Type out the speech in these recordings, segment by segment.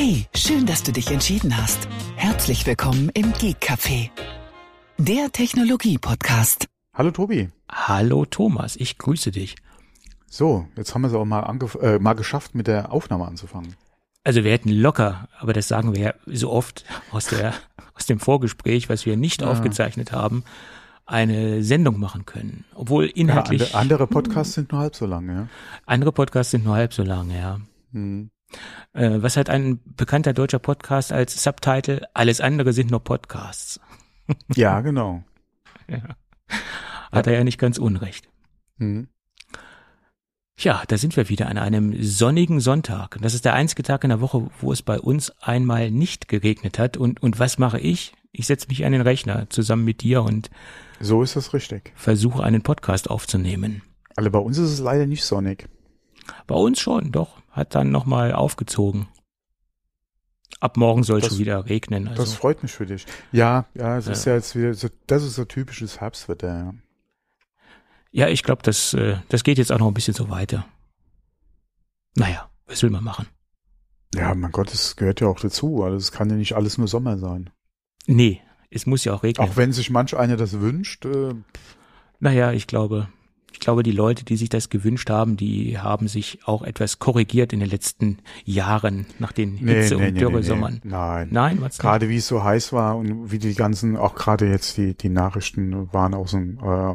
Hey, schön, dass du dich entschieden hast. Herzlich willkommen im Geek Café, der Technologie-Podcast. Hallo Tobi. Hallo Thomas, ich grüße dich. So, jetzt haben wir es auch mal, äh, mal geschafft, mit der Aufnahme anzufangen. Also wir hätten locker, aber das sagen wir ja so oft aus, der, aus dem Vorgespräch, was wir nicht ja. aufgezeichnet haben, eine Sendung machen können. Obwohl inhaltlich. Ja, andere Podcasts sind nur halb so lang, ja. Andere Podcasts sind nur halb so lang, ja. Hm. Äh, was hat ein bekannter deutscher Podcast als Subtitle? Alles andere sind nur Podcasts. Ja, genau. ja. Hat er ja nicht ganz unrecht. Hm. Ja, da sind wir wieder an einem sonnigen Sonntag. Das ist der einzige Tag in der Woche, wo es bei uns einmal nicht geregnet hat. Und, und was mache ich? Ich setze mich an den Rechner zusammen mit dir und so ist das richtig. Versuche einen Podcast aufzunehmen. Also bei uns ist es leider nicht sonnig. Bei uns schon, doch. Hat dann nochmal aufgezogen. Ab morgen soll es schon wieder regnen. Also. Das freut mich für dich. Ja, ja, es ja. ist ja jetzt wieder so, das ist so typisches Herbstwetter, ja. Ja, ich glaube, das, äh, das geht jetzt auch noch ein bisschen so weiter. Naja, was will man machen? Ja, mein Gott, es gehört ja auch dazu. Also es kann ja nicht alles nur Sommer sein. Nee, es muss ja auch regnen. Auch wenn sich manch einer das wünscht. Äh, naja, ich glaube, ich glaube, die Leute, die sich das gewünscht haben, die haben sich auch etwas korrigiert in den letzten Jahren nach den Hitze- nee, nee, und Dürresommern. Nee, Nein. Nein, was Gerade wie es so heiß war und wie die ganzen, auch gerade jetzt die, die Nachrichten waren aus dem, äh,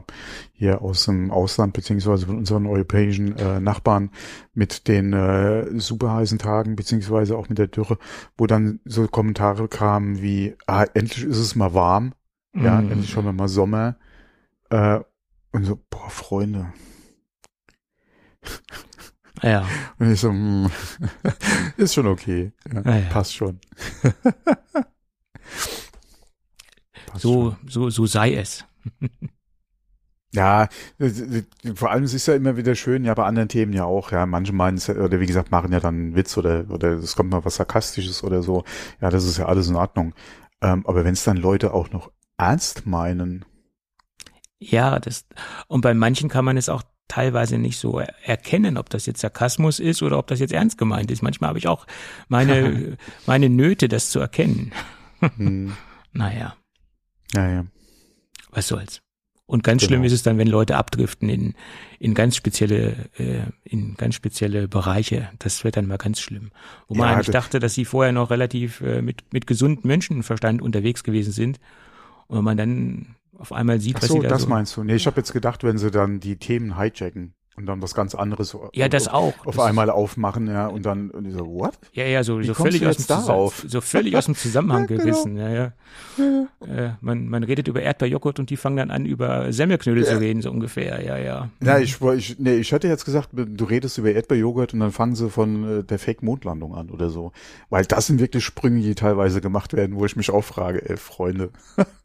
hier aus dem Ausland, beziehungsweise von unseren europäischen äh, Nachbarn mit den äh, super heißen Tagen, beziehungsweise auch mit der Dürre, wo dann so Kommentare kamen wie, ah, endlich ist es mal warm. Ja, mm. endlich haben wir mal Sommer. Äh, und so, boah, Freunde. Ja. Und ich so, hm, ist schon okay. Ja, ja, ja. Passt schon. passt so, schon. so, so sei es. Ja, vor allem es ist ja immer wieder schön, ja, bei anderen Themen ja auch, ja, manche meinen es, oder wie gesagt, machen ja dann einen Witz oder, oder es kommt mal was Sarkastisches oder so. Ja, das ist ja alles in Ordnung. Ähm, aber wenn es dann Leute auch noch ernst meinen, ja, das, und bei manchen kann man es auch teilweise nicht so erkennen, ob das jetzt Sarkasmus ist oder ob das jetzt ernst gemeint ist. Manchmal habe ich auch meine, meine Nöte, das zu erkennen. hm. Naja. Naja. Was soll's. Und ganz genau. schlimm ist es dann, wenn Leute abdriften in, in ganz spezielle, äh, in ganz spezielle Bereiche. Das wird dann mal ganz schlimm. Wo man ja, eigentlich dachte, dass sie vorher noch relativ äh, mit, mit gesundem Menschenverstand unterwegs gewesen sind. Und wenn man dann auf einmal sieht, Ach was so, sie da das so meinst du. Nee, ich habe jetzt gedacht, wenn sie dann die Themen hijacken und dann was ganz anderes ja, das auf, auch. auf das einmal aufmachen, ja, und dann und so, what? Ja, ja, so, so völlig aus dem darauf? so völlig aus dem Zusammenhang ja, genau. gerissen, ja, ja. ja. Äh, man, man redet über Erdbeerjoghurt und die fangen dann an, über Semmelknödel zu reden, so ungefähr, ja, ja. Ja, ich, ich, nee, ich hatte jetzt gesagt, du redest über Erdbeerjoghurt und dann fangen sie von äh, der Fake-Mondlandung an oder so. Weil das sind wirklich Sprünge, die teilweise gemacht werden, wo ich mich auch frage, ey, Freunde.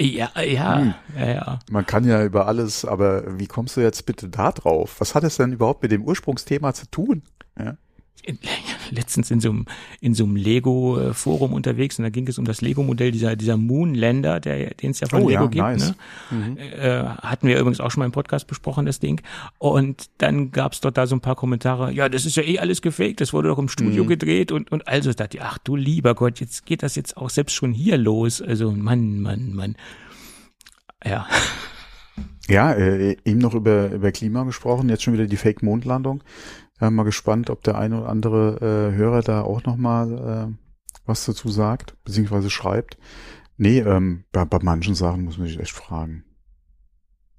Ja, ja, hm. ja, ja. Man kann ja über alles, aber wie kommst du jetzt bitte da drauf? Was hat es denn überhaupt mit dem Ursprungsthema zu tun? Ja? letztens in so einem, in so einem Lego-Forum unterwegs und da ging es um das Lego-Modell dieser, dieser Moonlander, der, den es ja von oh, Lego ja, gibt. Nice. Ne? Mhm. Äh, hatten wir übrigens auch schon mal im Podcast besprochen, das Ding. Und dann gab es dort da so ein paar Kommentare, ja, das ist ja eh alles gefaked, das wurde doch im Studio mhm. gedreht und, und also dachte ich, ach du lieber Gott, jetzt geht das jetzt auch selbst schon hier los. Also Mann, Mann, Mann. Ja. Ja, äh, eben noch über, über Klima gesprochen, jetzt schon wieder die Fake-Mondlandung. Ja, mal gespannt, ob der eine oder andere äh, Hörer da auch nochmal äh, was dazu sagt, beziehungsweise schreibt. Nee, ähm, bei, bei manchen Sachen muss man sich echt fragen.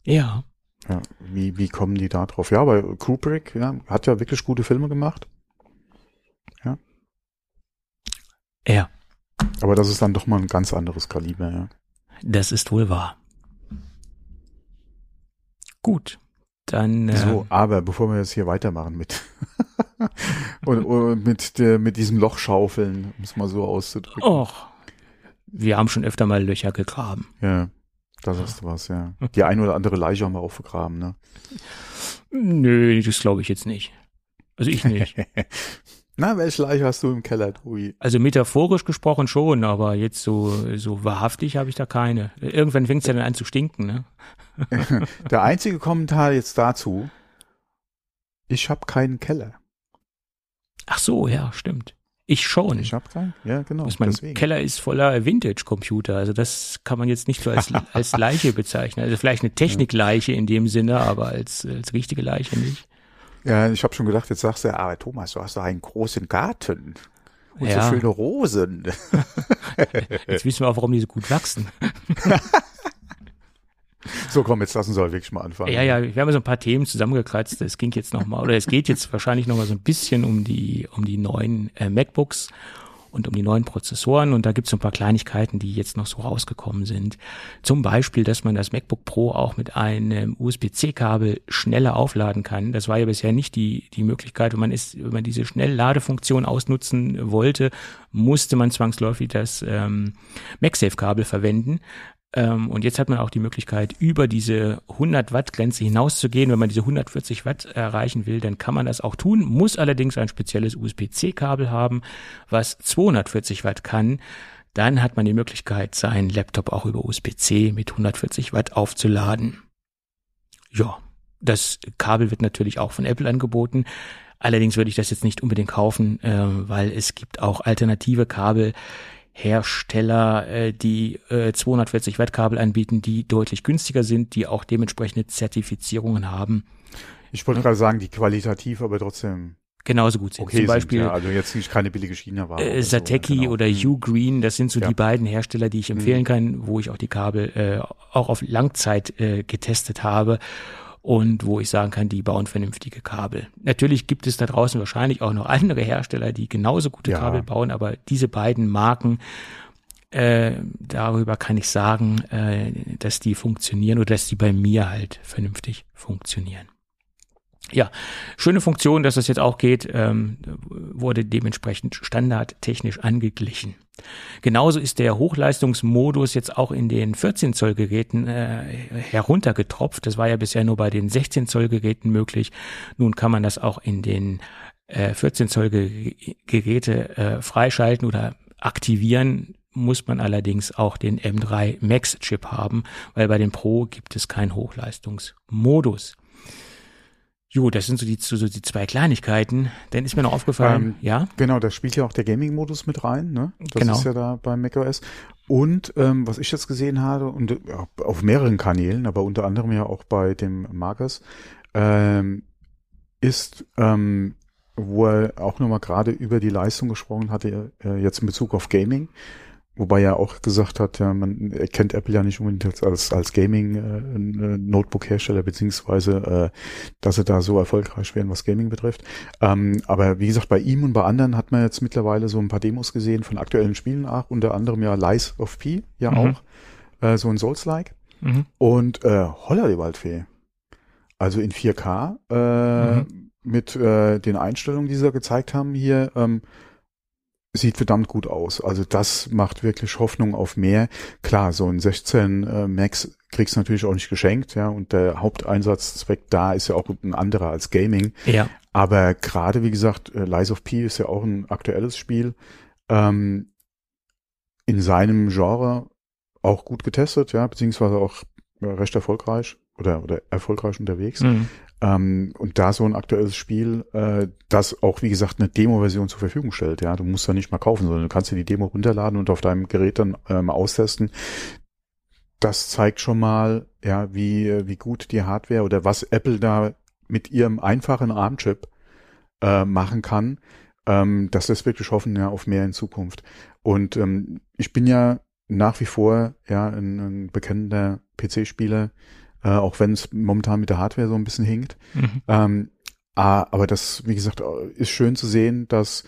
Ja. Ja, wie, wie kommen die da drauf? Ja, aber Kubrick, ja, hat ja wirklich gute Filme gemacht. Ja. Ja. Aber das ist dann doch mal ein ganz anderes Kaliber, ja. Das ist wohl wahr. Gut. Dann, äh, so, aber bevor wir jetzt hier weitermachen mit und, und, mit der, mit diesem Loch schaufeln, um es mal so auszudrücken. Och, wir haben schon öfter mal Löcher gegraben. Ja, das hast du was, ja. Die eine oder andere Leiche haben wir auch vergraben, ne? Nö, das glaube ich jetzt nicht. Also ich nicht. Na, welche Leiche hast du im Keller, Tobi? Also metaphorisch gesprochen schon, aber jetzt so, so wahrhaftig habe ich da keine. Irgendwann fängt es ja dann an zu stinken, ne? Der einzige Kommentar jetzt dazu, ich habe keinen Keller. Ach so, ja, stimmt. Ich schon. Ich hab keinen. Ja, genau. Was mein deswegen. Keller ist voller Vintage-Computer. Also das kann man jetzt nicht so als, als Leiche bezeichnen. Also vielleicht eine Technikleiche in dem Sinne, aber als, als richtige Leiche nicht. Ja, ich habe schon gedacht, jetzt sagst du, aber Thomas, du hast doch einen großen Garten. Und ja. so schöne Rosen. Jetzt wissen wir auch, warum die so gut wachsen. So, komm, jetzt lassen Sie halt wirklich mal anfangen. Ja, ja, wir haben so ein paar Themen zusammengekratzt. Es ging jetzt nochmal, oder es geht jetzt wahrscheinlich nochmal so ein bisschen um die, um die neuen äh, MacBooks und um die neuen Prozessoren. Und da gibt es ein paar Kleinigkeiten, die jetzt noch so rausgekommen sind. Zum Beispiel, dass man das MacBook Pro auch mit einem USB-C-Kabel schneller aufladen kann. Das war ja bisher nicht die, die Möglichkeit. Wenn man, ist, wenn man diese Schnellladefunktion ausnutzen wollte, musste man zwangsläufig das ähm, MagSafe-Kabel verwenden. Ähm, und jetzt hat man auch die Möglichkeit, über diese 100 Watt Grenze hinauszugehen. Wenn man diese 140 Watt erreichen will, dann kann man das auch tun, muss allerdings ein spezielles USB-C-Kabel haben, was 240 Watt kann. Dann hat man die Möglichkeit, seinen Laptop auch über USB-C mit 140 Watt aufzuladen. Ja, das Kabel wird natürlich auch von Apple angeboten. Allerdings würde ich das jetzt nicht unbedingt kaufen, äh, weil es gibt auch alternative Kabel, Hersteller, äh, die äh, 240 Watt Kabel anbieten, die deutlich günstiger sind, die auch dementsprechende Zertifizierungen haben. Ich wollte gerade sagen, die qualitativ, aber trotzdem genauso gut sind. Okay Zum Beispiel sind, ja, also jetzt nicht keine billige China war. Äh, Sateki so, genau. oder mhm. Ugreen, das sind so ja. die beiden Hersteller, die ich empfehlen mhm. kann, wo ich auch die Kabel äh, auch auf Langzeit äh, getestet habe und wo ich sagen kann, die bauen vernünftige Kabel. Natürlich gibt es da draußen wahrscheinlich auch noch andere Hersteller, die genauso gute ja. Kabel bauen, aber diese beiden Marken, äh, darüber kann ich sagen, äh, dass die funktionieren oder dass die bei mir halt vernünftig funktionieren. Ja, schöne Funktion, dass das jetzt auch geht, ähm, wurde dementsprechend standardtechnisch angeglichen. Genauso ist der Hochleistungsmodus jetzt auch in den 14 Zoll Geräten äh, heruntergetropft. Das war ja bisher nur bei den 16 Zoll Geräten möglich. Nun kann man das auch in den äh, 14 Zoll Ge Geräte äh, freischalten oder aktivieren muss man allerdings auch den M3 Max Chip haben, weil bei dem Pro gibt es keinen Hochleistungsmodus. Jo, das sind so die, so die zwei Kleinigkeiten. Dann ist mir noch aufgefallen, ähm, ja. Genau, da spielt ja auch der Gaming-Modus mit rein, ne? Das genau. ist ja da beim macOS. Und ähm, was ich jetzt gesehen habe, und ja, auf mehreren Kanälen, aber unter anderem ja auch bei dem Marcus, ähm, ist, ähm, wo er auch nochmal gerade über die Leistung gesprochen hatte, äh, jetzt in Bezug auf Gaming, Wobei er auch gesagt hat, ja, man erkennt Apple ja nicht unbedingt als, als Gaming-Notebook-Hersteller, äh, beziehungsweise, äh, dass sie da so erfolgreich werden, was Gaming betrifft. Ähm, aber wie gesagt, bei ihm und bei anderen hat man jetzt mittlerweile so ein paar Demos gesehen von aktuellen Spielen auch, unter anderem ja Lies of P, ja mhm. auch, äh, so ein Souls-like. Mhm. Und äh, Holla die Waldfee. Also in 4K, äh, mhm. mit äh, den Einstellungen, die sie gezeigt haben hier, ähm, sieht verdammt gut aus. Also das macht wirklich Hoffnung auf mehr. Klar, so ein 16 äh, Max kriegst du natürlich auch nicht geschenkt, ja, und der Haupteinsatzzweck da ist ja auch ein anderer als Gaming. Ja. Aber gerade, wie gesagt, äh, Lies of P ist ja auch ein aktuelles Spiel. Ähm, in seinem Genre auch gut getestet, ja, beziehungsweise auch recht erfolgreich oder, oder erfolgreich unterwegs. Mhm. Ähm, und da so ein aktuelles Spiel, äh, das auch, wie gesagt, eine Demo-Version zur Verfügung stellt. Ja, du musst da nicht mal kaufen, sondern du kannst dir die Demo runterladen und auf deinem Gerät dann ähm, austesten. Das zeigt schon mal, ja, wie, wie gut die Hardware oder was Apple da mit ihrem einfachen ARM-Chip äh, machen kann. Ähm, das lässt wirklich hoffen, ja, auf mehr in Zukunft. Und ähm, ich bin ja nach wie vor ja ein, ein bekennender PC-Spieler äh, auch wenn es momentan mit der Hardware so ein bisschen hinkt. Mhm. Ähm, aber das, wie gesagt, ist schön zu sehen, dass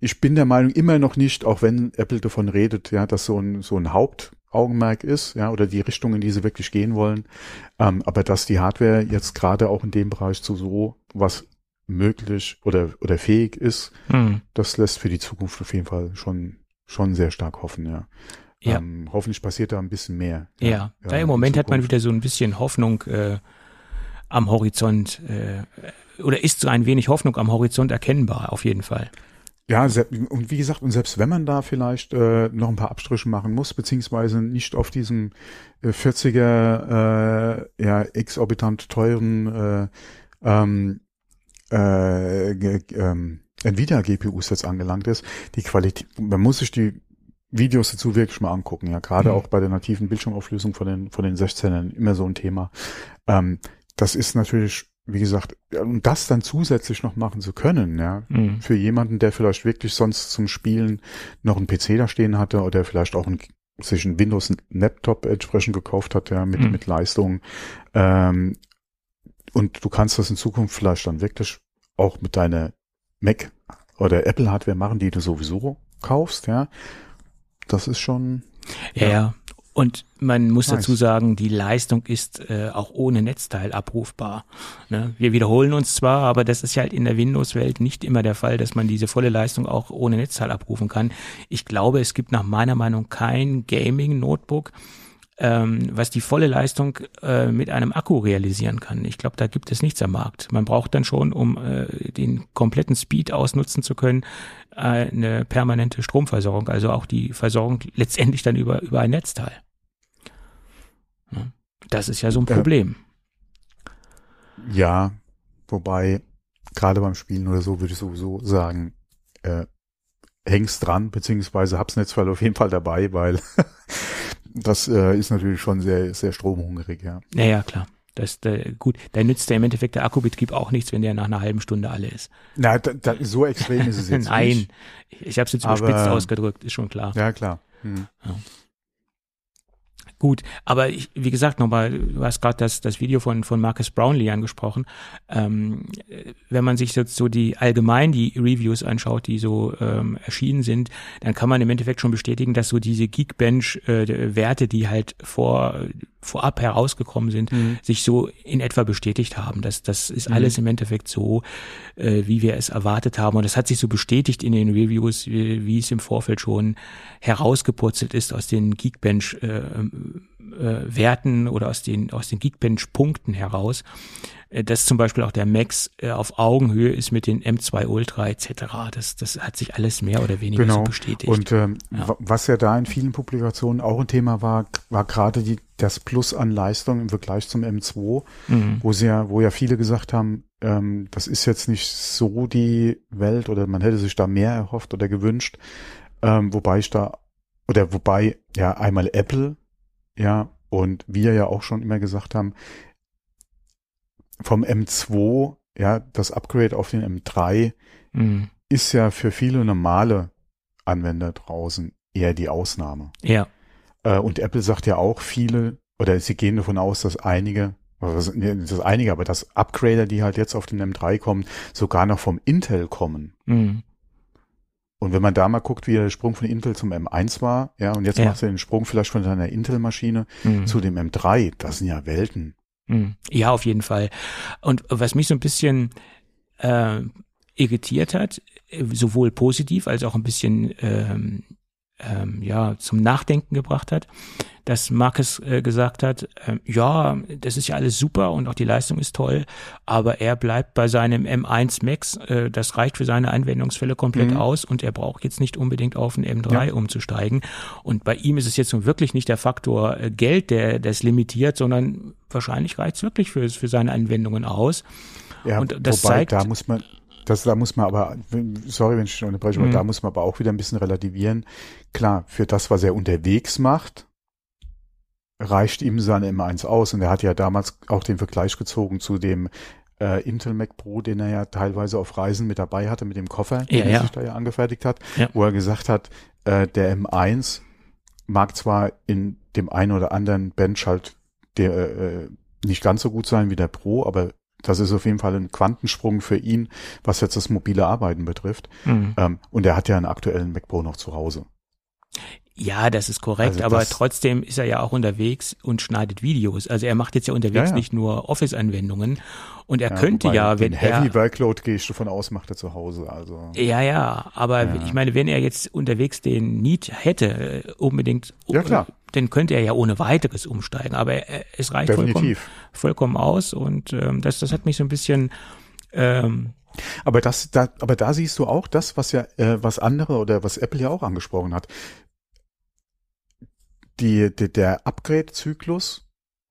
ich bin der Meinung immer noch nicht, auch wenn Apple davon redet, ja, dass so ein, so ein Hauptaugenmerk ist, ja, oder die Richtung, in die sie wirklich gehen wollen. Ähm, aber dass die Hardware jetzt gerade auch in dem Bereich zu so was möglich oder, oder fähig ist, mhm. das lässt für die Zukunft auf jeden Fall schon, schon sehr stark hoffen, ja. Ja. Ähm, hoffentlich passiert da ein bisschen mehr. Ja, ja. ja im Moment hat man wieder so ein bisschen Hoffnung äh, am Horizont äh, oder ist so ein wenig Hoffnung am Horizont erkennbar, auf jeden Fall. Ja, und wie gesagt, und selbst wenn man da vielleicht äh, noch ein paar Abstriche machen muss, beziehungsweise nicht auf diesem äh, 40er, äh, ja, exorbitant teuren äh, ähm, äh, ähm, Nvidia GPUs jetzt angelangt ist, die Qualität, man muss sich die Videos dazu wirklich mal angucken, ja, gerade mhm. auch bei der nativen Bildschirmauflösung von den, von den 16ern immer so ein Thema. Ähm, das ist natürlich, wie gesagt, um das dann zusätzlich noch machen zu können, ja, mhm. für jemanden, der vielleicht wirklich sonst zum Spielen noch einen PC da stehen hatte oder vielleicht auch ein, sich einen Windows Laptop entsprechend gekauft hat, ja, mit, mhm. mit Leistung, ähm, und du kannst das in Zukunft vielleicht dann wirklich auch mit deiner Mac oder Apple Hardware machen, die du sowieso kaufst, ja. Das ist schon. Ja, ja. Und man muss nice. dazu sagen, die Leistung ist äh, auch ohne Netzteil abrufbar. Ne? Wir wiederholen uns zwar, aber das ist ja halt in der Windows-Welt nicht immer der Fall, dass man diese volle Leistung auch ohne Netzteil abrufen kann. Ich glaube, es gibt nach meiner Meinung kein Gaming-Notebook, ähm, was die volle Leistung äh, mit einem Akku realisieren kann. Ich glaube, da gibt es nichts am Markt. Man braucht dann schon, um äh, den kompletten Speed ausnutzen zu können, eine permanente Stromversorgung, also auch die Versorgung letztendlich dann über, über ein Netzteil. Das ist ja so ein äh, Problem. ja, wobei gerade beim Spielen oder so würde ich sowieso sagen, äh, hängst dran, beziehungsweise hab's Netzteil auf jeden Fall dabei, weil das äh, ist natürlich schon sehr, sehr stromhungrig, ja. Ja, ja, klar. Das, äh, gut, da nützt der im Endeffekt der Akkubetrieb auch nichts, wenn der nach einer halben Stunde alle ist. Na, da, da, so extrem ist es jetzt Nein, nicht. ich, ich habe es jetzt überspitzt ausgedrückt, ist schon klar. Ja, klar. Hm. Ja. Gut, aber ich, wie gesagt nochmal, du hast gerade das, das Video von, von Marcus Brownlee angesprochen. Ähm, wenn man sich jetzt so die allgemein die Reviews anschaut, die so ähm, erschienen sind, dann kann man im Endeffekt schon bestätigen, dass so diese Geekbench-Werte, äh, die halt vor vorab herausgekommen sind, mhm. sich so in etwa bestätigt haben. Das, das ist mhm. alles im Endeffekt so, äh, wie wir es erwartet haben. Und das hat sich so bestätigt in den Reviews, wie, wie es im Vorfeld schon herausgepurzelt ist aus den Geekbench äh, äh, Werten oder aus den, aus den Geekbench-Punkten heraus, äh, dass zum Beispiel auch der Max äh, auf Augenhöhe ist mit den M2 Ultra etc. Das, das hat sich alles mehr oder weniger genau. so bestätigt. Und ähm, ja. was ja da in vielen Publikationen auch ein Thema war, war gerade die, das Plus an Leistung im Vergleich zum M2, mhm. wo sie ja, wo ja viele gesagt haben, ähm, das ist jetzt nicht so die Welt oder man hätte sich da mehr erhofft oder gewünscht. Ähm, wobei ich da, oder wobei ja einmal Apple ja, und wir ja auch schon immer gesagt haben, vom M2, ja, das Upgrade auf den M3 mhm. ist ja für viele normale Anwender draußen eher die Ausnahme. Ja. Äh, und Apple sagt ja auch viele, oder sie gehen davon aus, dass einige, also das einige, aber dass Upgrader, die halt jetzt auf den M3 kommen, sogar noch vom Intel kommen. Mhm. Und wenn man da mal guckt, wie der Sprung von Intel zum M1 war, ja, und jetzt ja. machst du den Sprung vielleicht von deiner Intel-Maschine mhm. zu dem M3, das sind ja Welten. Mhm. Ja, auf jeden Fall. Und was mich so ein bisschen äh, irritiert hat, sowohl positiv als auch ein bisschen ähm, ähm, ja zum Nachdenken gebracht hat, dass Marcus äh, gesagt hat, äh, ja, das ist ja alles super und auch die Leistung ist toll, aber er bleibt bei seinem M1 Max, äh, das reicht für seine Anwendungsfälle komplett mhm. aus und er braucht jetzt nicht unbedingt auf den M3 ja. umzusteigen. Und bei ihm ist es jetzt nun wirklich nicht der Faktor äh, Geld, der das limitiert, sondern wahrscheinlich reicht es wirklich für, für seine Anwendungen aus. Ja, und das wobei, zeigt, da muss man das, da muss man aber, sorry, wenn ich schon unterbreche, mhm. aber da muss man aber auch wieder ein bisschen relativieren. Klar, für das, was er unterwegs macht, reicht ihm seine M1 aus. Und er hat ja damals auch den Vergleich gezogen zu dem äh, Intel Mac Pro, den er ja teilweise auf Reisen mit dabei hatte, mit dem Koffer, den ja, er sich da ja angefertigt hat, ja. wo er gesagt hat, äh, der M1 mag zwar in dem einen oder anderen Bench halt der äh, nicht ganz so gut sein wie der Pro, aber das ist auf jeden Fall ein Quantensprung für ihn, was jetzt das mobile Arbeiten betrifft. Mhm. Ähm, und er hat ja einen aktuellen Mac Pro noch zu Hause. Ja, das ist korrekt, also aber trotzdem ist er ja auch unterwegs und schneidet Videos. Also er macht jetzt ja unterwegs ja, ja. nicht nur Office-Anwendungen und er ja, könnte ja, wenn er Heavy Workload gehe ich davon aus, macht er zu Hause. Also ja, ja, aber ich meine, wenn er jetzt unterwegs den Need hätte, äh, unbedingt, ja, klar. dann könnte er ja ohne weiteres umsteigen. Aber es reicht vollkommen, vollkommen aus und ähm, das, das hat mich so ein bisschen ähm, aber das, da, aber da siehst du auch das, was ja, äh, was andere oder was Apple ja auch angesprochen hat die, die der Upgrade-Zyklus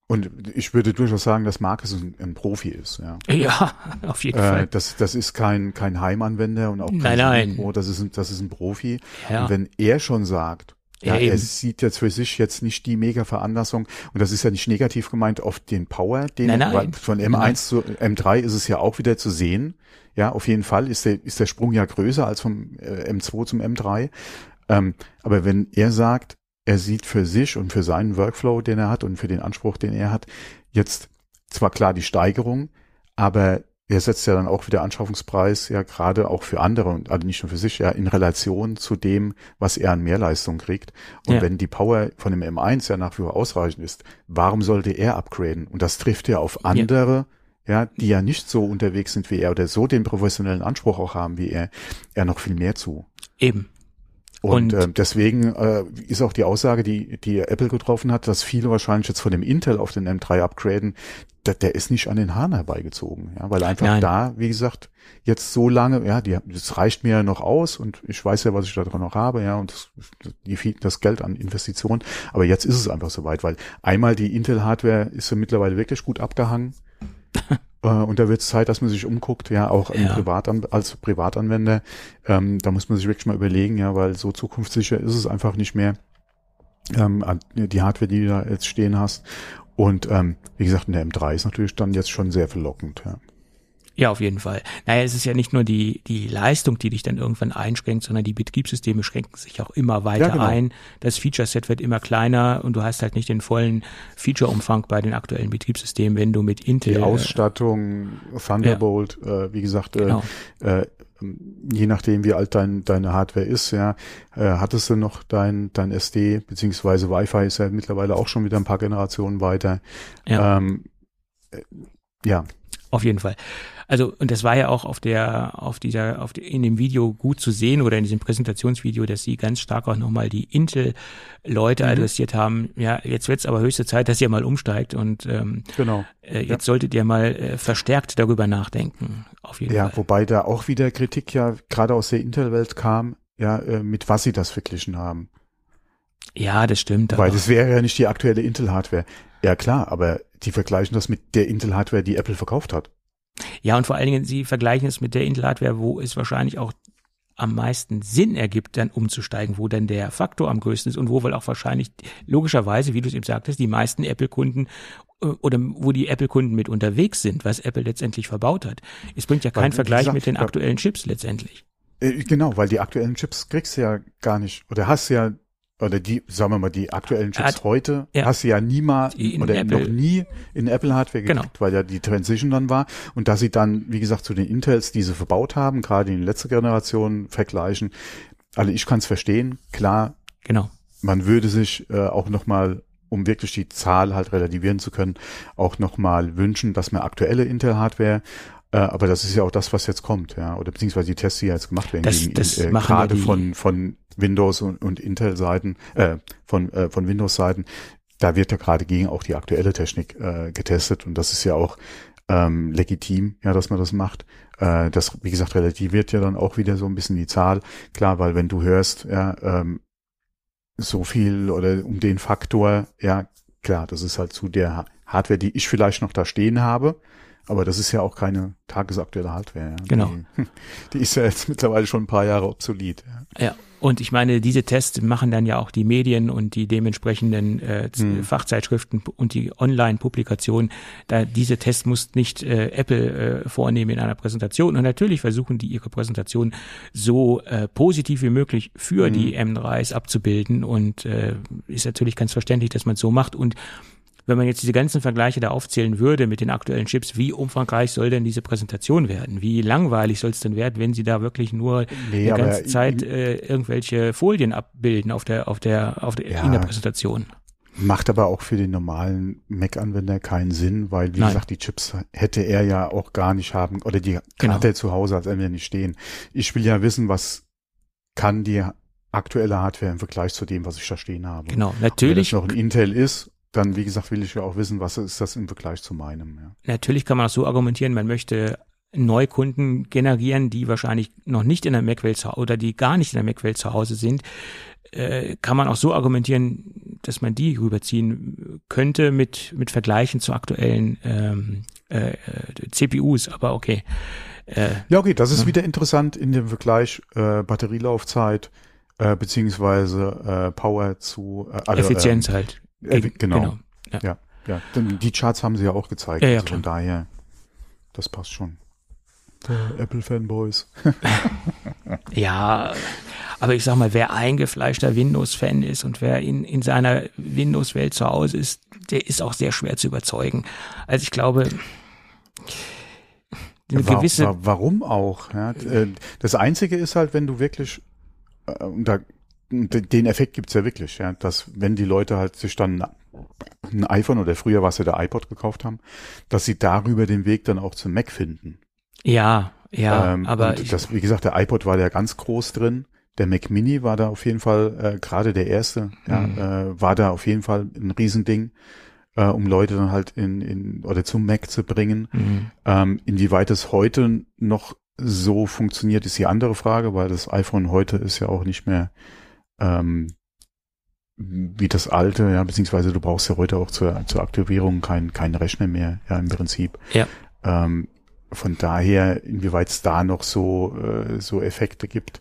Und ich würde durchaus sagen, dass Marcus ein, ein Profi ist. Ja, ja auf jeden äh, Fall. Das, das ist kein, kein Heimanwender und auch kein nein, nein. Pro, das ist ein, das ist ein Profi. Ja. Und wenn er schon sagt, ja, ja er sieht jetzt für sich jetzt nicht die mega Veranlassung und das ist ja nicht negativ gemeint auf den Power, den nein, nein. von M1 nein. zu M3 ist es ja auch wieder zu sehen. Ja, auf jeden Fall ist der, ist der Sprung ja größer als vom äh, M2 zum M3. Ähm, aber wenn er sagt, er sieht für sich und für seinen Workflow, den er hat und für den Anspruch, den er hat, jetzt zwar klar die Steigerung, aber er setzt ja dann auch wieder Anschaffungspreis ja gerade auch für andere und also nicht nur für sich ja in Relation zu dem, was er an Mehrleistung kriegt. Und ja. wenn die Power von dem M1 ja nach wie vor ausreichend ist, warum sollte er upgraden? Und das trifft ja auf andere, ja. ja, die ja nicht so unterwegs sind wie er oder so den professionellen Anspruch auch haben wie er, er noch viel mehr zu. Eben. Und, und äh, deswegen äh, ist auch die Aussage, die, die Apple getroffen hat, dass viele wahrscheinlich jetzt von dem Intel auf den M3 upgraden, der, der ist nicht an den Haaren herbeigezogen, ja, weil einfach Nein. da, wie gesagt, jetzt so lange, ja, die, das reicht mir noch aus und ich weiß ja, was ich da drin noch habe, ja, und das, die, das Geld an Investitionen, aber jetzt ist es einfach soweit, weil einmal die Intel-Hardware ist ja mittlerweile wirklich gut abgehangen. Äh, und da wird es Zeit, dass man sich umguckt, ja, auch ja. Privatan als Privatanwender. Ähm, da muss man sich wirklich mal überlegen, ja, weil so zukunftssicher ist es einfach nicht mehr. Ähm, die Hardware, die du da jetzt stehen hast. Und ähm, wie gesagt, in der M3 ist natürlich dann jetzt schon sehr verlockend. Ja. Ja, auf jeden Fall. Naja, es ist ja nicht nur die, die Leistung, die dich dann irgendwann einschränkt, sondern die Betriebssysteme schränken sich auch immer weiter ja, genau. ein. Das Feature-Set wird immer kleiner und du hast halt nicht den vollen Feature-Umfang bei den aktuellen Betriebssystemen, wenn du mit Intel. Die Ausstattung, Thunderbolt, ja. äh, wie gesagt, äh, genau. äh, je nachdem, wie alt dein, deine Hardware ist, ja, äh, hattest du noch dein, dein SD, beziehungsweise Wi-Fi ist ja mittlerweile auch schon wieder ein paar Generationen weiter. Ja. Ähm, äh, ja. Auf jeden Fall. Also, und das war ja auch auf der, auf dieser, auf die, in dem Video gut zu sehen oder in diesem Präsentationsvideo, dass sie ganz stark auch nochmal die Intel-Leute mhm. adressiert haben. Ja, jetzt wird es aber höchste Zeit, dass ihr mal umsteigt und ähm, genau. Äh, jetzt ja. solltet ihr mal äh, verstärkt darüber nachdenken. Auf jeden ja, Fall. wobei da auch wieder Kritik ja gerade aus der Intel-Welt kam, ja, äh, mit was sie das verglichen haben. Ja, das stimmt. Weil das wäre ja nicht die aktuelle Intel-Hardware. Ja klar, aber die vergleichen das mit der Intel-Hardware, die Apple verkauft hat. Ja, und vor allen Dingen, sie vergleichen es mit der Intel-Hardware, wo es wahrscheinlich auch am meisten Sinn ergibt, dann umzusteigen, wo dann der Faktor am größten ist und wo wohl auch wahrscheinlich logischerweise, wie du es eben sagtest, die meisten Apple-Kunden äh, oder wo die Apple-Kunden mit unterwegs sind, was Apple letztendlich verbaut hat. Es bringt ja keinen Vergleich gesagt, mit den aktuellen Chips letztendlich. Äh, genau, weil die aktuellen Chips kriegst du ja gar nicht oder hast ja oder die, sagen wir mal, die aktuellen Chips Hat, heute ja. hast du ja niemals oder Apple. noch nie in Apple Hardware gekriegt, genau. weil ja die Transition dann war und dass sie dann, wie gesagt, zu den Intels, die sie verbaut haben, gerade in letzter Generation vergleichen. Also ich kann es verstehen, klar. Genau. Man würde sich äh, auch nochmal um wirklich die Zahl halt relativieren zu können, auch nochmal wünschen, dass man aktuelle Intel-Hardware aber das ist ja auch das, was jetzt kommt, ja, oder beziehungsweise die Tests, die jetzt gemacht werden, das, gegen, das äh, gerade von von Windows und, und Intel-Seiten, äh, von äh, von Windows-Seiten, da wird ja gerade gegen auch die aktuelle Technik äh, getestet. Und das ist ja auch ähm, legitim, ja, dass man das macht. Äh, das, wie gesagt, relativiert ja dann auch wieder so ein bisschen die Zahl, klar, weil wenn du hörst, ja, ähm, so viel oder um den Faktor, ja, klar, das ist halt zu der Hardware, die ich vielleicht noch da stehen habe, aber das ist ja auch keine tagesaktuelle Hardware. Ja. Genau. Die, die, ist ja jetzt mittlerweile schon ein paar Jahre obsolet. Ja. ja. Und ich meine, diese Tests machen dann ja auch die Medien und die dementsprechenden äh, hm. Fachzeitschriften und die Online-Publikationen. Da diese Tests muss nicht äh, Apple äh, vornehmen in einer Präsentation. Und natürlich versuchen die ihre Präsentation so äh, positiv wie möglich für hm. die M3s abzubilden. Und äh, ist natürlich ganz verständlich, dass man es so macht. Und wenn man jetzt diese ganzen Vergleiche da aufzählen würde mit den aktuellen Chips, wie umfangreich soll denn diese Präsentation werden? Wie langweilig soll es denn werden, wenn sie da wirklich nur nee, die ganze Zeit äh, irgendwelche Folien abbilden auf der auf der auf der ja, in der Präsentation? Macht aber auch für den normalen Mac-Anwender keinen Sinn, weil wie Nein. gesagt, die Chips hätte er ja auch gar nicht haben oder die genau. hat er zu Hause als Anwender nicht stehen. Ich will ja wissen, was kann die aktuelle Hardware im Vergleich zu dem, was ich da stehen habe. Genau, natürlich. wenn es noch ein Intel ist dann, wie gesagt, will ich ja auch wissen, was ist das im Vergleich zu meinem. Ja. Natürlich kann man das so argumentieren, man möchte Neukunden generieren, die wahrscheinlich noch nicht in der Mac-Welt zu oder die gar nicht in der Mac-Welt zu Hause sind, äh, kann man auch so argumentieren, dass man die rüberziehen könnte mit, mit Vergleichen zu aktuellen ähm, äh, CPUs, aber okay. Äh, ja, okay, das ist ja. wieder interessant in dem Vergleich äh, Batterielaufzeit äh, beziehungsweise äh, Power zu äh, also, Effizienz äh, halt. Äh, genau. genau. Ja. ja, ja. Die Charts haben sie ja auch gezeigt. Ja, ja, also von daher, das passt schon. Apple-Fanboys. ja, aber ich sag mal, wer eingefleischter Windows-Fan ist und wer in, in seiner Windows-Welt zu Hause ist, der ist auch sehr schwer zu überzeugen. Also ich glaube, eine War, gewisse. warum auch? Ja, äh, das Einzige ist halt, wenn du wirklich, äh, da, den Effekt gibt's ja wirklich, ja, dass wenn die Leute halt sich dann ein iPhone oder früher war es ja der iPod gekauft haben, dass sie darüber den Weg dann auch zum Mac finden. Ja, ja, ähm, aber das, wie gesagt, der iPod war ja ganz groß drin. Der Mac Mini war da auf jeden Fall äh, gerade der erste, ja, mhm. äh, war da auf jeden Fall ein Riesending, äh, um Leute dann halt in, in oder zum Mac zu bringen. Mhm. Ähm, inwieweit es heute noch so funktioniert, ist die andere Frage, weil das iPhone heute ist ja auch nicht mehr ähm, wie das alte, ja, beziehungsweise du brauchst ja heute auch zur, zur Aktivierung keinen kein Rechner mehr, ja, im Prinzip. Ja. Ähm, von daher, inwieweit es da noch so, äh, so Effekte gibt,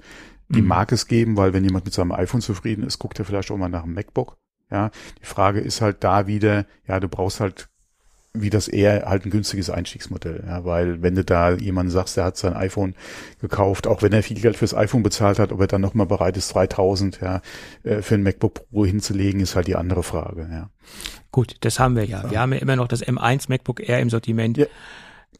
die mhm. mag es geben, weil wenn jemand mit seinem iPhone zufrieden ist, guckt er vielleicht auch mal nach einem MacBook. Ja, die Frage ist halt da wieder, ja, du brauchst halt wie das eher halt ein günstiges Einstiegsmodell, ja, weil wenn du da jemanden sagst, der hat sein iPhone gekauft, auch wenn er viel Geld fürs iPhone bezahlt hat, ob er dann nochmal bereit ist, 3000, ja, äh, für ein MacBook Pro hinzulegen, ist halt die andere Frage, ja. Gut, das haben wir ja. Wir haben ja immer noch das M1 MacBook Air im Sortiment. Ja.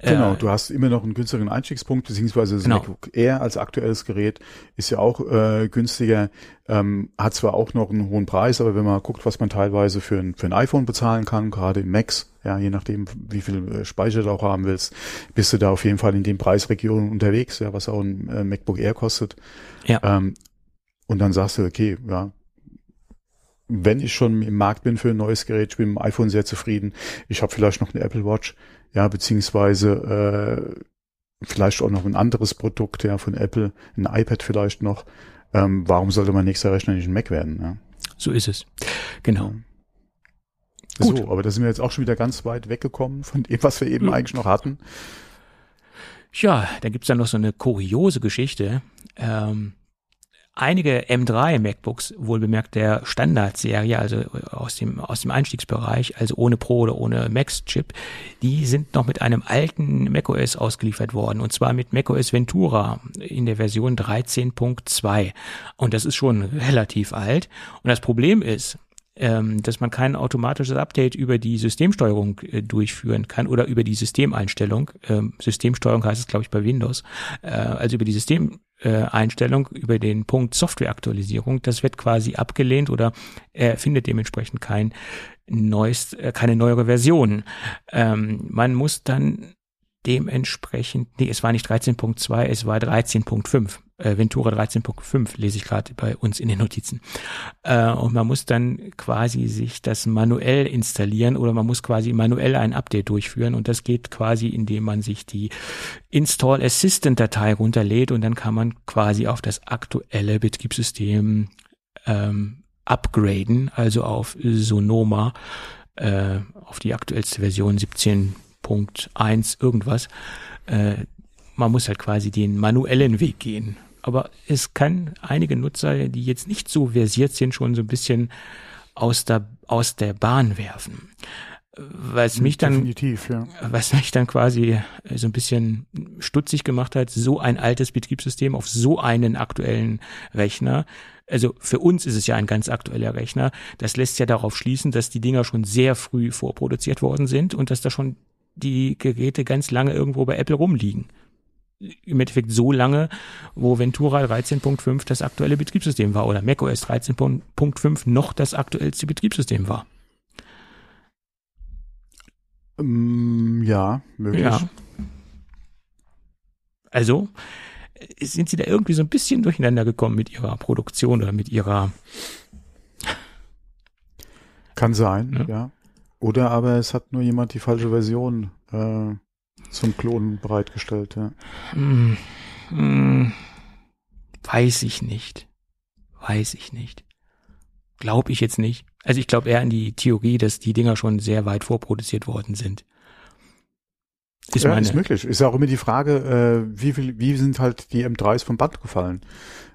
Genau, äh, du hast immer noch einen günstigeren Einstiegspunkt, beziehungsweise das genau. MacBook Air als aktuelles Gerät ist ja auch äh, günstiger, ähm, hat zwar auch noch einen hohen Preis, aber wenn man guckt, was man teilweise für ein, für ein iPhone bezahlen kann, gerade im Max, ja, je nachdem, wie viel äh, Speicher du auch haben willst, bist du da auf jeden Fall in den Preisregionen unterwegs, ja, was auch ein äh, MacBook Air kostet. Ja. Ähm, und dann sagst du, okay, ja, wenn ich schon im Markt bin für ein neues Gerät, ich bin mit dem iPhone sehr zufrieden. Ich habe vielleicht noch eine Apple Watch, ja, beziehungsweise äh, vielleicht auch noch ein anderes Produkt, ja, von Apple, ein iPad vielleicht noch. Ähm, warum sollte mein nächster Rechner nicht ein Mac werden? Ja? So ist es. Genau. Ja. So, aber da sind wir jetzt auch schon wieder ganz weit weggekommen von dem, was wir eben ja. eigentlich noch hatten. Ja, da gibt's dann noch so eine kuriose Geschichte. Ähm, einige M3 MacBooks, wohlbemerkt der Standardserie, also aus dem, aus dem Einstiegsbereich, also ohne Pro oder ohne Max-Chip, die sind noch mit einem alten macOS ausgeliefert worden, und zwar mit macOS Ventura in der Version 13.2. Und das ist schon relativ alt. Und das Problem ist, ähm, dass man kein automatisches Update über die Systemsteuerung äh, durchführen kann oder über die Systemeinstellung. Ähm, Systemsteuerung heißt es, glaube ich, bei Windows. Äh, also über die Systemeinstellung, über den Punkt Softwareaktualisierung. Das wird quasi abgelehnt oder er findet dementsprechend kein neues, äh, keine neuere Version. Ähm, man muss dann dementsprechend, nee, es war nicht 13.2, es war 13.5 äh, Ventura 13.5 lese ich gerade bei uns in den Notizen. Äh, und man muss dann quasi sich das manuell installieren oder man muss quasi manuell ein Update durchführen und das geht quasi, indem man sich die Install Assistant Datei runterlädt und dann kann man quasi auf das aktuelle Betriebssystem ähm, upgraden, also auf Sonoma, äh, auf die aktuellste Version 17.1 irgendwas. Äh, man muss halt quasi den manuellen Weg gehen aber es kann einige Nutzer, die jetzt nicht so versiert sind, schon so ein bisschen aus der, aus der Bahn werfen. Was mich dann, ja. was mich dann quasi so ein bisschen stutzig gemacht hat, so ein altes Betriebssystem auf so einen aktuellen Rechner. Also für uns ist es ja ein ganz aktueller Rechner. Das lässt ja darauf schließen, dass die Dinger schon sehr früh vorproduziert worden sind und dass da schon die Geräte ganz lange irgendwo bei Apple rumliegen im Endeffekt so lange, wo Ventura 13.5 das aktuelle Betriebssystem war oder macOS 13.5 noch das aktuellste Betriebssystem war. Mm, ja, möglich. Ja. Also sind sie da irgendwie so ein bisschen durcheinander gekommen mit ihrer Produktion oder mit ihrer kann sein, ja. ja. Oder aber es hat nur jemand die falsche Version äh, zum Klonen bereitgestellt, ja. Hm, hm, weiß ich nicht. Weiß ich nicht. glaube ich jetzt nicht. Also ich glaube eher an die Theorie, dass die Dinger schon sehr weit vorproduziert worden sind. Ist, ja, ist möglich. Ist auch immer die Frage, äh, wie viel, wie sind halt die M3s vom Band gefallen?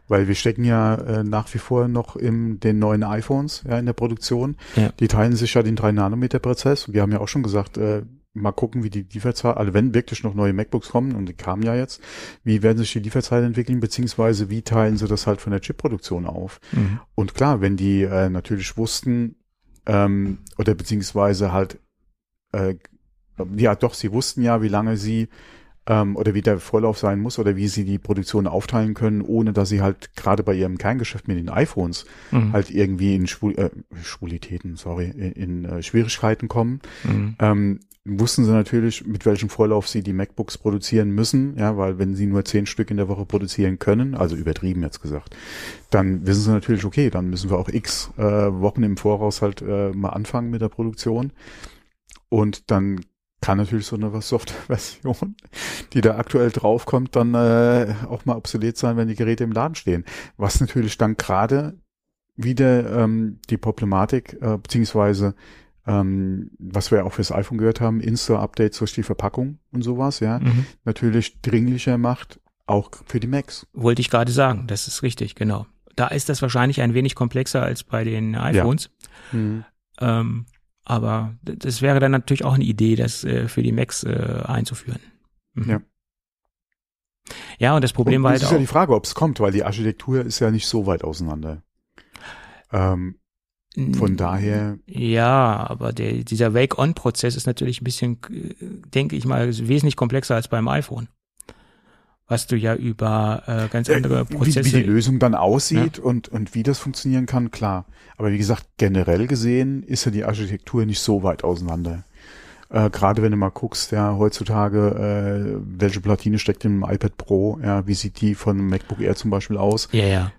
Weil wir stecken ja äh, nach wie vor noch in den neuen iPhones ja, in der Produktion. Ja. Die teilen sich ja den 3-Nanometer-Prozess. Wir haben ja auch schon gesagt, äh, mal gucken, wie die Lieferzahl, also wenn wirklich noch neue MacBooks kommen, und die kamen ja jetzt, wie werden sich die Lieferzahlen entwickeln, beziehungsweise wie teilen sie das halt von der Chipproduktion auf? Mhm. Und klar, wenn die äh, natürlich wussten, ähm, oder beziehungsweise halt, äh, ja doch, sie wussten ja, wie lange sie ähm, oder wie der Vorlauf sein muss oder wie sie die Produktion aufteilen können, ohne dass sie halt gerade bei ihrem Kerngeschäft mit den iPhones mhm. halt irgendwie in Schwul äh, Schwulitäten, sorry, in, in äh, Schwierigkeiten kommen. Mhm. Ähm, wussten sie natürlich, mit welchem Vorlauf sie die MacBooks produzieren müssen, ja, weil wenn sie nur zehn Stück in der Woche produzieren können, also übertrieben jetzt gesagt, dann wissen sie natürlich, okay, dann müssen wir auch x äh, Wochen im Voraus halt äh, mal anfangen mit der Produktion. Und dann kann natürlich so eine Software-Version, die da aktuell draufkommt, dann äh, auch mal obsolet sein, wenn die Geräte im Laden stehen. Was natürlich dann gerade wieder ähm, die Problematik, äh, beziehungsweise ähm, was wir auch fürs iPhone gehört haben, Insta-Updates durch die Verpackung und sowas, ja, mhm. natürlich dringlicher macht, auch für die Macs. Wollte ich gerade sagen, das ist richtig, genau. Da ist das wahrscheinlich ein wenig komplexer als bei den iPhones. Ja. Mhm. Ähm, aber das wäre dann natürlich auch eine Idee, das äh, für die Macs äh, einzuführen. Mhm. Ja. Ja, und das Problem und war halt auch. ist ja die Frage, ob es kommt, weil die Architektur ist ja nicht so weit auseinander. Ähm, von daher. Ja, aber der, dieser Wake-on-Prozess ist natürlich ein bisschen, äh, denke ich mal, wesentlich komplexer als beim iPhone. Was du ja über äh, ganz andere Prozesse. Wie, wie die Lösung dann aussieht ja. und, und wie das funktionieren kann, klar. Aber wie gesagt, generell gesehen ist ja die Architektur nicht so weit auseinander. Äh, Gerade wenn du mal guckst, ja, heutzutage, äh, welche Platine steckt im iPad Pro, ja, wie sieht die von MacBook Air zum Beispiel aus? Ja, ja.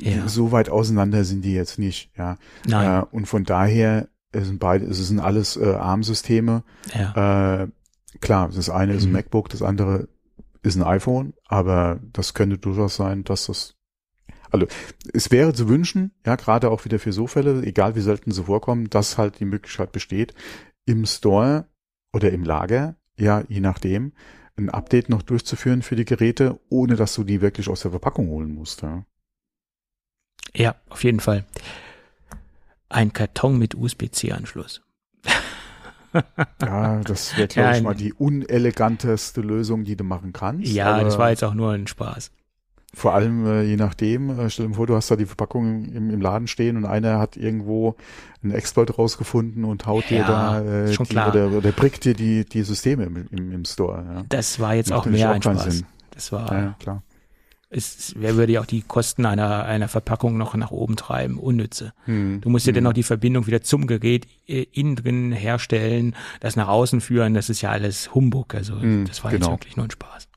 Ja. So weit auseinander sind die jetzt nicht, ja. Nein. Äh, und von daher es sind beide, es sind alles äh, ARM-Systeme. Ja. Äh, klar, das eine ist ein mhm. MacBook, das andere ist ein iPhone, aber das könnte durchaus sein, dass das also es wäre zu wünschen, ja, gerade auch wieder für so Fälle, egal wie selten sie vorkommen, dass halt die Möglichkeit besteht, im Store oder im Lager, ja, je nachdem, ein Update noch durchzuführen für die Geräte, ohne dass du die wirklich aus der Verpackung holen musst. Ja. Ja, auf jeden Fall. Ein Karton mit USB-C-Anschluss. ja, das wäre, glaube ich, mal die uneleganteste Lösung, die du machen kannst. Ja, das war jetzt auch nur ein Spaß. Vor allem äh, je nachdem, äh, stell dir vor, du hast da die Verpackung im, im Laden stehen und einer hat irgendwo einen Exploit rausgefunden und haut ja, dir da äh, die, oder, oder brickt dir die, die Systeme im, im, im Store. Ja. Das war jetzt auch mehr auch ein Spaß. Sinn. Das war ja, klar ist, wer würde ja auch die Kosten einer, einer Verpackung noch nach oben treiben? Unnütze. Hm. Du musst ja hm. dann noch die Verbindung wieder zum Gerät äh, innen drin herstellen, das nach außen führen, das ist ja alles Humbug. Also hm, das war genau. jetzt wirklich nur ein Spaß.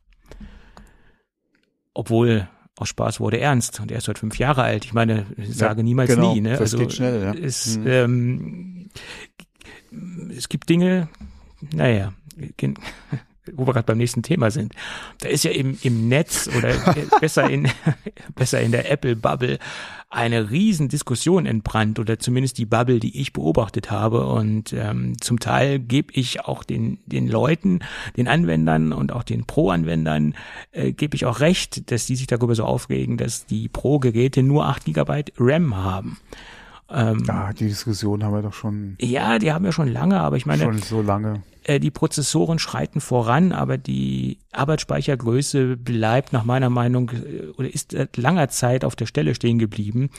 Obwohl aus Spaß wurde ernst und er ist heute fünf Jahre alt. Ich meine, ich sage ja, niemals genau, nie. Ne? Das also geht schnell, ja. Es, hm. ähm, es gibt Dinge, naja, wo wir gerade beim nächsten Thema sind. Da ist ja im, im Netz oder besser in, besser in der Apple-Bubble eine riesen Diskussion entbrannt oder zumindest die Bubble, die ich beobachtet habe. Und ähm, zum Teil gebe ich auch den, den Leuten, den Anwendern und auch den Pro-Anwendern, äh, gebe ich auch recht, dass die sich darüber so aufregen, dass die Pro-Geräte nur acht Gigabyte RAM haben. Ähm, ja, die Diskussion haben wir doch schon. Ja, die haben wir schon lange, aber ich meine. Schon so lange. Äh, die Prozessoren schreiten voran, aber die Arbeitsspeichergröße bleibt nach meiner Meinung äh, oder ist seit langer Zeit auf der Stelle stehen geblieben.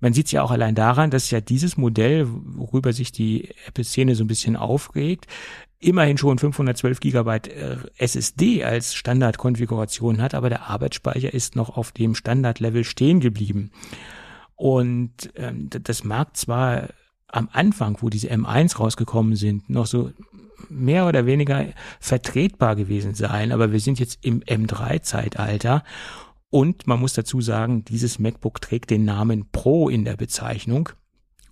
Man sieht es ja auch allein daran, dass ja dieses Modell, worüber sich die Apple-Szene so ein bisschen aufregt, immerhin schon 512 Gigabyte äh, SSD als Standardkonfiguration hat, aber der Arbeitsspeicher ist noch auf dem Standardlevel stehen geblieben. Und ähm, das mag zwar am Anfang, wo diese M1 rausgekommen sind, noch so mehr oder weniger vertretbar gewesen sein, aber wir sind jetzt im M3-Zeitalter und man muss dazu sagen, dieses MacBook trägt den Namen Pro in der Bezeichnung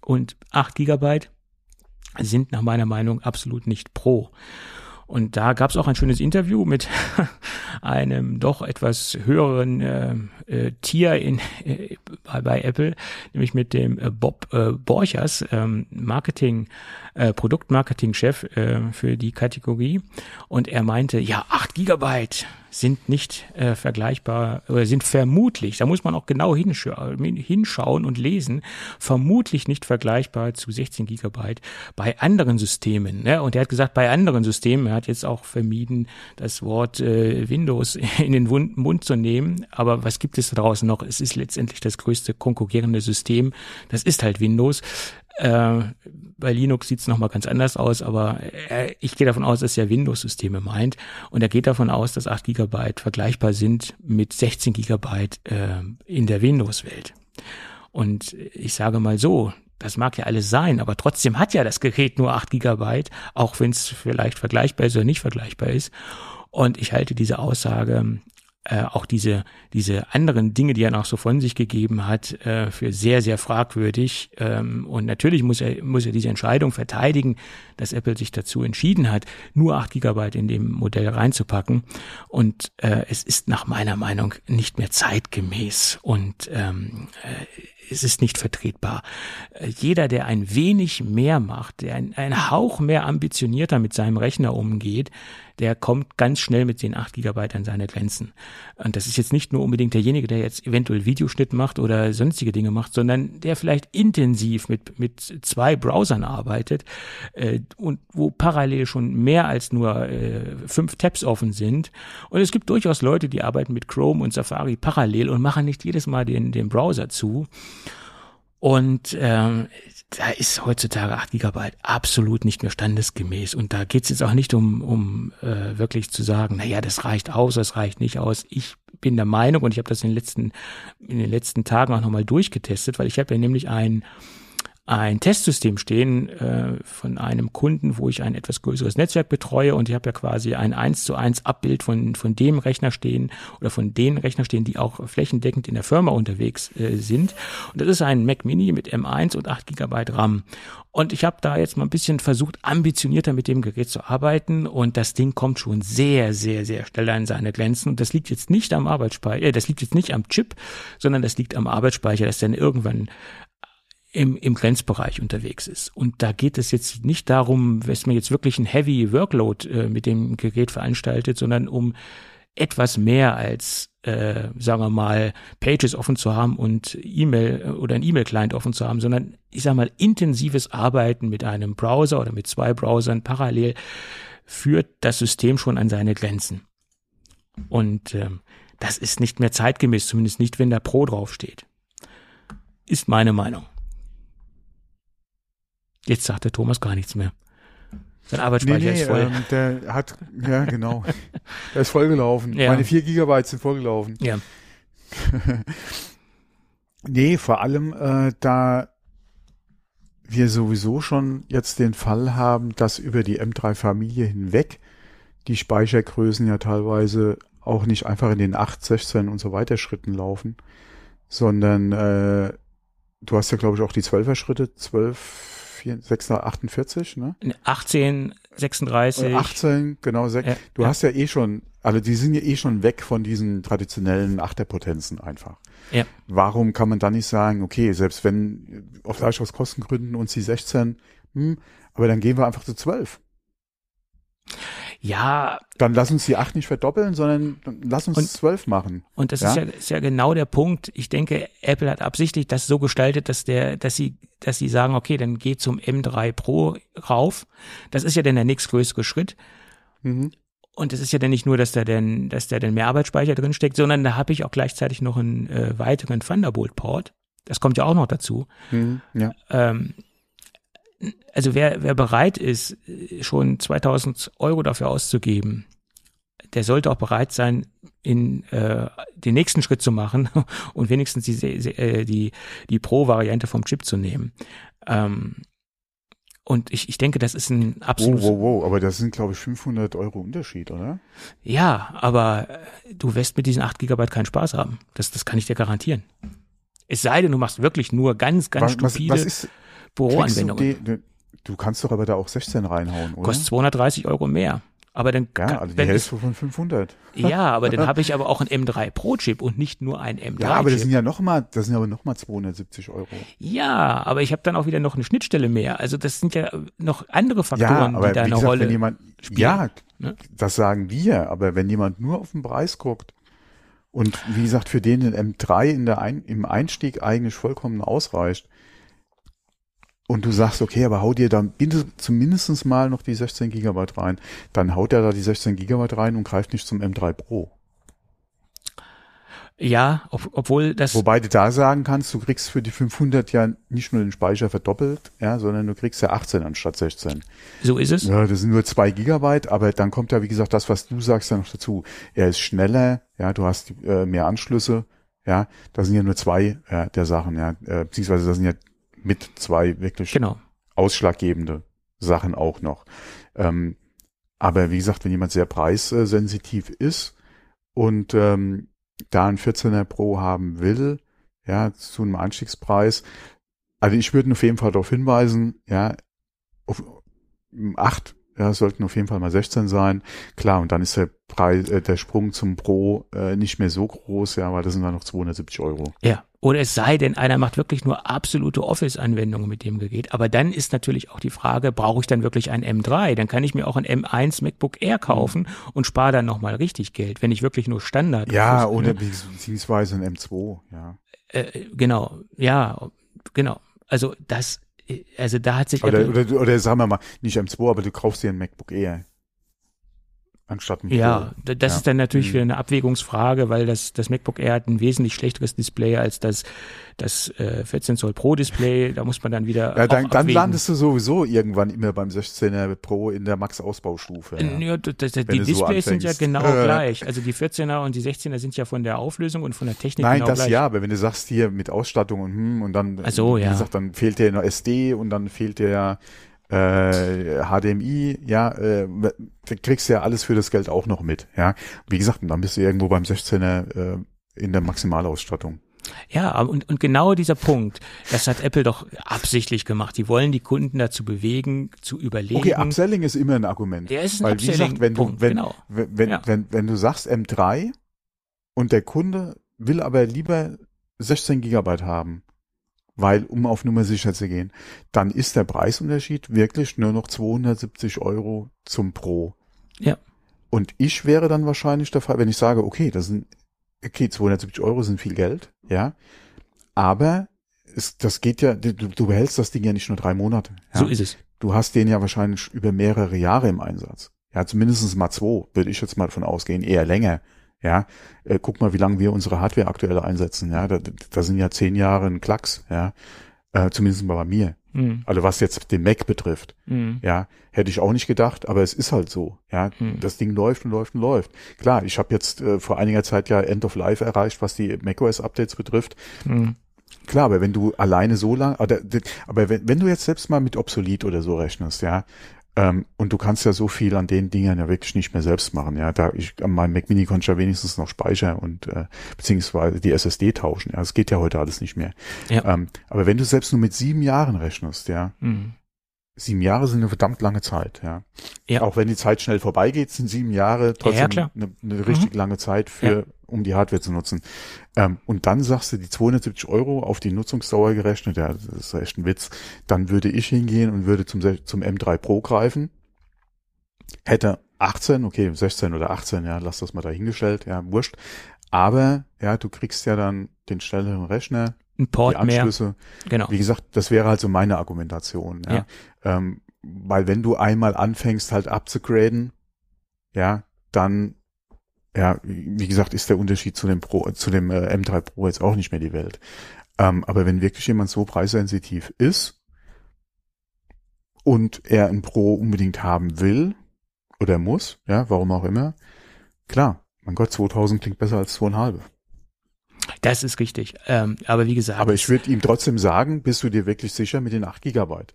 und 8 Gigabyte sind nach meiner Meinung absolut nicht Pro. Und da gab es auch ein schönes Interview mit einem doch etwas höheren äh, äh, Tier in, äh, bei, bei Apple, nämlich mit dem äh, Bob äh, Borchers, ähm, Marketing, äh, Produktmarketing-Chef äh, für die Kategorie. Und er meinte, ja, acht Gigabyte sind nicht äh, vergleichbar oder sind vermutlich, da muss man auch genau hinschau hinschauen und lesen, vermutlich nicht vergleichbar zu 16 Gigabyte bei anderen Systemen. Ne? Und er hat gesagt, bei anderen Systemen, er hat jetzt auch vermieden, das Wort äh, Windows in den Mund zu nehmen. Aber was gibt es da draußen noch? Es ist letztendlich das größte konkurrierende System. Das ist halt Windows. Äh, bei Linux sieht es nochmal ganz anders aus, aber äh, ich gehe davon aus, dass er Windows-Systeme meint. Und er geht davon aus, dass 8 Gigabyte vergleichbar sind mit 16 Gigabyte äh, in der Windows-Welt. Und ich sage mal so, das mag ja alles sein, aber trotzdem hat ja das Gerät nur 8 Gigabyte, auch wenn es vielleicht vergleichbar ist oder nicht vergleichbar ist. Und ich halte diese Aussage äh, auch diese, diese anderen Dinge, die er noch so von sich gegeben hat, äh, für sehr, sehr fragwürdig. Ähm, und natürlich muss er, muss er diese Entscheidung verteidigen, dass Apple sich dazu entschieden hat, nur acht Gigabyte in dem Modell reinzupacken. Und äh, es ist nach meiner Meinung nicht mehr zeitgemäß und ähm, äh, es ist nicht vertretbar. Äh, jeder, der ein wenig mehr macht, der ein, ein Hauch mehr ambitionierter mit seinem Rechner umgeht, der kommt ganz schnell mit den 8 Gigabyte an seine Grenzen. Und das ist jetzt nicht nur unbedingt derjenige, der jetzt eventuell Videoschnitt macht oder sonstige Dinge macht, sondern der vielleicht intensiv mit, mit zwei Browsern arbeitet äh, und wo parallel schon mehr als nur äh, fünf Tabs offen sind. Und es gibt durchaus Leute, die arbeiten mit Chrome und Safari parallel und machen nicht jedes Mal den, den Browser zu. Und ähm, da ist heutzutage 8 Gigabyte absolut nicht mehr standesgemäß. Und da geht es jetzt auch nicht um, um äh, wirklich zu sagen, naja, das reicht aus, das reicht nicht aus. Ich bin der Meinung, und ich habe das in den letzten, in den letzten Tagen auch nochmal durchgetestet, weil ich habe ja nämlich ein ein Testsystem stehen äh, von einem Kunden, wo ich ein etwas größeres Netzwerk betreue und ich habe ja quasi ein eins zu eins Abbild von, von dem Rechner stehen oder von den Rechner stehen, die auch flächendeckend in der Firma unterwegs äh, sind. Und das ist ein Mac Mini mit M1 und 8 GB RAM. Und ich habe da jetzt mal ein bisschen versucht, ambitionierter mit dem Gerät zu arbeiten und das Ding kommt schon sehr, sehr, sehr schnell an seine Grenzen. Und das liegt jetzt nicht am Arbeitsspeicher, äh, das liegt jetzt nicht am Chip, sondern das liegt am Arbeitsspeicher, dass dann irgendwann im, im Grenzbereich unterwegs ist. Und da geht es jetzt nicht darum, dass man jetzt wirklich ein Heavy Workload äh, mit dem Gerät veranstaltet, sondern um etwas mehr als, äh, sagen wir mal, Pages offen zu haben und E-Mail äh, oder ein E-Mail-Client offen zu haben, sondern ich sage mal, intensives Arbeiten mit einem Browser oder mit zwei Browsern parallel führt das System schon an seine Grenzen. Und ähm, das ist nicht mehr zeitgemäß, zumindest nicht, wenn da Pro draufsteht. Ist meine Meinung. Jetzt sagt der Thomas gar nichts mehr. Sein Arbeitsspeicher nee, nee, ist voll. Ähm, der hat, ja genau, der ist vollgelaufen. Ja. Meine vier Gigabyte sind vollgelaufen. Ja. nee, vor allem, äh, da wir sowieso schon jetzt den Fall haben, dass über die M3-Familie hinweg die Speichergrößen ja teilweise auch nicht einfach in den 8, 16 und so weiter Schritten laufen, sondern äh, du hast ja, glaube ich, auch die 12er Schritte, 12, 648, ne? 18, 36. 18, genau. 6. Ja, du ja. hast ja eh schon, also die sind ja eh schon weg von diesen traditionellen Achterpotenzen einfach. Ja. Warum kann man dann nicht sagen, okay, selbst wenn, vielleicht aus Kostengründen uns die 16, hm, aber dann gehen wir einfach zu 12. Ja. Dann lass uns die acht nicht verdoppeln, sondern lass uns zwölf machen. Und das ja? Ist, ja, ist ja genau der Punkt. Ich denke, Apple hat absichtlich das so gestaltet, dass der, dass sie, dass sie sagen, okay, dann geh zum M3 Pro rauf. Das ist ja dann der nächstgrößere Schritt. Mhm. Und es ist ja dann nicht nur, dass da denn, dass da denn mehr Arbeitsspeicher drin steckt, sondern da habe ich auch gleichzeitig noch einen äh, weiteren Thunderbolt-Port. Das kommt ja auch noch dazu. Mhm, ja. Ähm, also wer, wer bereit ist, schon 2000 Euro dafür auszugeben, der sollte auch bereit sein, in äh, den nächsten Schritt zu machen und wenigstens die, äh, die, die Pro-Variante vom Chip zu nehmen. Ähm, und ich, ich denke, das ist ein absolut. Wow, wow, wow, aber das sind, glaube ich, 500 Euro Unterschied, oder? Ja, aber du wirst mit diesen 8 Gigabyte keinen Spaß haben. Das, das kann ich dir garantieren. Es sei denn, du machst wirklich nur ganz, ganz was, stupide. Was, was ist, Büroanwendungen. Du, du, kannst doch aber da auch 16 reinhauen, oder? Kostet 230 Euro mehr. Aber dann ja, kann, also die Hälfte von 500. Ja, aber dann habe ich aber auch ein M3 Pro Chip und nicht nur ein M3 Ja, aber das sind ja noch mal, das sind aber noch mal 270 Euro. Ja, aber ich habe dann auch wieder noch eine Schnittstelle mehr. Also das sind ja noch andere Faktoren, ja, aber die da eine gesagt, Rolle wenn jemand, spielen. Ja, ne? das sagen wir, aber wenn jemand nur auf den Preis guckt und wie gesagt für den ein M3 in der Ein im Einstieg eigentlich vollkommen ausreicht und du sagst, okay, aber hau dir dann bitte zumindest mal noch die 16 Gigabyte rein, dann haut er da die 16 Gigabyte rein und greift nicht zum M3 Pro. Ja, ob, obwohl das Wobei du da sagen kannst, du kriegst für die 500 ja nicht nur den Speicher verdoppelt, ja, sondern du kriegst ja 18 anstatt 16. so ist es. Ja, das sind nur zwei Gigabyte, aber dann kommt ja, wie gesagt, das, was du sagst, ja noch dazu. Er ist schneller, ja, du hast äh, mehr Anschlüsse, ja, da sind ja nur zwei äh, der Sachen, ja, äh, beziehungsweise da sind ja mit zwei wirklich Genau. ausschlaggebende Sachen auch noch. Ähm, aber wie gesagt, wenn jemand sehr preissensitiv ist und ähm, da ein 14er Pro haben will, ja, zu einem Einstiegspreis, also ich würde auf jeden Fall darauf hinweisen, ja, auf acht, ja, sollten auf jeden Fall mal 16 sein. Klar, und dann ist der Preis, äh, der Sprung zum Pro äh, nicht mehr so groß, ja, weil das sind dann noch 270 Euro. Ja. Oder es sei denn, einer macht wirklich nur absolute Office-Anwendungen mit dem Gerät. Aber dann ist natürlich auch die Frage, brauche ich dann wirklich ein M3? Dann kann ich mir auch ein M1 MacBook Air kaufen und spare dann nochmal richtig Geld, wenn ich wirklich nur Standard. Ja, oder ne? beziehungsweise ein M2, ja. äh, genau, ja, genau. Also das, also da hat sich Oder, Apple, oder, oder sagen wir mal, nicht M2, aber du kaufst dir ein MacBook Air. Anstatt ein Pro. ja, das Ja. ist dann natürlich Mhm. wieder eine Abwägungsfrage, weil das, das MacBook Air hat ein wesentlich schlechteres Display als das, das äh, 14 Zoll Pro Display. Da muss man dann wieder Ja, dann, dann landest du sowieso irgendwann immer beim 16er Pro in der Max-Ausbaustufe. Ja. Ja, d- d- die du so Displays sind ja genau Äh. gleich. Also die 14er und die 16er sind ja von der Auflösung und von der Technik Nein, genau das gleich. ja, aber wenn du sagst hier mit Ausstattung und hm, und dann, Ach so, wie ja. gesagt, dann fehlt dir noch SD und dann fehlt dir ja äh, HDMI, ja, äh, kriegst du ja alles für das Geld auch noch mit, ja. Wie gesagt, dann bist du irgendwo beim 16er äh, in der Maximalausstattung. Ja, und, und genau dieser Punkt, das hat Apple doch absichtlich gemacht. Die wollen die Kunden dazu bewegen, zu überlegen. Okay, Upselling ist immer ein Argument. Es ist ein Weil wie gesagt, wenn du, Upselling-Punkt, wenn, genau. wenn, wenn, Ja. wenn, wenn du sagst M3 und der Kunde will aber lieber 16 Gigabyte haben, weil, um auf Nummer sicher zu gehen, dann ist der Preisunterschied wirklich nur noch 270 Euro zum Pro. Ja. Und ich wäre dann wahrscheinlich der Fall, wenn ich sage, okay, das sind, okay, 270 Euro sind viel Geld, ja, aber es, das geht ja, du, du behältst das Ding ja nicht nur drei Monate. Ja? So ist es. du hast den ja wahrscheinlich über mehrere Jahre im Einsatz. Ja, zumindest mal zwei, würde ich jetzt mal von ausgehen, eher länger. Ja, äh, guck mal, wie lange wir unsere Hardware aktuell einsetzen. Ja, da, da sind ja zehn Jahre ein Klacks. Ja, äh, zumindest mal bei mir. Hm, Also was jetzt den Mac betrifft. hm, Ja, hätte ich auch nicht gedacht, aber es ist halt so. Ja, Hm. das Ding läuft und läuft und läuft. Klar, ich habe jetzt äh, vor einiger Zeit ja End of Life erreicht, was die macOS-Updates betrifft. hm. Klar, aber wenn du alleine so lang, oder, aber wenn, wenn du jetzt selbst mal mit Obsolet oder so rechnest, ja, ähm, und du kannst ja so viel an den Dingern ja wirklich nicht mehr selbst machen, ja, da ich an meinem Mac Mini konnte ich ja wenigstens noch Speicher und äh, beziehungsweise die SSD tauschen, ja, das geht ja heute alles nicht mehr. Ja. Ähm, aber wenn du selbst nur mit sieben Jahren rechnest, ja, Hm. Sieben Jahre sind eine verdammt lange Zeit, ja. Ja. Auch wenn die Zeit schnell vorbeigeht, sind sieben Jahre trotzdem Ja, eine, eine richtig lange Zeit für, um die Hardware zu nutzen. Ähm, und dann sagst du die 270 Euro auf die Nutzungsdauer gerechnet, ja, das ist echt ein Witz. Dann würde ich hingehen und würde zum, zum M3 Pro greifen. Hätte 18, okay, 16 oder 18, ja, lass das mal dahingestellt, ja, wurscht. Aber, ja, du kriegst ja dann den schnelleren Rechner, Ein die Port mehr. Anschlüsse. Genau. Wie gesagt, das wäre halt so meine Argumentation. Ja. Ja. Ähm, weil wenn du einmal anfängst halt abzugraden, ja, dann, ja, wie gesagt, ist der Unterschied zu dem Pro, zu dem äh, M3 Pro jetzt auch nicht mehr die Welt. Ähm, aber wenn wirklich jemand so preissensitiv ist und er ein Pro unbedingt haben will oder muss, ja, warum auch immer, klar, mein Gott, 2000 klingt besser als zweieinhalb. Das ist richtig. Ähm, aber wie gesagt. Aber ich würde ihm trotzdem sagen, bist du dir wirklich sicher mit den 8 Gigabyte?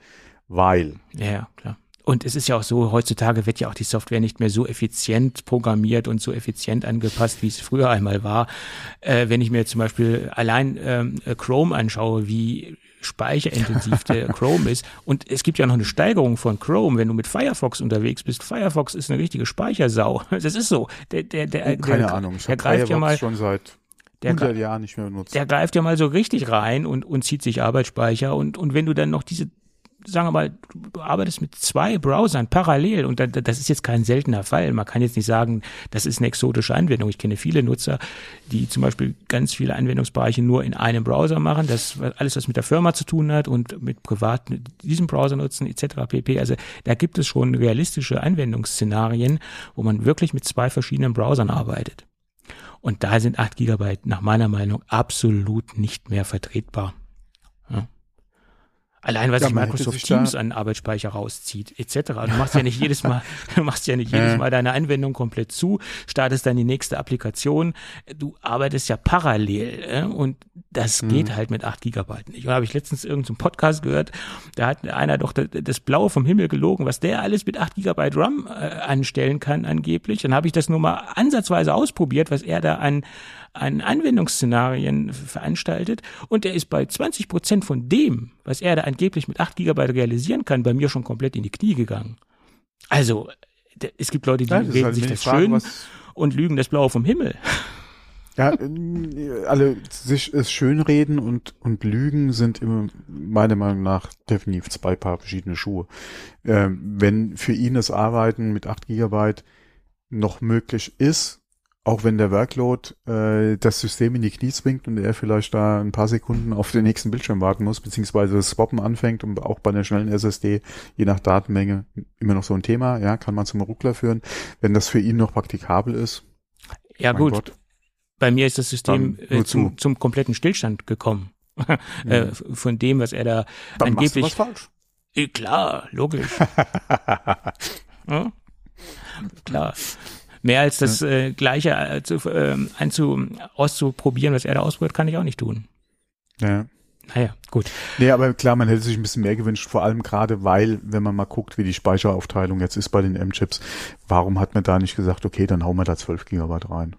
Weil Ja, klar. und es ist ja auch so, heutzutage wird ja auch die Software nicht mehr so effizient programmiert und so effizient angepasst, wie es früher einmal war. Äh, wenn ich mir zum Beispiel allein ähm, Chrome anschaue, wie speicherintensiv der Chrome ist. Und es gibt ja noch eine Steigerung von Chrome, wenn du mit Firefox unterwegs bist. Firefox ist eine richtige Speichersau. Das ist so. Der, der, der, oh, keine der, Ahnung, ich der greift ja mal schon seit der 100 Jahren nicht mehr benutzt. Der greift ja mal so richtig rein und, und zieht sich Arbeitsspeicher. Und, und wenn du dann noch diese sagen wir mal, du arbeitest mit zwei Browsern parallel und das ist jetzt kein seltener Fall. Man kann jetzt nicht sagen, das ist eine exotische Anwendung. Ich kenne viele Nutzer, die zum Beispiel ganz viele Anwendungsbereiche nur in einem Browser machen. Das alles, was mit der Firma zu tun hat und mit privat mit diesem Browser nutzen etc. pp. Also da gibt es schon realistische Anwendungsszenarien, wo man wirklich mit zwei verschiedenen Browsern arbeitet. Und da sind acht Gigabyte nach meiner Meinung absolut nicht mehr vertretbar. Ja. Allein was ja, sich Microsoft Teams an Arbeitsspeicher rauszieht, etc. Du machst ja nicht jedes Mal, du machst ja nicht jedes Mal deine Anwendung komplett zu, startest dann die nächste Applikation. Du arbeitest ja parallel äh? und das mhm. geht halt mit 8 Gigabyte nicht. Und habe ich letztens irgendeinen Podcast gehört, da hat einer doch das Blaue vom Himmel gelogen, was der alles mit 8 Gigabyte RAM äh, anstellen kann angeblich. Dann habe ich das nur mal ansatzweise ausprobiert, was er da an an Anwendungsszenarien veranstaltet und er ist bei 20 Prozent von dem, was er da angeblich mit 8 Gigabyte realisieren kann, bei mir schon komplett in die Knie gegangen. Also, es gibt Leute, die reden halt sich das Frage, schön und lügen das Blaue vom Himmel. Ja, alle sich es schönreden und, und Lügen sind immer meiner Meinung nach definitiv zwei Paar verschiedene Schuhe. Ähm, wenn für ihn das Arbeiten mit 8 Gigabyte noch möglich ist, auch wenn der Workload äh, das System in die Knie zwingt und er vielleicht da ein paar Sekunden auf den nächsten Bildschirm warten muss, beziehungsweise das Swappen anfängt und auch bei einer schnellen SSD, je nach Datenmenge, immer noch so ein Thema, ja, kann man zum Ruckler führen. Wenn das für ihn noch praktikabel ist. Ja gut, Gott, bei mir ist das System äh, zum, zum kompletten Stillstand gekommen. äh, von dem, was er da Dann angeblich. Machst du was falsch. Äh, klar, logisch. ja? Klar mehr als das äh, Gleiche äh, zu, äh, einzu, auszuprobieren, was er da ausprobiert, kann ich auch nicht tun. Ja. Naja, gut. Nee, aber klar, man hätte sich ein bisschen mehr gewünscht, vor allem gerade, weil, wenn man mal guckt, wie die Speicheraufteilung jetzt ist bei den M-Chips, warum hat man da nicht gesagt, okay, dann hauen wir da 12 Gigabyte rein?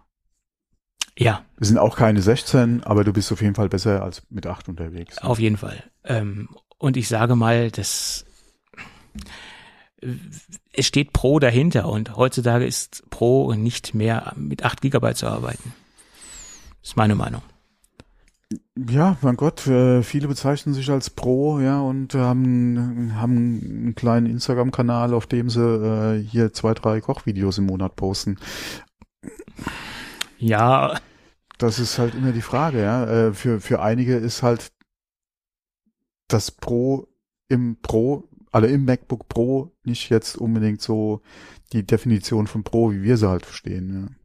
Ja. Es sind auch keine 16, aber du bist auf jeden Fall besser als mit 8 unterwegs. Auf jeden Fall. Ähm, und ich sage mal, dass es steht Pro dahinter und heutzutage ist Pro nicht mehr mit 8 Gigabyte zu arbeiten. Das ist meine Meinung. Ja, mein Gott, äh, viele bezeichnen sich als Pro, ja, und haben, haben einen kleinen Instagram-Kanal, auf dem sie äh, hier zwei, drei Kochvideos im Monat posten. Ja. Das ist halt immer die Frage, ja. Äh, für, für einige ist halt das Pro im Pro alle im MacBook Pro nicht jetzt unbedingt so die Definition von Pro, wie wir sie halt verstehen. Ja.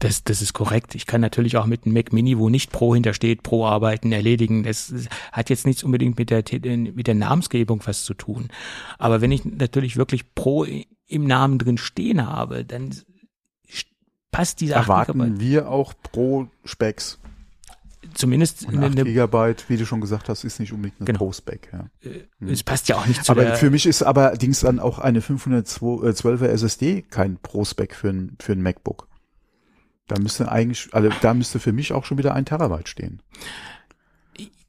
Das, das ist korrekt. Ich kann natürlich auch mit einem Mac Mini, wo nicht Pro hintersteht, Pro arbeiten, erledigen. Das hat jetzt nichts unbedingt mit der, mit der Namensgebung was zu tun. Aber wenn ich natürlich wirklich Pro im Namen drin stehen habe, dann passt dieser Erwarten wir auch Pro Specs zumindest und 8 Gigabyte, wie du schon gesagt hast, ist nicht unbedingt eine genau. Pro-Spec. Ja. Hm. Es passt ja auch nicht zu Aber für mich ist aber allerdings dann auch eine 512er SSD kein Pro-Spec für ein, für ein MacBook. Da müsste eigentlich, also da müsste für mich auch schon wieder ein Terabyte stehen.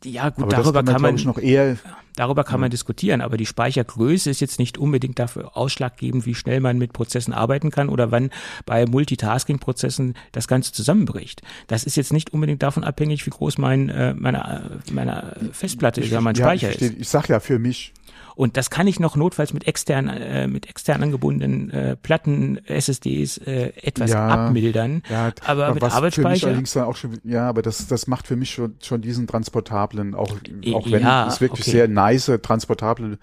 Ja, gut, aber darüber kann man, noch eher, darüber kann ja. man diskutieren, aber die Speichergröße ist jetzt nicht unbedingt dafür ausschlaggebend, wie schnell man mit Prozessen arbeiten kann oder wann bei Multitasking-Prozessen das Ganze zusammenbricht. Das ist jetzt nicht unbedingt davon abhängig, wie groß mein, äh, meine, meine Festplatte ist, ja, mein Speicher ich, ist. Ich sag ja für mich, und das kann ich noch notfalls mit extern, äh, mit extern angebundenen äh, Platten, SSDs äh, etwas ja, abmildern. Ja, aber mit Arbeitsspeicher. schon, ja, aber das, das macht für mich schon, schon diesen transportablen, auch, auch wenn ja, es wirklich okay. sehr nice transportable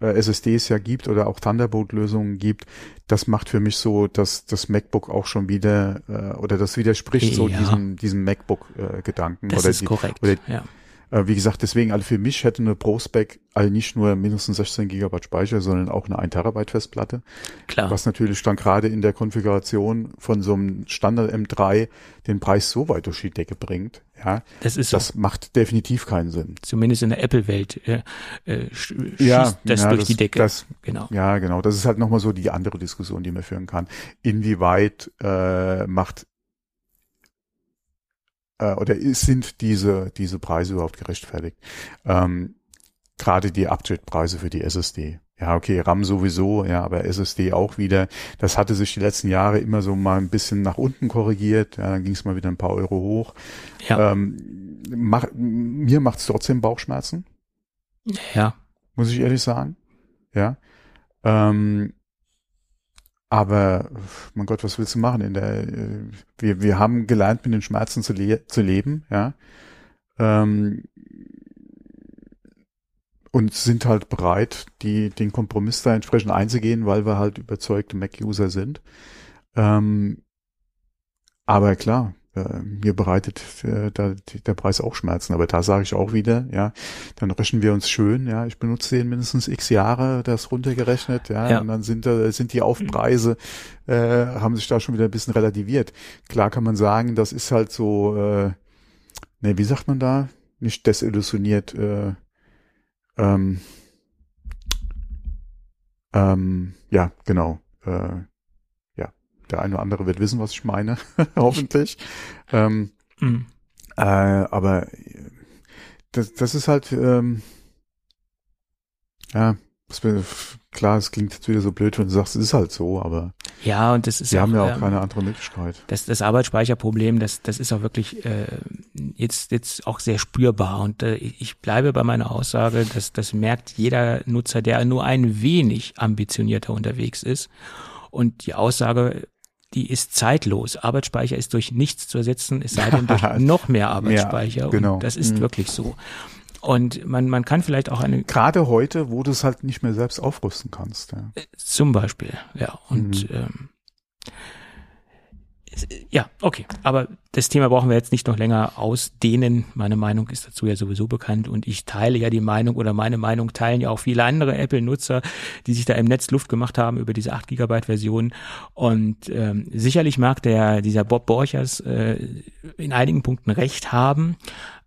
äh, SSDs ja gibt oder auch Thunderbolt-Lösungen gibt, das macht für mich so, dass das MacBook auch schon wieder äh, oder das widerspricht ja. so diesem diesem MacBook-Gedanken. Äh, das oder ist die, korrekt. Oder, ja. Äh, wie gesagt, deswegen, also für mich hätte eine Pro-Spec also nicht nur mindestens 16 Gigabyte Speicher, sondern auch eine 1 Terabyte Festplatte. Klar. Was natürlich dann gerade in der Konfiguration von so einem Standard M3 den Preis so weit durch die Decke bringt. Ja, das ist das so. macht definitiv keinen Sinn. Zumindest in der Apple-Welt äh, äh, schießt ja, das ja, durch das, die Decke. Das, genau. Ja, genau. Das ist halt nochmal so die andere Diskussion, die man führen kann. Inwieweit äh, macht äh, oder sind diese, diese Preise überhaupt gerechtfertigt? Ähm, Gerade die Update-Preise für die SSD. Ja, okay, RAM sowieso, ja, aber SSD auch wieder. Das hatte sich die letzten Jahre immer so mal ein bisschen nach unten korrigiert. Ja, dann ging es mal wieder ein paar Euro hoch. Ja. Ähm, mach, mir macht es trotzdem Bauchschmerzen. Ja. Muss ich ehrlich sagen. Ja. Ähm, aber, mein Gott, was willst du machen? In der, äh, wir, wir haben gelernt, mit den Schmerzen zu, le zu leben, ja. Ähm, und sind halt bereit, die, den Kompromiss da entsprechend einzugehen, weil wir halt überzeugte Mac-User sind. Ähm, aber klar, äh, mir bereitet äh, da, der Preis auch Schmerzen. Aber da sage ich auch wieder, ja, dann rechnen wir uns schön, ja, ich benutze den mindestens x Jahre, das runtergerechnet, ja, ja. und dann sind da sind die Aufpreise, äh, haben sich da schon wieder ein bisschen relativiert. Klar kann man sagen, das ist halt so, äh, ne, wie sagt man da? Nicht desillusioniert, äh, ähm, ähm, ja, genau. Äh, der eine oder andere wird wissen, was ich meine, hoffentlich. Ähm, mhm. äh, aber das, das ist halt, ähm, ja, klar, es klingt jetzt wieder so blöd, wenn du sagst, es ist halt so, aber ja, und das ist wir auch, haben ja auch ähm, keine andere Möglichkeit. Das, das Arbeitsspeicherproblem, das, das ist auch wirklich äh, jetzt, jetzt auch sehr spürbar. Und äh, ich bleibe bei meiner Aussage, dass das merkt jeder Nutzer, der nur ein wenig ambitionierter unterwegs ist. Und die Aussage die ist zeitlos. Arbeitsspeicher ist durch nichts zu ersetzen, es sei denn durch noch mehr Arbeitsspeicher. Ja, genau. Und das ist mhm. wirklich so. Und man, man kann vielleicht auch eine. Gerade heute, wo du es halt nicht mehr selbst aufrüsten kannst. Ja. Zum Beispiel, ja. Und mhm. ähm, ja, okay. Aber das Thema brauchen wir jetzt nicht noch länger ausdehnen. Meine Meinung ist dazu ja sowieso bekannt und ich teile ja die Meinung oder meine Meinung teilen ja auch viele andere Apple-Nutzer, die sich da im Netz Luft gemacht haben über diese 8 Gigabyte Version. Und ähm, sicherlich mag der dieser Bob Borchers äh, in einigen Punkten recht haben,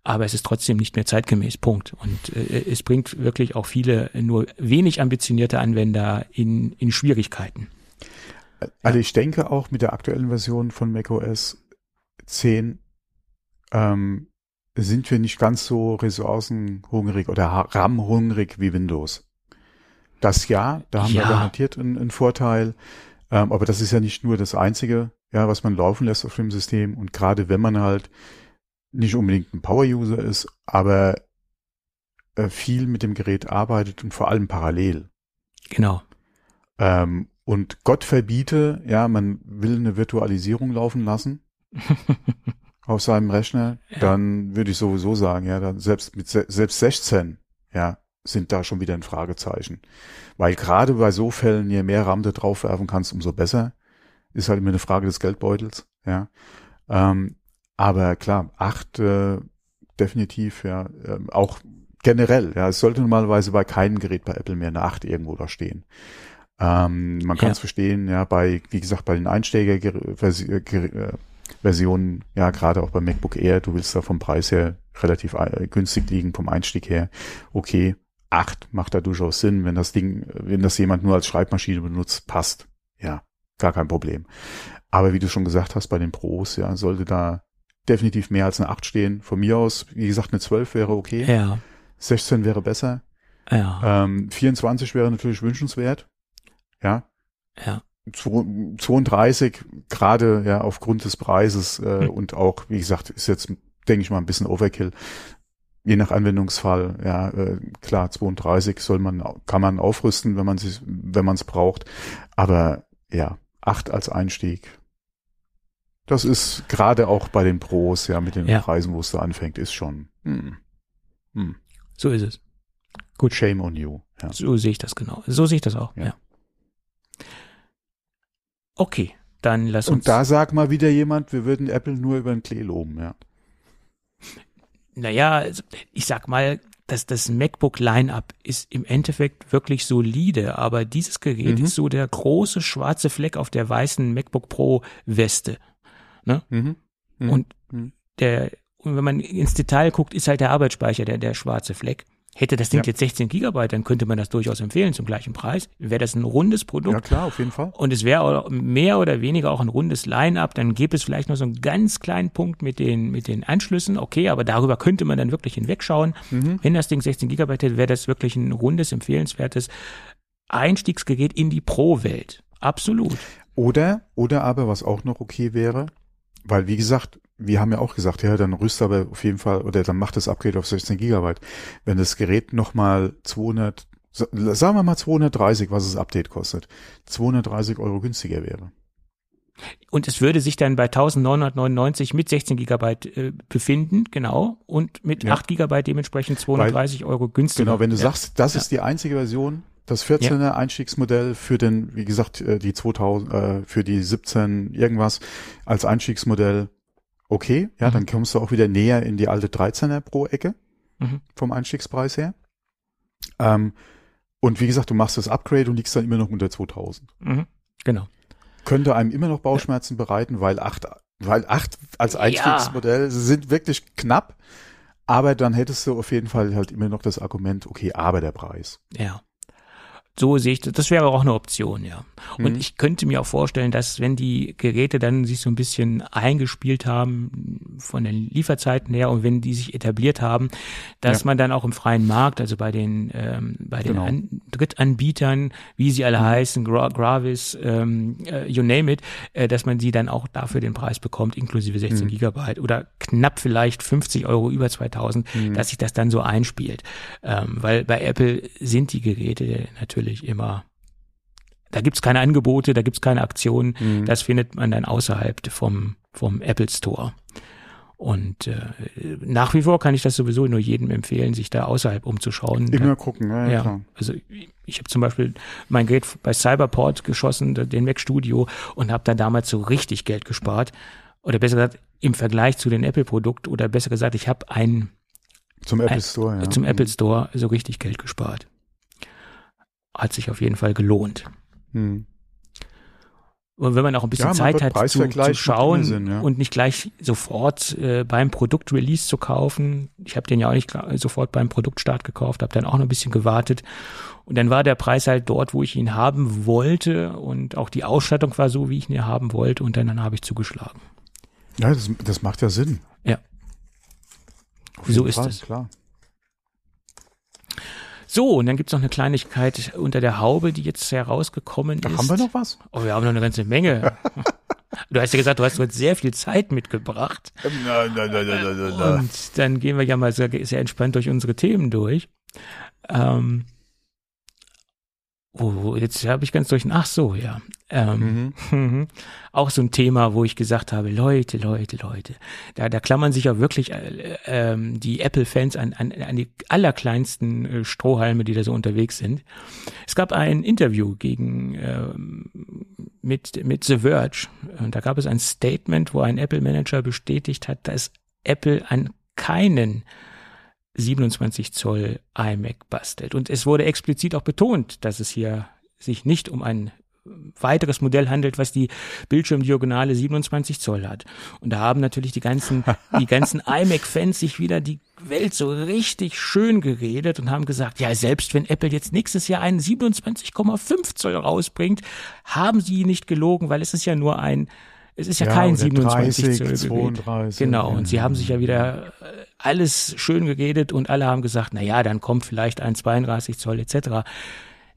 aber es ist trotzdem nicht mehr zeitgemäß. Punkt. Und äh, es bringt wirklich auch viele nur wenig ambitionierte Anwender in, in Schwierigkeiten. Also ich denke auch mit der aktuellen Version von macOS 10 ähm, sind wir nicht ganz so ressourcenhungrig oder RAM-hungrig wie Windows. Das ja, da haben ja. wir garantiert einen, einen Vorteil. Ähm, aber das ist ja nicht nur das Einzige, ja, was man laufen lässt auf dem System. Und gerade wenn man halt nicht unbedingt ein Power-User ist, aber äh, viel mit dem Gerät arbeitet und vor allem parallel. Genau. Ähm, und Gott verbiete, ja, man will eine Virtualisierung laufen lassen auf seinem Rechner, dann würde ich sowieso sagen, ja, dann selbst mit selbst 16, ja, sind da schon wieder ein Fragezeichen. Weil gerade bei so Fällen, je mehr RAM du draufwerfen kannst, umso besser. Ist halt immer eine Frage des Geldbeutels, ja. Ähm, aber klar, acht äh, definitiv, ja, äh, auch generell, ja, es sollte normalerweise bei keinem Gerät bei Apple mehr eine acht irgendwo da stehen. Ähm, man kann es ja. verstehen, ja, bei, wie gesagt, bei den Einsteiger-Versionen, ja, gerade auch beim MacBook Air, du willst da vom Preis her relativ äh, günstig liegen, vom Einstieg her. Okay, acht macht da durchaus Sinn, wenn das Ding, wenn das jemand nur als Schreibmaschine benutzt, passt. Ja, gar kein Problem. Aber wie du schon gesagt hast, bei den Pros, ja, sollte da definitiv mehr als eine 8 stehen. Von mir aus, wie gesagt, eine 12 wäre okay. Ja. 16 wäre besser. Ja. Ähm, 24 wäre natürlich wünschenswert. Ja. Ja. 32 gerade ja aufgrund des Preises äh, hm. und auch wie gesagt ist jetzt denke ich mal ein bisschen Overkill je nach Anwendungsfall ja äh, klar 32 soll man kann man aufrüsten wenn man sich wenn man es braucht aber ja 8 als Einstieg das ist gerade auch bei den Pros ja mit den ja. Preisen wo es da anfängt ist schon hm, hm. so ist es gut shame on you ja. so sehe ich das genau so sehe ich das auch ja. ja. Okay, dann lass uns. Und da sag mal wieder jemand, wir würden Apple nur über den Klee loben, ja. Naja, also, ich sag mal, dass das MacBook Line-up ist im Endeffekt wirklich solide, aber dieses Gerät mhm. ist so der große schwarze Fleck auf der weißen MacBook Pro Weste. Ne? Mhm. Mhm. Und mhm. der, und wenn man ins Detail guckt, ist halt der Arbeitsspeicher der, der schwarze Fleck. Hätte das Ding ja. jetzt 16 Gigabyte, dann könnte man das durchaus empfehlen zum gleichen Preis. Wäre das ein rundes Produkt. Ja klar, auf jeden Fall. Und es wäre mehr oder weniger auch ein rundes Line-up. Dann gäbe es vielleicht noch so einen ganz kleinen Punkt mit den, mit den Anschlüssen. Okay, aber darüber könnte man dann wirklich hinwegschauen. Mhm. Wenn das Ding 16 Gigabyte hätte, wäre das wirklich ein rundes, empfehlenswertes Einstiegsgerät in die Pro-Welt. Absolut. Oder, oder aber, was auch noch okay wäre, weil wie gesagt, wir haben ja auch gesagt, ja, dann rüst aber auf jeden Fall, oder dann macht das Upgrade auf 16 Gigabyte. Wenn das Gerät nochmal 200, sagen wir mal 230, was das Update kostet, 230 Euro günstiger wäre. Und es würde sich dann bei 1999 mit 16 Gigabyte äh, befinden, genau, und mit ja. 8 Gigabyte dementsprechend 230 Weil, Euro günstiger. Genau, wenn du ja. sagst, das ja. ist die einzige Version, das 14er Einstiegsmodell für den, wie gesagt, äh, die 2000, äh, für die 17 irgendwas als Einstiegsmodell okay, ja, mhm. dann kommst du auch wieder näher in die alte 13er pro Ecke mhm. vom Einstiegspreis her. Ähm, und wie gesagt, du machst das Upgrade und liegst dann immer noch unter 2000. Mhm. Genau. Könnte einem immer noch Bauchschmerzen ja. bereiten, weil acht, weil acht als Einstiegsmodell ja. sind wirklich knapp. Aber dann hättest du auf jeden Fall halt immer noch das Argument, okay, aber der Preis. Ja. So sehe ich das. Das wäre auch eine Option, ja. Und mhm. ich könnte mir auch vorstellen, dass wenn die Geräte dann sich so ein bisschen eingespielt haben von den Lieferzeiten her und wenn die sich etabliert haben, dass ja. man dann auch im freien Markt, also bei den ähm, bei den genau. An Drittanbietern, wie sie alle mhm. heißen, Gra Gravis, ähm, äh, you name it, äh, dass man sie dann auch dafür den Preis bekommt, inklusive 16 mhm. Gigabyte oder knapp vielleicht 50 Euro über 2000, mhm. dass sich das dann so einspielt. Ähm, weil bei Apple sind die Geräte natürlich natürlich immer da gibt's keine Angebote, da gibt's keine Aktionen. Mhm. Das findet man dann außerhalb vom, vom Apple Store. Und äh, nach wie vor kann ich das sowieso nur jedem empfehlen, sich da außerhalb umzuschauen. Immer da, gucken, ja, ja, klar. Also ich habe zum Beispiel mein Gerät bei Cyberport geschossen, den Mac Studio, und habe da damals so richtig Geld gespart. Oder besser gesagt, im Vergleich zu den Apple-Produkt, oder besser gesagt, ich habe ein zum Apple Store, ein, ja. Zum Apple Store so richtig Geld gespart hat sich auf jeden Fall gelohnt. Hm. Und wenn man auch ein bisschen ja, Zeit hat zu, zu schauen Sinn, ja. und nicht gleich sofort äh, beim Produktrelease zu kaufen. Ich habe den ja auch nicht sofort beim Produktstart gekauft, habe dann auch noch ein bisschen gewartet. Und dann war der Preis halt dort, wo ich ihn haben wollte und auch die Ausstattung war so, wie ich ihn haben wollte und dann, dann habe ich zugeschlagen. Ja, das, das macht ja Sinn. Ja. So ist es. Klar. So, und dann gibt's noch eine Kleinigkeit unter der Haube, die jetzt herausgekommen da ist. Haben wir noch was? Oh, wir haben noch eine ganze Menge. du hast ja gesagt, du hast heute sehr viel Zeit mitgebracht. Nein, nein, nein, nein, nein, nein. Und dann gehen wir ja mal sehr, sehr entspannt durch unsere Themen durch. Ähm, Oh, jetzt habe ich ganz durch. Ach so, ja. Ähm, mhm. auch so ein Thema, wo ich gesagt habe, Leute, Leute, Leute, da, da klammern sich ja wirklich äh, äh, die Apple-Fans an, an, an die allerkleinsten äh, Strohhalme, die da so unterwegs sind. Es gab ein Interview gegen äh, mit mit The Verge und da gab es ein Statement, wo ein Apple-Manager bestätigt hat, dass Apple an keinen 27 Zoll iMac bastelt. Und es wurde explizit auch betont, dass es hier sich nicht um ein weiteres Modell handelt, was die Bildschirmdiagonale 27 Zoll hat. Und da haben natürlich die ganzen, die ganzen iMac-Fans sich wieder die Welt so richtig schön geredet und haben gesagt, ja, selbst wenn Apple jetzt nächstes Jahr einen 27,5 Zoll rausbringt, haben sie nicht gelogen, weil es ist ja nur ein es ist ja, ja kein 27 Zoll 32, Genau. Und sie haben sich ja wieder alles schön geredet und alle haben gesagt, na ja, dann kommt vielleicht ein 32 Zoll etc.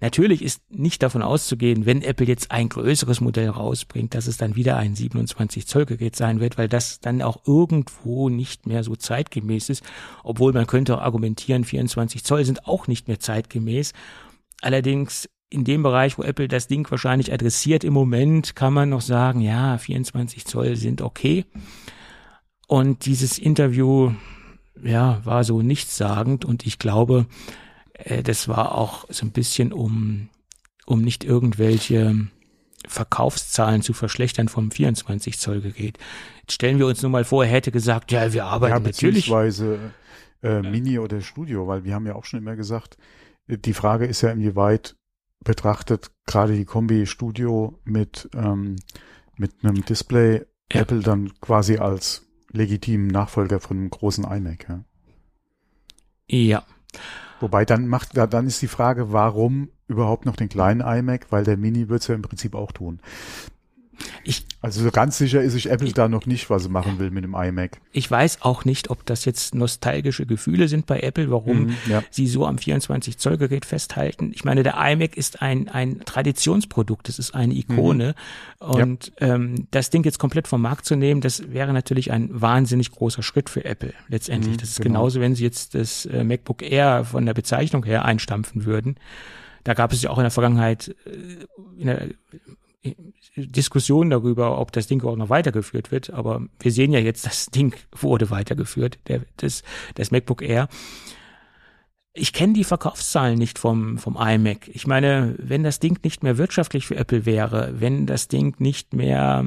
Natürlich ist nicht davon auszugehen, wenn Apple jetzt ein größeres Modell rausbringt, dass es dann wieder ein 27 Zoll Gerät sein wird, weil das dann auch irgendwo nicht mehr so zeitgemäß ist. Obwohl man könnte auch argumentieren, 24 Zoll sind auch nicht mehr zeitgemäß. Allerdings in dem Bereich, wo Apple das Ding wahrscheinlich adressiert im Moment, kann man noch sagen, ja, 24 Zoll sind okay. Und dieses Interview, ja, war so nichtssagend und ich glaube, äh, das war auch so ein bisschen um, um nicht irgendwelche Verkaufszahlen zu verschlechtern vom 24 Zoll Gerät. Jetzt stellen wir uns nur mal vor, er hätte gesagt, ja, wir arbeiten ja, natürlich. Beziehungsweise äh, Mini oder Studio, weil wir haben ja auch schon immer gesagt, die Frage ist ja, inwieweit betrachtet gerade die Kombi Studio mit, ähm, mit einem Display ja. Apple dann quasi als legitimen Nachfolger von einem großen iMac. Ja. ja. Wobei dann macht, dann ist die Frage, warum überhaupt noch den kleinen iMac, weil der Mini wird es ja im Prinzip auch tun. Ich, also so ganz sicher ist sich Apple ich, da noch nicht, was sie machen will mit dem iMac. Ich weiß auch nicht, ob das jetzt nostalgische Gefühle sind bei Apple, warum mhm, ja. sie so am 24 Zoll Gerät festhalten. Ich meine, der iMac ist ein, ein Traditionsprodukt, das ist eine Ikone mhm. und ja. ähm, das Ding jetzt komplett vom Markt zu nehmen, das wäre natürlich ein wahnsinnig großer Schritt für Apple letztendlich. Mhm, das ist genau. genauso, wenn sie jetzt das äh, MacBook Air von der Bezeichnung her einstampfen würden. Da gab es ja auch in der Vergangenheit äh, in der Diskussion darüber, ob das Ding auch noch weitergeführt wird. Aber wir sehen ja jetzt, das Ding wurde weitergeführt, der, das, das MacBook Air. Ich kenne die Verkaufszahlen nicht vom, vom iMac. Ich meine, wenn das Ding nicht mehr wirtschaftlich für Apple wäre, wenn das Ding nicht mehr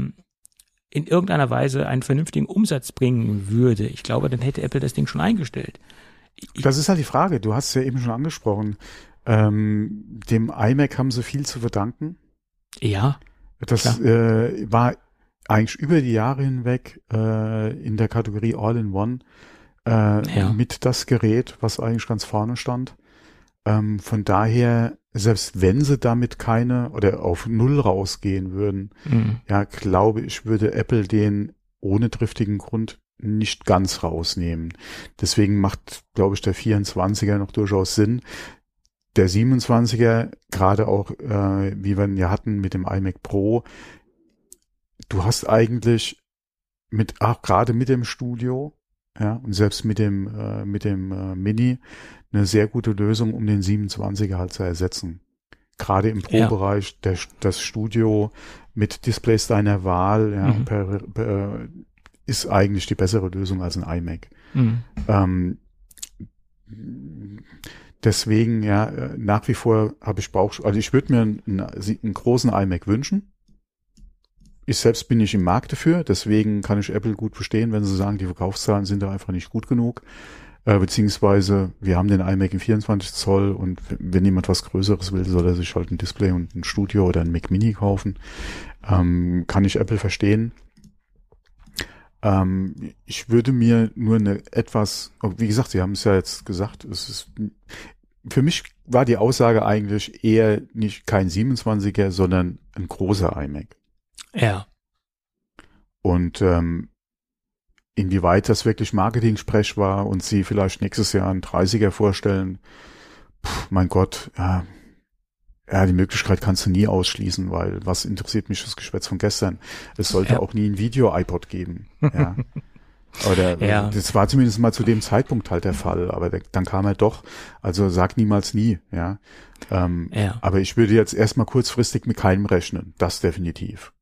in irgendeiner Weise einen vernünftigen Umsatz bringen würde, ich glaube, dann hätte Apple das Ding schon eingestellt. Ich, das ist halt die Frage. Du hast es ja eben schon angesprochen. Ähm, dem iMac haben sie viel zu verdanken. Ja. Das äh, war eigentlich über die Jahre hinweg äh, in der Kategorie All-in-One äh, ja. mit das Gerät, was eigentlich ganz vorne stand. Ähm, von daher, selbst wenn sie damit keine oder auf Null rausgehen würden, mhm. ja, glaube ich, würde Apple den ohne triftigen Grund nicht ganz rausnehmen. Deswegen macht, glaube ich, der 24er noch durchaus Sinn der 27er, gerade auch, äh, wie wir ihn ja hatten mit dem iMac Pro, du hast eigentlich mit, auch gerade mit dem Studio, ja, und selbst mit dem, äh, mit dem äh, Mini eine sehr gute Lösung, um den 27er halt zu ersetzen. Gerade im Pro-Bereich, ja. das Studio mit Displays deiner Wahl, ja, mhm. per, per, ist eigentlich die bessere Lösung als ein iMac. Mhm. Ähm, Deswegen, ja, nach wie vor habe ich Bauch, also ich würde mir einen, einen, großen iMac wünschen. Ich selbst bin nicht im Markt dafür, deswegen kann ich Apple gut verstehen, wenn sie sagen, die Verkaufszahlen sind da einfach nicht gut genug. Äh, beziehungsweise wir haben den iMac in 24 Zoll und wenn jemand was Größeres will, soll er sich halt ein Display und ein Studio oder ein Mac Mini kaufen. Ähm, kann ich Apple verstehen. Ähm, ich würde mir nur eine etwas, oh, wie gesagt, Sie haben es ja jetzt gesagt, es ist, für mich war die Aussage eigentlich eher nicht kein 27er, sondern ein großer iMac. Ja. Und ähm, inwieweit das wirklich Marketing-Sprech war und Sie vielleicht nächstes Jahr einen 30er vorstellen, Puh, mein Gott, ja, ja, die Möglichkeit kannst du nie ausschließen, weil was interessiert mich das Geschwätz von gestern? Es sollte ja. auch nie ein Video-iPod geben. Ja. Oder ja. das war zumindest mal zu dem Zeitpunkt halt der Fall, aber der, dann kam er doch. Also sag niemals nie, ja. Ähm, ja. Aber ich würde jetzt erstmal kurzfristig mit keinem rechnen. Das definitiv.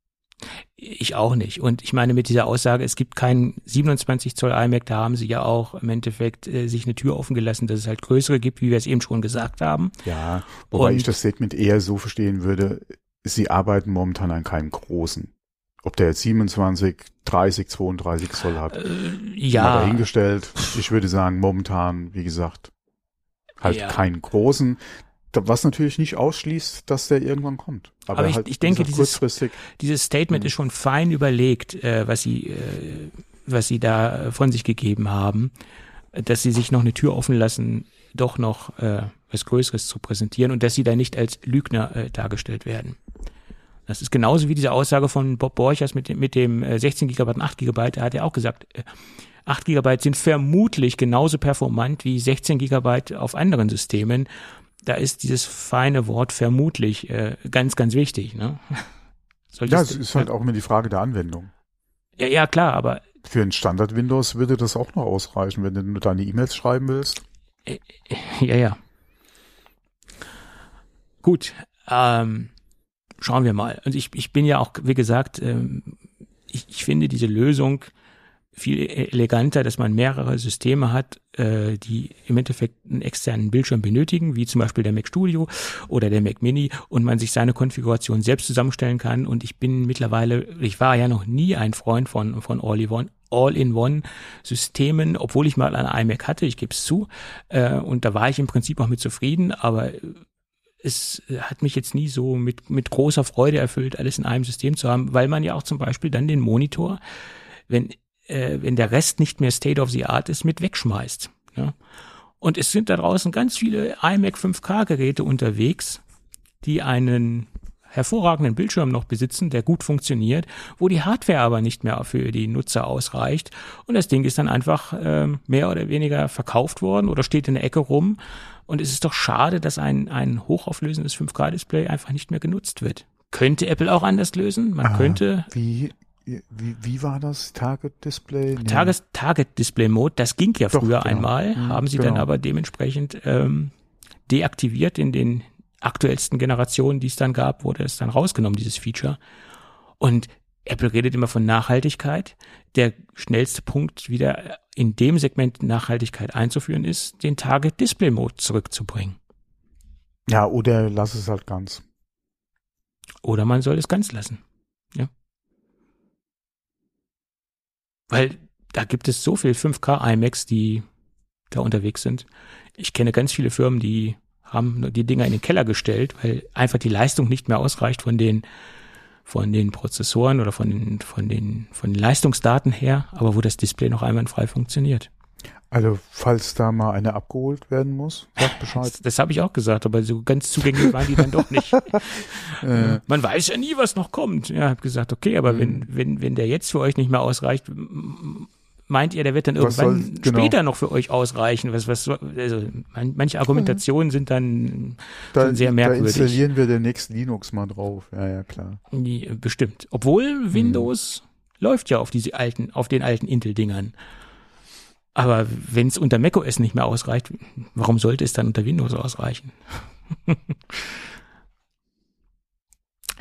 Ich auch nicht. Und ich meine mit dieser Aussage, es gibt keinen 27 Zoll iMac, da haben sie ja auch im Endeffekt äh, sich eine Tür offen gelassen, dass es halt größere gibt, wie wir es eben schon gesagt haben. Ja, wobei Und, ich das Statement eher so verstehen würde, sie arbeiten momentan an keinem großen. Ob der jetzt 27, 30, 32 Zoll hat, äh, ja. dahingestellt. Ich würde sagen, momentan, wie gesagt, halt ja. keinen großen was natürlich nicht ausschließt, dass der irgendwann kommt. Aber, Aber ich, halt, ich denke, dieses, dieses Statement mhm. ist schon fein überlegt, äh, was sie, äh, was sie da von sich gegeben haben, dass sie sich noch eine Tür offen lassen, doch noch äh, was Größeres zu präsentieren und dass sie da nicht als Lügner äh, dargestellt werden. Das ist genauso wie diese Aussage von Bob Borchers mit dem, mit dem 16 GB und 8 GB. Da hat er auch gesagt, 8 äh, GB sind vermutlich genauso performant wie 16 GB auf anderen Systemen da ist dieses feine Wort vermutlich äh, ganz, ganz wichtig. Ne? ja, es ist halt auch immer die Frage der Anwendung. Ja, ja, klar, aber. Für ein Standard Windows würde das auch noch ausreichen, wenn du nur deine E-Mails schreiben willst. Äh, ja, ja. Gut, ähm, schauen wir mal. Und ich, ich bin ja auch, wie gesagt, ähm, ich, ich finde diese Lösung viel e-, eleganter, dass man mehrere Systeme hat, äh, die im Endeffekt einen externen Bildschirm benötigen, wie zum Beispiel der Mac Studio oder der Mac Mini und man sich seine Konfiguration selbst zusammenstellen kann. Und ich bin mittlerweile, ich war ja noch nie ein Freund von, von All-in-One. All-in-One-Systemen, obwohl ich mal eine iMac hatte, ich gebe es zu, äh, und da war ich im Prinzip auch mit zufrieden, aber es hat mich jetzt nie so mit, mit großer Freude erfüllt, alles in einem System zu haben, weil man ja auch zum Beispiel dann den Monitor, wenn äh, wenn der Rest nicht mehr State of the Art ist, mit wegschmeißt. Ja? Und es sind da draußen ganz viele iMac 5K Geräte unterwegs, die einen hervorragenden Bildschirm noch besitzen, der gut funktioniert, wo die Hardware aber nicht mehr für die Nutzer ausreicht. Und das Ding ist dann einfach äh, mehr oder weniger verkauft worden oder steht in der Ecke rum. Und es ist doch schade, dass ein, ein hochauflösendes 5K-Display einfach nicht mehr genutzt wird. Könnte Apple auch anders lösen? Man ah, könnte. Wie wie, wie war das? Target Display? Nee. Tages, Target Display Mode, das ging ja Doch, früher genau. einmal, mhm, haben sie genau. dann aber dementsprechend ähm, deaktiviert in den aktuellsten Generationen, die es dann gab, wurde es dann rausgenommen, dieses Feature. Und Apple redet immer von Nachhaltigkeit. Der schnellste Punkt, wieder in dem Segment Nachhaltigkeit einzuführen, ist, den Target Display Mode zurückzubringen. Ja, oder lass es halt ganz. Oder man soll es ganz lassen. Ja. Weil da gibt es so viel 5K iMacs, die da unterwegs sind. Ich kenne ganz viele Firmen, die haben die Dinger in den Keller gestellt, weil einfach die Leistung nicht mehr ausreicht von den von den Prozessoren oder von den von den von den Leistungsdaten her, aber wo das Display noch einwandfrei funktioniert. Also falls da mal eine abgeholt werden muss, sag Bescheid. Das, das habe ich auch gesagt, aber so ganz zugänglich waren die dann doch nicht. äh, Man weiß ja nie, was noch kommt. Ja, habe gesagt, okay, aber wenn mhm. wenn wenn der jetzt für euch nicht mehr ausreicht, meint ihr, der wird dann irgendwann soll, genau. später noch für euch ausreichen? Was was also manche Argumentationen sind dann da, sehr merkwürdig. Da installieren wir demnächst Linux mal drauf. Ja, ja, klar. Bestimmt. Obwohl Windows hm. läuft ja auf diese alten auf den alten Intel Dingern. Aber wenn es unter macOS nicht mehr ausreicht, warum sollte es dann unter Windows ausreichen?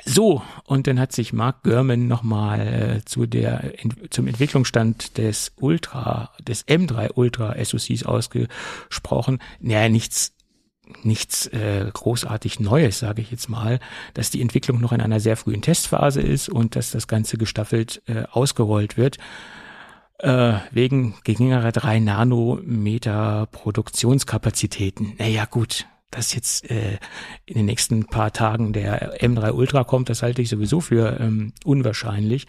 so, und dann hat sich Mark Gurman nochmal äh, zu der, zum Entwicklungsstand des Ultra, des M3 Ultra SoCs ausgesprochen. Naja, nichts nichts äh, großartig Neues, sage ich jetzt mal, dass die Entwicklung noch in einer sehr frühen Testphase ist und dass das Ganze gestaffelt äh, ausgerollt wird äh, wegen geringerer drei Nanometer Produktionskapazitäten. Naja, gut, dass jetzt äh, in den nächsten paar Tagen der M3 Ultra kommt, das halte ich sowieso für ähm, unwahrscheinlich.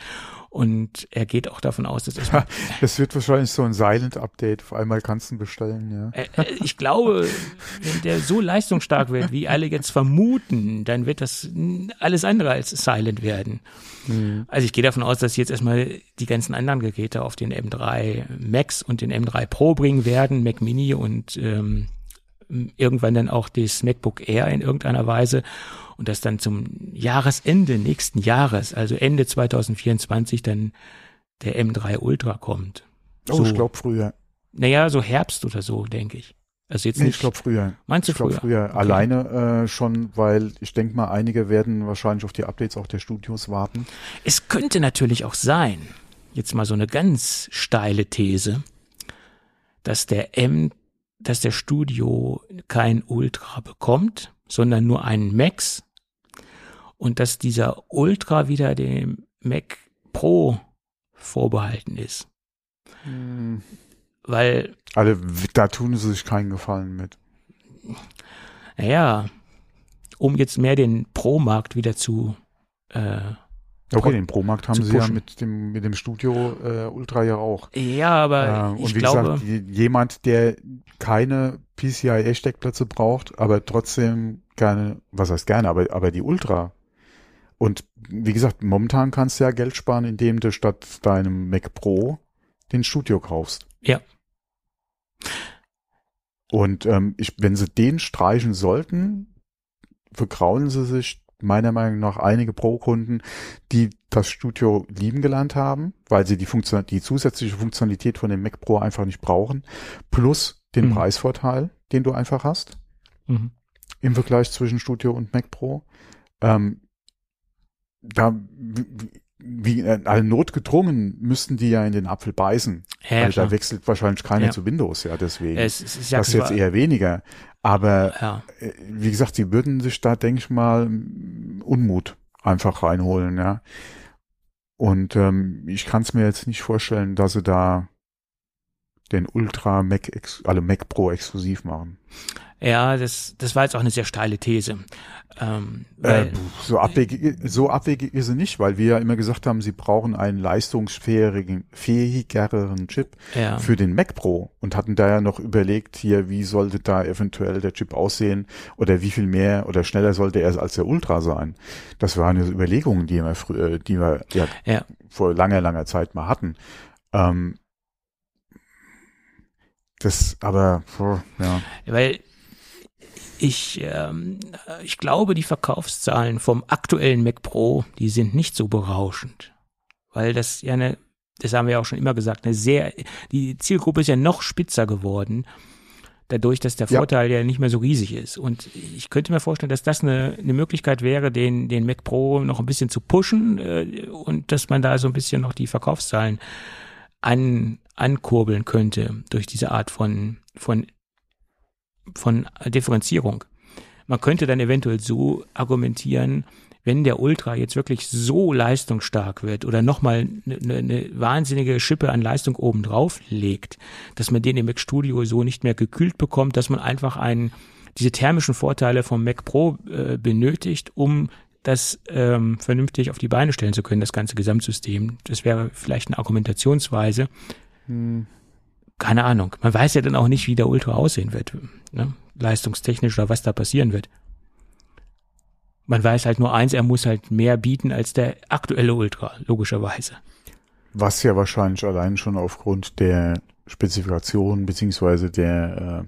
Und er geht auch davon aus, dass es. Ja, es wird wahrscheinlich so ein Silent-Update. Auf einmal kannst du bestellen, ja. Ich glaube, wenn der so leistungsstark wird, wie alle jetzt vermuten, dann wird das alles andere als Silent werden. Mhm. Also ich gehe davon aus, dass sie jetzt erstmal die ganzen anderen Geräte auf den M3 Max und den M3 Pro bringen werden, Mac Mini und ähm, irgendwann dann auch das MacBook Air in irgendeiner Weise und dass dann zum Jahresende nächsten Jahres, also Ende 2024, dann der M3 Ultra kommt. Oh, so, ich glaube früher. Naja, so Herbst oder so, denke ich. Also jetzt nee, nicht, ich glaube früher. Meinst du ich glaub, früher? früher. Okay. Alleine äh, schon, weil ich denke mal, einige werden wahrscheinlich auf die Updates auch der Studios warten. Es könnte natürlich auch sein, jetzt mal so eine ganz steile These, dass der M, dass der Studio kein Ultra bekommt, sondern nur einen Max und dass dieser Ultra wieder dem Mac Pro vorbehalten ist. Hm. Weil. Alle, da tun sie sich keinen Gefallen mit. Naja, um jetzt mehr den Pro-Markt wieder zu äh, Okay, den Pro-Markt haben sie pushen. ja mit dem, mit dem Studio äh, Ultra ja auch. Ja, aber äh, und wie glaube, gesagt, jemand, der keine PCIe-Steckplätze braucht, aber trotzdem gerne, was heißt gerne, aber, aber die Ultra und wie gesagt, momentan kannst du ja Geld sparen, indem du statt deinem Mac Pro den Studio kaufst. Ja. Und ähm, ich, wenn sie den streichen sollten, vergrauen sie sich meiner Meinung nach einige Pro-Kunden, die das Studio lieben gelernt haben, weil sie die, Funktion die zusätzliche Funktionalität von dem Mac Pro einfach nicht brauchen, plus den mhm. Preisvorteil, den du einfach hast mhm. im Vergleich zwischen Studio und Mac Pro. Ähm, da wie äh, alle notgedrungen müssten die ja in den Apfel beißen. Ja, weil da wechselt wahrscheinlich keiner ja. zu Windows, ja, deswegen. Es, es, es, das jetzt eher weniger. Aber ja. Äh, wie gesagt, sie würden sich da, denke ich mal, Unmut einfach reinholen, ja. Und ähm, ich kann es mir jetzt nicht vorstellen, dass sie da den Ultra Mac, alle Mac Pro exklusiv machen. Ja, das, das war jetzt auch eine sehr steile These. Ähm, äh, so, abwegig, so abwegig ist sie nicht, weil wir ja immer gesagt haben, sie brauchen einen leistungsfähigen, fähigeren Chip ja. für den Mac Pro und hatten da ja noch überlegt, hier, wie sollte da eventuell der Chip aussehen oder wie viel mehr oder schneller sollte er als der Ultra sein. Das waren ja Überlegungen, die wir, früher, äh, die wir ja, ja. vor langer, langer Zeit mal hatten. Ähm, das, aber, ja. Weil ich, ähm, ich glaube, die Verkaufszahlen vom aktuellen Mac Pro, die sind nicht so berauschend. Weil das ja eine, das haben wir ja auch schon immer gesagt, eine sehr, die Zielgruppe ist ja noch spitzer geworden. Dadurch, dass der Vorteil ja. ja nicht mehr so riesig ist. Und ich könnte mir vorstellen, dass das eine, eine Möglichkeit wäre, den, den Mac Pro noch ein bisschen zu pushen äh, und dass man da so ein bisschen noch die Verkaufszahlen an, ankurbeln könnte durch diese Art von, von von Differenzierung. Man könnte dann eventuell so argumentieren, wenn der Ultra jetzt wirklich so leistungsstark wird oder nochmal eine, ne, ne wahnsinnige Schippe an Leistung obendrauf legt, dass man den im Mac Studio so nicht mehr gekühlt bekommt, dass man einfach einen, diese thermischen Vorteile vom Mac Pro äh, benötigt, um das ähm, vernünftig auf die Beine stellen zu können, das ganze Gesamtsystem. Das wäre vielleicht eine Argumentationsweise. Hm keine Ahnung. Man weiß ja dann auch nicht, wie der Ultra aussehen wird, ne? leistungstechnisch oder was da passieren wird. Man weiß halt nur eins, er muss halt mehr bieten als der aktuelle Ultra, logischerweise. Was ja wahrscheinlich allein schon aufgrund der Spezifikation beziehungsweise der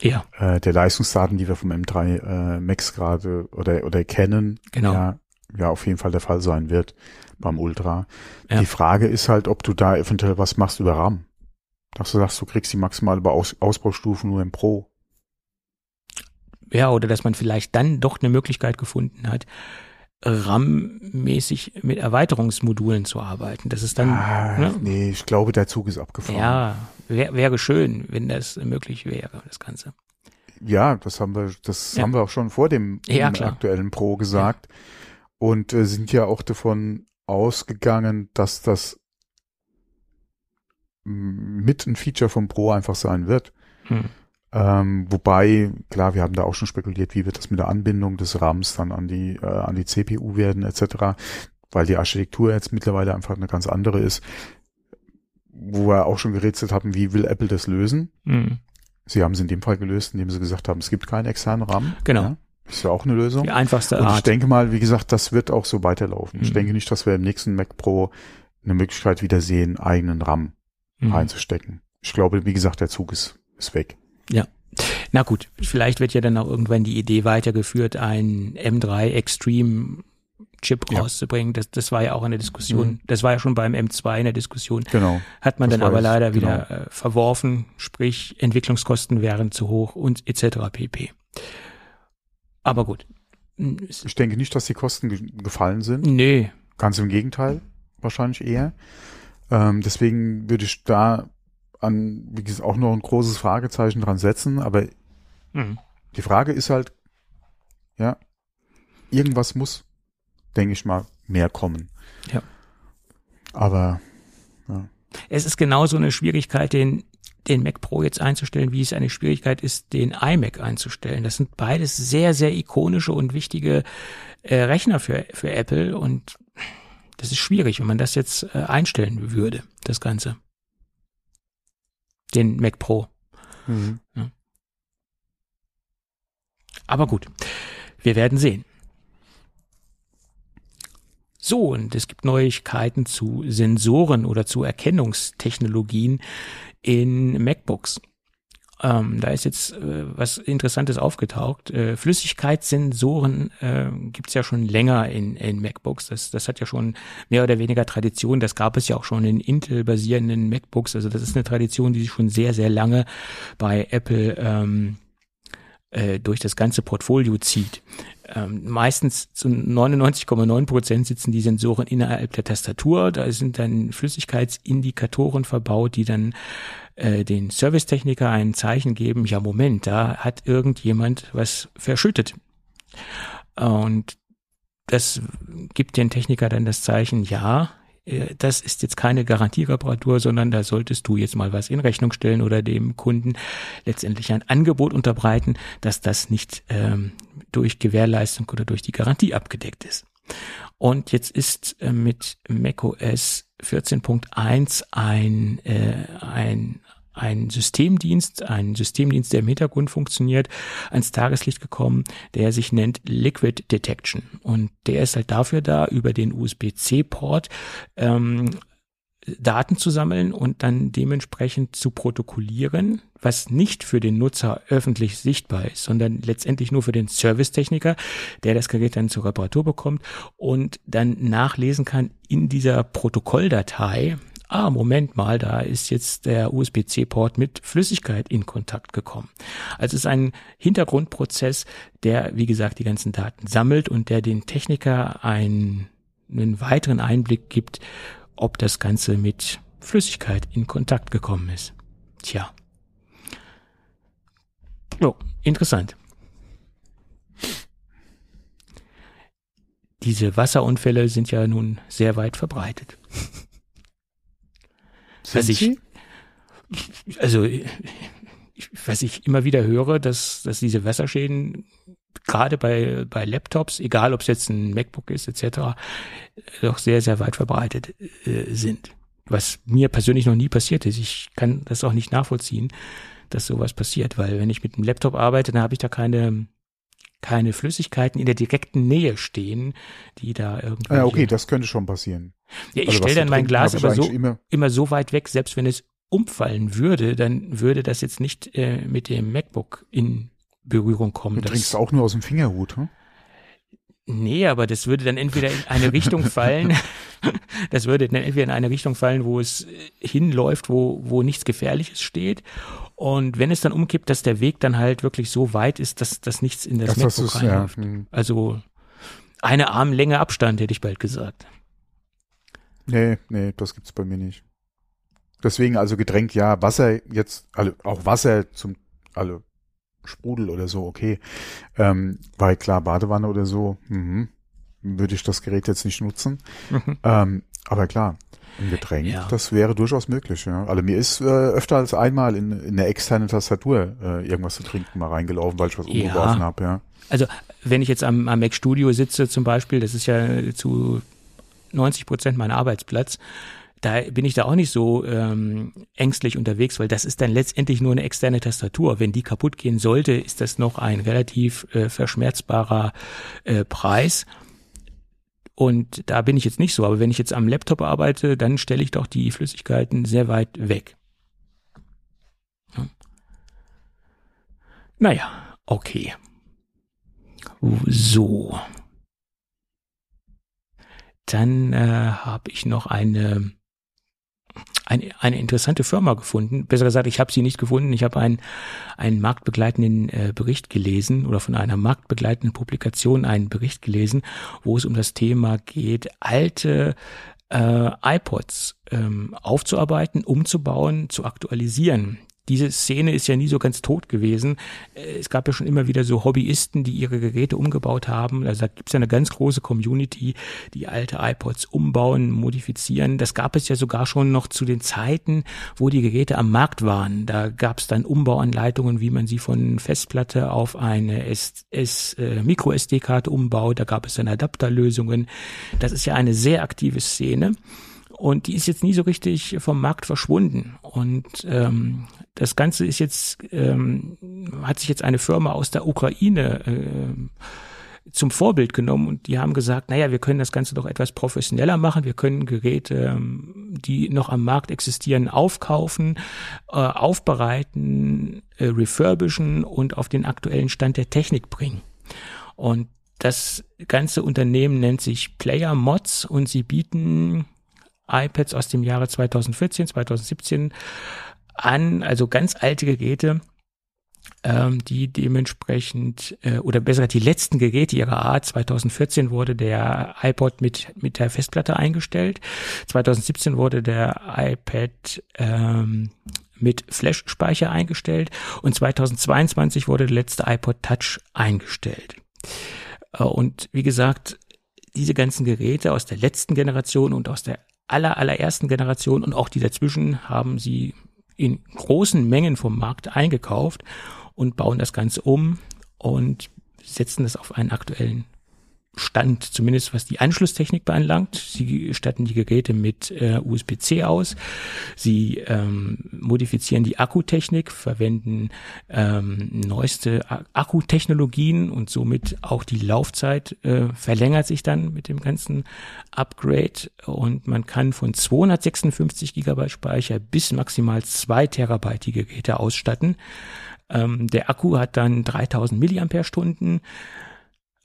äh, ja. äh, der Leistungsdaten, die wir vom M3 äh, Max gerade oder oder kennen, genau. ja, ja auf jeden Fall der Fall sein wird beim Ultra. Ja. Die Frage ist halt, ob du da eventuell was machst über RAM. Dass du sagst, du kriegst die maximale Aus Ausbaustufen nur im Pro. Ja, oder dass man vielleicht dann doch eine Möglichkeit gefunden hat, RAM-mäßig mit Erweiterungsmodulen zu arbeiten. Das ist dann. Ah, ne? Nee, ich glaube, der Zug ist abgefahren. Ja, wär, wäre schön, wenn das möglich wäre, das Ganze. Ja, das haben wir, das ja. haben wir auch schon vor dem ja, aktuellen Pro gesagt. Ja. Und äh, sind ja auch davon ausgegangen, dass das mit ein Feature vom Pro einfach sein wird. Hm. Ähm, wobei, klar, wir haben da auch schon spekuliert, wie wird das mit der Anbindung des RAMs dann an die, äh, an die CPU werden, etc., weil die Architektur jetzt mittlerweile einfach eine ganz andere ist, wo wir auch schon gerätselt haben, wie will Apple das lösen? Hm. Sie haben es in dem Fall gelöst, indem sie gesagt haben, es gibt keinen externen RAM. Genau. Ja, ist ja auch eine Lösung. Die einfachste Art. Und ich denke mal, wie gesagt, das wird auch so weiterlaufen. Hm. Ich denke nicht, dass wir im nächsten Mac Pro eine Möglichkeit wieder sehen, eigenen RAM mhm. reinzustecken. Ich glaube, wie gesagt, der Zug ist, ist weg. Ja. Na gut, vielleicht wird ja dann auch irgendwann die Idee weitergeführt, ein M3 Extreme Chip ja. rauszubringen. Das, das war ja auch eine Diskussion. Mhm. Das war ja schon beim M2 eine Diskussion. Genau. Hat man das dann aber leider genau. wieder äh, verworfen, sprich Entwicklungskosten wären zu hoch und etc. pp. Aber gut. Ich denke nicht, dass die Kosten ge gefallen sind. Nee. Ganz im Gegenteil, wahrscheinlich eher. Ähm, deswegen würde ich da an, wie gesagt, auch noch ein großes Fragezeichen dran setzen, aber mhm. die Frage ist halt, ja, irgendwas muss, denke ich mal, mehr kommen. Ja. Aber, ja. Es ist genauso eine Schwierigkeit, den, den Mac Pro jetzt einzustellen, wie es eine Schwierigkeit ist, den iMac einzustellen. Das sind beides sehr, sehr ikonische und wichtige äh, Rechner für, für Apple und das ist schwierig, wenn man das jetzt äh, einstellen würde, das Ganze. Den Mac Pro. Mhm. Ja. Aber gut, wir werden sehen. So, und es gibt Neuigkeiten zu Sensoren oder zu Erkennungstechnologien in MacBooks. Ähm, da ist jetzt äh, was Interessantes aufgetaucht. Äh, Flüssigkeitssensoren äh, gibt ja schon länger in, in MacBooks. Das, das hat ja schon mehr oder weniger Tradition. Das gab es ja auch schon in Intel-basierenden MacBooks. Also das ist eine Tradition, die sich schon sehr, sehr lange bei Apple ähm, äh, durch das ganze Portfolio zieht. ähm, meistens zu 99,9 Prozent sitzen die Sensoren innerhalb der Tastatur. Da sind dann Flüssigkeitsindikatoren verbaut, die dann äh, den Servicetechniker ein Zeichen geben, ja Moment, da hat irgendjemand was verschüttet. Und das gibt den Techniker dann das Zeichen, ja, äh, das ist jetzt keine Garantiereparatur, sondern da solltest du jetzt mal was in Rechnung stellen oder dem Kunden letztendlich ein Angebot unterbreiten, dass das nicht ähm, durch Gewährleistung oder durch die Garantie abgedeckt ist. Und jetzt ist äh, mit macOS 14.1 ein, äh, ein ein Systemdienst, ein Systemdienst, der im Hintergrund funktioniert, ans Tageslicht gekommen, der sich nennt Liquid Detection. Und der ist halt dafür da, über den USB-C-Port ähm, Daten zu sammeln und dann dementsprechend zu protokollieren, was nicht für den Nutzer öffentlich sichtbar ist, sondern letztendlich nur für den Servicetechniker, der das Gerät dann zur Reparatur bekommt und dann nachlesen kann in dieser Protokolldatei, ah, Moment mal, da ist jetzt der USB-C-Port mit Flüssigkeit in Kontakt gekommen. Also es ist ein Hintergrundprozess, der, wie gesagt, die ganzen Daten sammelt und der den Techniker einen, einen weiteren Einblick gibt, ob das Ganze mit Flüssigkeit in Kontakt gekommen ist. Tja. Oh, interessant. Diese Wasserunfälle sind ja nun sehr weit verbreitet. Was ich, also, was ich immer wieder höre, dass, dass diese Wasserschäden gerade bei, bei Laptops, egal ob es jetzt ein MacBook ist, etc., doch sehr, sehr weit verbreitet äh, sind. Was mir persönlich noch nie passiert ist. Ich kann das auch nicht nachvollziehen, dass sowas passiert, weil wenn ich mit einem Laptop arbeite, dann habe ich da keine keine Flüssigkeiten in der direkten Nähe stehen, die da irgendwie. Ja, okay, das könnte schon passieren. Ja, ich also, stelle dann mein Glas aber so, immer, immer so weit weg, selbst wenn es umfallen würde, dann würde das jetzt nicht äh, mit dem MacBook in Berührung kommen. Du trinkst auch nur aus dem Fingerhut, hm? Nee, aber das würde dann entweder in eine Richtung fallen, das würde dann entweder in eine Richtung fallen, wo es hinläuft, wo, wo nichts Gefährliches steht. Und wenn es dann umkippt, dass der Weg dann halt wirklich so weit ist, dass, dass nichts in das, das MacBook reinläuft. Ja. Hm. Also eine Armlänge Abstand, hätte ich bald gesagt. Nee, nee, das gibt's bei mir nicht. Deswegen also Getränk, ja, Wasser jetzt, also auch Wasser zum, also Sprudel oder so, okay. Ähm, weil klar, Badewanne oder so, mhm, würde ich das Gerät jetzt nicht nutzen. Mhm. Ähm, aber klar, ein Getränk, ja. das wäre durchaus möglich, ja. Also mir ist äh, öfter als einmal in, in der externen Tastatur äh, irgendwas zu trinken mal reingelaufen, weil ich was ja. umgeworfen habe, ja. Also wenn ich jetzt am, am Mac Studio sitze zum Beispiel, das ist ja zu 90 Prozent mein Arbeitsplatz. Da bin ich da auch nicht so ähm, ängstlich unterwegs, weil das ist dann letztendlich nur eine externe Tastatur. Wenn die kaputt gehen sollte, ist das noch ein relativ äh, verschmerzbarer äh, Preis. Und da bin ich jetzt nicht so. Aber wenn ich jetzt am Laptop arbeite, dann stelle ich doch die Flüssigkeiten sehr weit weg. Ja. Naja, okay. So. Dann äh, habe ich noch eine, eine, eine interessante Firma gefunden. Besser gesagt, ich habe sie nicht gefunden. Ich habe einen, einen marktbegleitenden äh, Bericht gelesen oder von einer marktbegleitenden Publikation einen Bericht gelesen, wo es um das Thema geht, alte äh, iPods ähm, aufzuarbeiten, umzubauen, zu aktualisieren diese Szene ist ja nie so ganz tot gewesen. Äh, es gab ja schon immer wieder so Hobbyisten, die ihre Geräte umgebaut haben. Also da gibt es ja eine ganz große Community, die alte iPods umbauen, modifizieren. Das gab es ja sogar schon noch zu den Zeiten, wo die Geräte am Markt waren. Da gab es dann Umbauanleitungen, wie man sie von Festplatte auf eine S, S äh, Micro SD-Karte umbaut. Da gab es dann Adapterlösungen. Das ist ja eine sehr aktive Szene. Und die ist jetzt nie so richtig vom Markt verschwunden. Und ähm, das Ganze ist jetzt, ähm, hat sich jetzt eine Firma aus der Ukraine äh, zum Vorbild genommen und die haben gesagt, naja, wir können das Ganze doch etwas professioneller machen, wir können Geräte, ähm, die noch am Markt existieren, aufkaufen, äh, aufbereiten, äh, refurbischen und auf den aktuellen Stand der Technik bringen. Und das ganze Unternehmen nennt sich Player Mods und sie bieten iPads aus dem Jahre 2014, 2017 an, also ganz alte Geräte, ähm, die dementsprechend, äh, oder besser die letzten Geräte ihrer Art, 2014 wurde der iPod mit, mit der Festplatte eingestellt, 2017 wurde der iPad ähm, mit Flash-Speicher eingestellt. Und 2022 wurde der letzte iPod Touch eingestellt. Äh, und wie gesagt, diese ganzen Geräte aus der letzten Generation und aus der aller, allerersten Generation und auch die dazwischen haben sie in großen Mengen vom Markt eingekauft und bauen das Ganze um und setzen das auf einen aktuellen Stand, zumindest was die Anschlusstechnik beanlangt. Sie statten die Geräte mit äh, USB-C aus. Sie ähm, modifizieren die Akkutechnik, verwenden ähm, neueste Akkutechnologien und somit auch die Laufzeit äh, verlängert sich dann mit dem ganzen Upgrade und man kann von 256 Gigabyte Speicher bis maximal zwei Terabyte die Geräte ausstatten. Ähm, der Akku hat dann 3000 Milliampere-Stunden.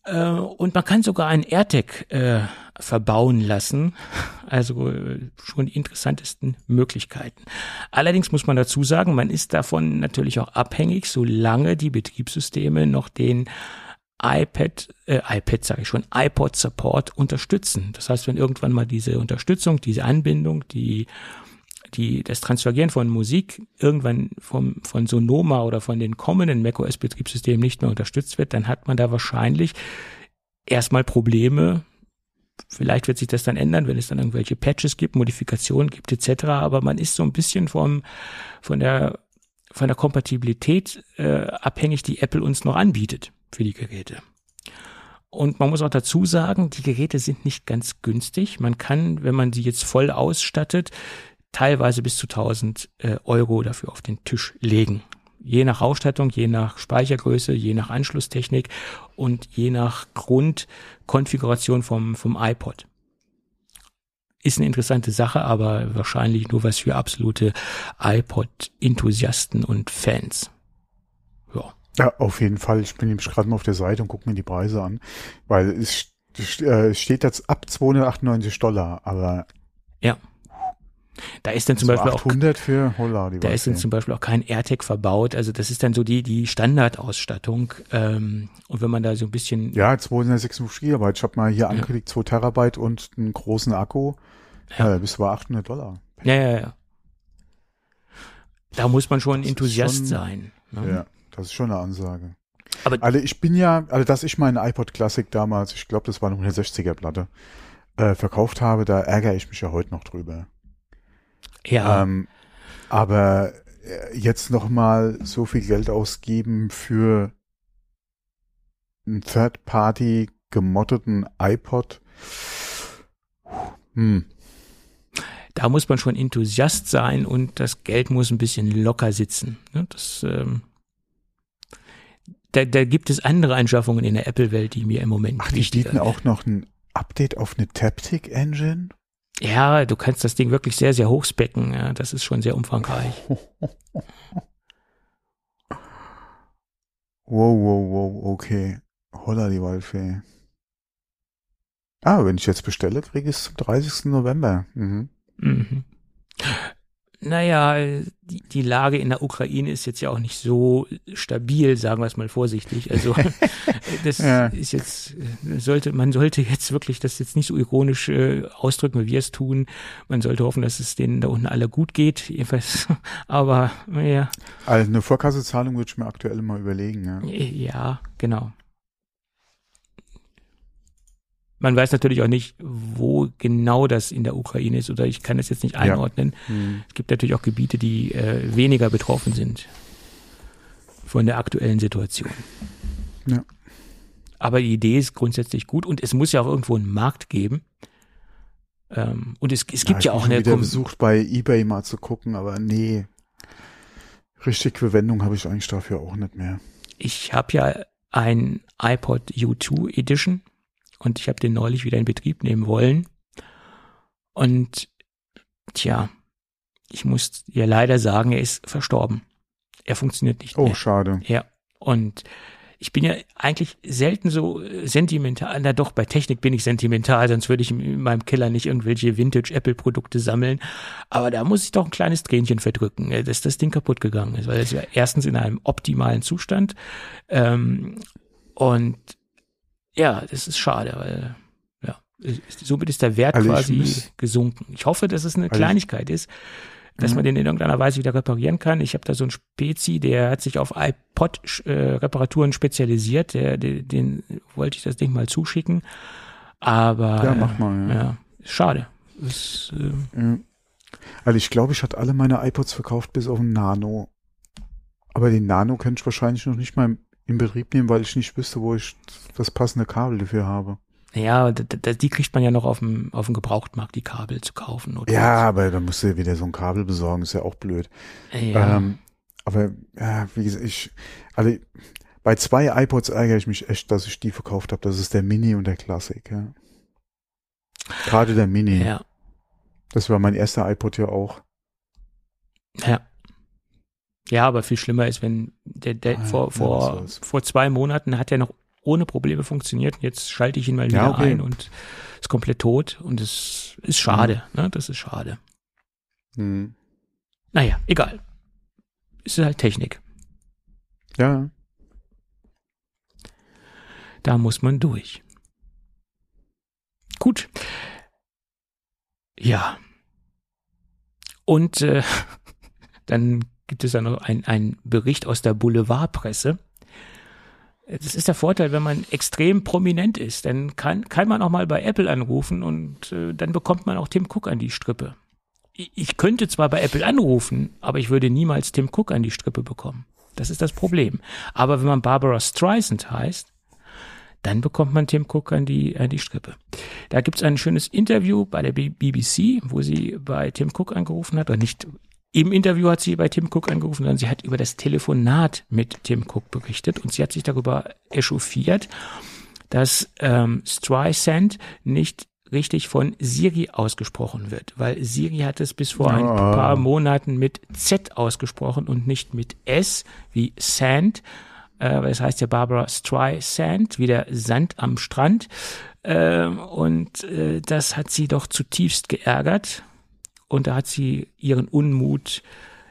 Äh, und man kann sogar einen AirTag äh, verbauen lassen. Also äh, schon die interessantesten Möglichkeiten. Allerdings muss man dazu sagen, man ist davon natürlich auch abhängig, solange die Betriebssysteme noch den iPad, äh, iPad sage ich schon, iPod Support unterstützen. Das heißt, wenn irgendwann mal diese Unterstützung, diese Anbindung, die die, das Transferieren von Musik irgendwann vom, von Sonoma oder von den kommenden macOS-Betriebssystemen nicht mehr unterstützt wird, dann hat man da wahrscheinlich erstmal Probleme. Vielleicht wird sich das dann ändern, wenn es dann irgendwelche Patches gibt, Modifikationen gibt etc. Aber man ist so ein bisschen vom, von der von der Kompatibilität äh, abhängig, die Apple uns noch anbietet für die Geräte. Und man muss auch dazu sagen, die Geräte sind nicht ganz günstig. Man kann, wenn man sie jetzt voll ausstattet, teilweise bis zu 1000 äh, Euro dafür auf den Tisch legen. Je nach Ausstattung, je nach Speichergröße, je nach Anschlusstechnik und je nach Grundkonfiguration vom, vom iPod. Ist eine interessante Sache, aber wahrscheinlich nur was für absolute iPod-Enthusiasten und Fans. Ja. Ja, auf jeden Fall. Ich bin nämlich gerade mal auf der Seite und gucke mir die Preise an, weil es äh, steht jetzt ab 298 Dollar, aber ja. Da ist dann zum Beispiel 800 auch für Holla, da ist dann zum Beispiel auch kein AirTag verbaut. Also das ist dann so die die Standardausstattung. Ähm, und wenn man da so ein bisschen ja 256 Gigabyte. Ich habe mal hier ja. angeklickt 2 Terabyte und einen großen Akku. Ja. Äh, bis bei 800 Dollar. Ja ja ja. Da muss man schon das Enthusiast schon, sein. Ne? Ja, das ist schon eine Ansage. Aber also ich bin ja, also dass ich meinen iPod Classic damals, ich glaube, das war eine 160er Platte, äh, verkauft habe, da ärgere ich mich ja heute noch drüber. Ja. Ähm, aber äh, jetzt noch mal so viel Geld ausgeben für einen Third-Party gemoddeten iPod. Hm. Da muss man schon Enthusiast sein und das Geld muss ein bisschen locker sitzen. Ne, das, ähm, da, da gibt es andere Anschaffungen in der Apple-Welt, die mir im Moment Ach, die bieten auch noch ein Update auf eine Taptic Engine? Ja, du kannst das Ding wirklich sehr, sehr hochspecken. Ja, das ist schon sehr umfangreich. Wow, wow, wow, okay. Holla die Waldfee. Ah, wenn ich jetzt bestelle, kriege ich es zum 30. November. Mhm. Mhm naja, die, die Lage in der Ukraine ist jetzt ja auch nicht so stabil, sagen wir es mal vorsichtig. Also das ja. ist jetzt, sollte, man sollte jetzt wirklich das jetzt nicht so ironisch äh, ausdrücken, wie wir es tun. Man sollte hoffen, dass es denen da unten alle gut geht. Jedenfalls, aber ja. Also eine Vorkassezahlung würde ich mir aktuell mal überlegen, ja. Ja, genau. Man weiß natürlich auch nicht, wo genau das in der Ukraine ist oder ich kann das jetzt nicht einordnen. Ja. Mhm. Es gibt natürlich auch Gebiete, die äh, weniger betroffen sind von der aktuellen Situation. Ja. Aber die Idee ist grundsätzlich gut und es muss ja auch irgendwo einen Markt geben. Ähm, und es, es gibt ja, ja auch eine. Ich habe versucht bei eBay mal zu gucken, aber nee. Richtig Verwendung habe ich eigentlich dafür auch nicht mehr. Ich habe ja ein iPod U2 Edition und ich habe den neulich wieder in Betrieb nehmen wollen. Und tja, ich muss ja leider sagen, er ist verstorben. Er funktioniert nicht oh, mehr. Oh, schade. Ja, und ich bin ja eigentlich selten so sentimental, na doch, bei Technik bin ich sentimental, sonst würde ich in meinem Keller nicht irgendwelche Vintage-Apple-Produkte sammeln. Aber da muss ich doch ein kleines Tränchen verdrücken, äh, dass das Ding kaputt gegangen ist, weil es ja erstens in einem optimalen Zustand ähm, und ja, das ist schade, weil ja, somit ist der Wert also quasi muss, gesunken. Ich hoffe, dass es eine also Kleinigkeit ist dass mhm. man den in irgendeiner Weise wieder reparieren kann. Ich habe da so einen Spezi, der hat sich auf iPod-Reparaturen spezialisiert. Der, den, den wollte ich das Ding mal zuschicken. Aber ja, mach mal. Ja, ja schade. Das, äh, Also ich glaube, ich hatte alle meine iPods verkauft bis auf den Nano. Aber den Nano könnte ich wahrscheinlich noch nicht mal in Betrieb nehmen, weil ich nicht wüsste, wo ich das passende Kabel dafür habe. Ja, die kriegt man ja noch auf dem, auf dem Gebrauchtmarkt, die Kabel zu kaufen. Oder ja, was. aber da musst du wieder so ein Kabel besorgen, ist ja auch blöd. Ja. Ähm, aber ja, wie gesagt, ich, also bei zwei iPods ärgere ich mich echt, dass ich die verkauft habe. Das ist der Mini und der Classic, ja. Gerade der Mini. Ja. Das war mein erster iPod ja auch. Ja. Ja, aber viel schlimmer ist, wenn der, der ah, vor, vor, vor zwei Monaten hat er noch ohne Probleme funktioniert. Jetzt schalte ich ihn mal wieder ja, okay. ein und ist komplett tot und es ist schade. Mhm. Ne? Das ist schade. Mhm. Naja, egal. Es ist halt Technik. Ja. Da muss man durch. Gut. Ja. Und äh, dann gibt es ja noch einen Bericht aus der Boulevardpresse das ist der Vorteil, wenn man extrem prominent ist. Dann kann, kann man auch mal bei Apple anrufen und äh, dann bekommt man auch Tim Cook an die Strippe. Ich, ich könnte zwar bei Apple anrufen, aber ich würde niemals Tim Cook an die Strippe bekommen. Das ist das Problem. Aber wenn man Barbara Streisand heißt, dann bekommt man Tim Cook an die, an die Strippe. Da gibt's ein schönes Interview bei der BBC, wo sie bei Tim Cook angerufen hat, oder nicht im Interview hat sie bei Tim Cook angerufen, sondern sie hat über das Telefonat mit Tim Cook berichtet und sie hat sich darüber echauffiert, dass ähm, Streisand nicht richtig von Siri ausgesprochen wird, weil Siri hat es bis vor ein ah. paar Monaten mit Z ausgesprochen und nicht mit S wie Sand. Äh, das heißt ja Barbara Streisand, wie der Sand am Strand. Äh, und äh, das hat sie doch zutiefst geärgert und da hat sie ihren Unmut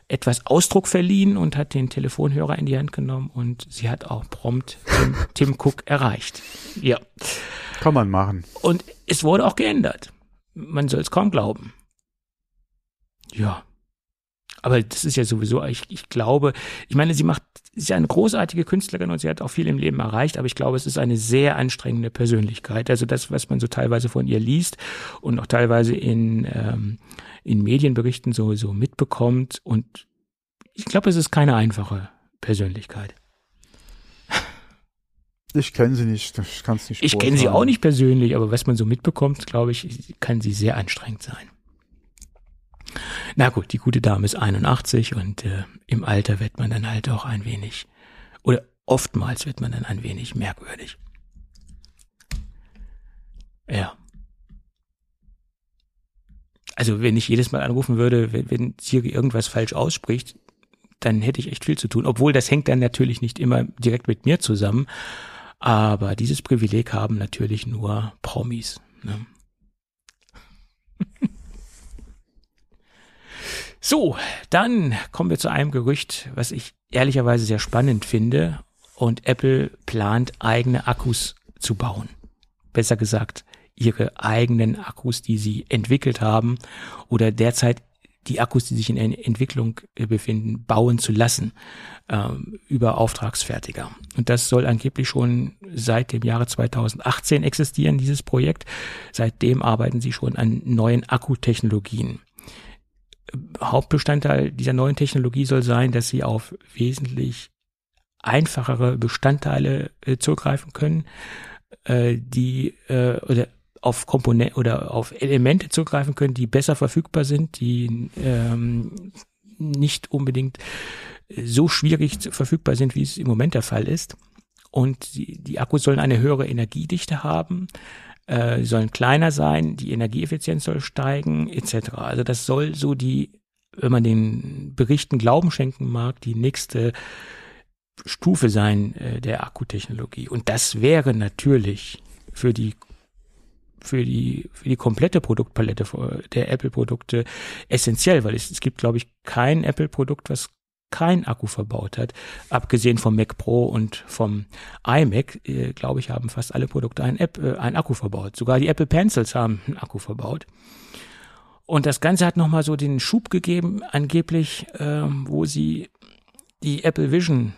etwas Ausdruck verliehen und hat den Telefonhörer in die Hand genommen und sie hat auch prompt Tim, Tim Cook erreicht. Ja. Kann man machen. Und es wurde auch geändert. Man soll es kaum glauben. Ja. Aber das ist ja sowieso, ich, ich glaube, ich meine, sie macht, ist ja eine großartige Künstlerin und sie hat auch viel im Leben erreicht, aber ich glaube, es ist eine sehr anstrengende Persönlichkeit. Also das, was man so teilweise von ihr liest und auch teilweise in, ähm, in Medienberichten so, so mitbekommt und ich glaube, es ist keine einfache Persönlichkeit. Ich kenne sie nicht, ich kann es nicht. Ich kenne sie auch nicht persönlich, aber was man so mitbekommt, glaube ich, kann sie sehr anstrengend sein. Na gut, die gute Dame ist 81 und äh, im Alter wird man dann halt auch ein wenig, oder oftmals wird man dann ein wenig merkwürdig. Ja. Also wenn ich jedes Mal anrufen würde, wenn, wenn Siri irgendwas falsch ausspricht, dann hätte ich echt viel zu tun. Obwohl das hängt dann natürlich nicht immer direkt mit mir zusammen. Aber dieses Privileg haben natürlich nur Promis. Ne? So, dann kommen wir zu einem Gerücht, was ich ehrlicherweise sehr spannend finde. Und Apple plant eigene Akkus zu bauen. Besser gesagt, ihre eigenen Akkus, die sie entwickelt haben oder derzeit die Akkus, die sich in Entwicklung äh, befinden, bauen zu lassen ähm, über Auftragsfertiger. Und das soll angeblich schon seit dem Jahre 2018 existieren, dieses Projekt. Seitdem arbeiten sie schon an neuen Akkutechnologien. Hauptbestandteil dieser neuen Technologie soll sein, dass sie auf wesentlich einfachere Bestandteile äh, zurückgreifen können, äh, die äh, oder auf Komponenten oder auf Elemente zurückgreifen können, die besser verfügbar sind, die ähm, nicht unbedingt so schwierig verfügbar sind, wie es im Moment der Fall ist. Und die, die Akkus sollen eine höhere Energiedichte haben, äh, sollen kleiner sein, die Energieeffizienz soll steigen, etc. Also das soll so die, wenn man den Berichten Glauben schenken mag, die nächste Stufe sein äh, der Akkutechnologie. Und das wäre natürlich für die für die für die komplette Produktpalette der Apple-Produkte essentiell, weil es, es gibt, glaube ich, kein Apple-Produkt, was kein Akku verbaut hat. Abgesehen vom Mac Pro und vom iMac, äh, glaube ich, haben fast alle Produkte ein, App, äh, ein Akku verbaut. Sogar die Apple Pencils haben einen Akku verbaut. Und das Ganze hat nochmal so den Schub gegeben, angeblich, äh, wo sie die Apple Vision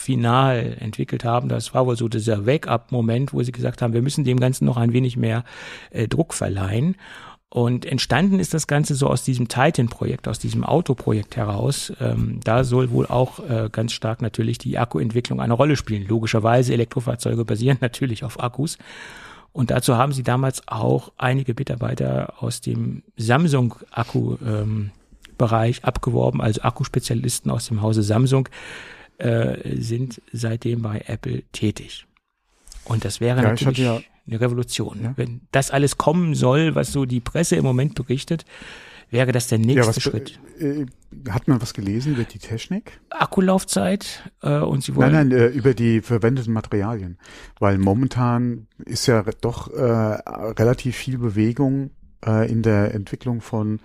final entwickelt haben. Das war wohl so dieser Wake-up-Moment, wo sie gesagt haben, wir müssen dem Ganzen noch ein wenig mehr äh, Druck verleihen. Und entstanden ist das Ganze so aus diesem Titan-Projekt, aus diesem Autoprojekt heraus. Ähm, da soll wohl auch äh, ganz stark natürlich die Akkuentwicklung eine Rolle spielen. Logischerweise, Elektrofahrzeuge basieren natürlich auf Akkus. Und dazu haben sie damals auch einige Mitarbeiter aus dem Samsung-Akku-Bereich ähm, abgeworben, also Akkuspezialisten aus dem Hause Samsung äh, sind seitdem bei Apple tätig. Und das wäre ja, natürlich ja, eine Revolution. Ja. Wenn das alles kommen soll, was so die Presse im Moment berichtet, wäre das der nächste ja, was, Schritt. Äh, hat man was gelesen über die Technik? Akkulaufzeit äh, und Sie wollen. Nein, nein, äh, über die verwendeten Materialien. Weil momentan ist ja doch äh, relativ viel Bewegung äh, in der Entwicklung von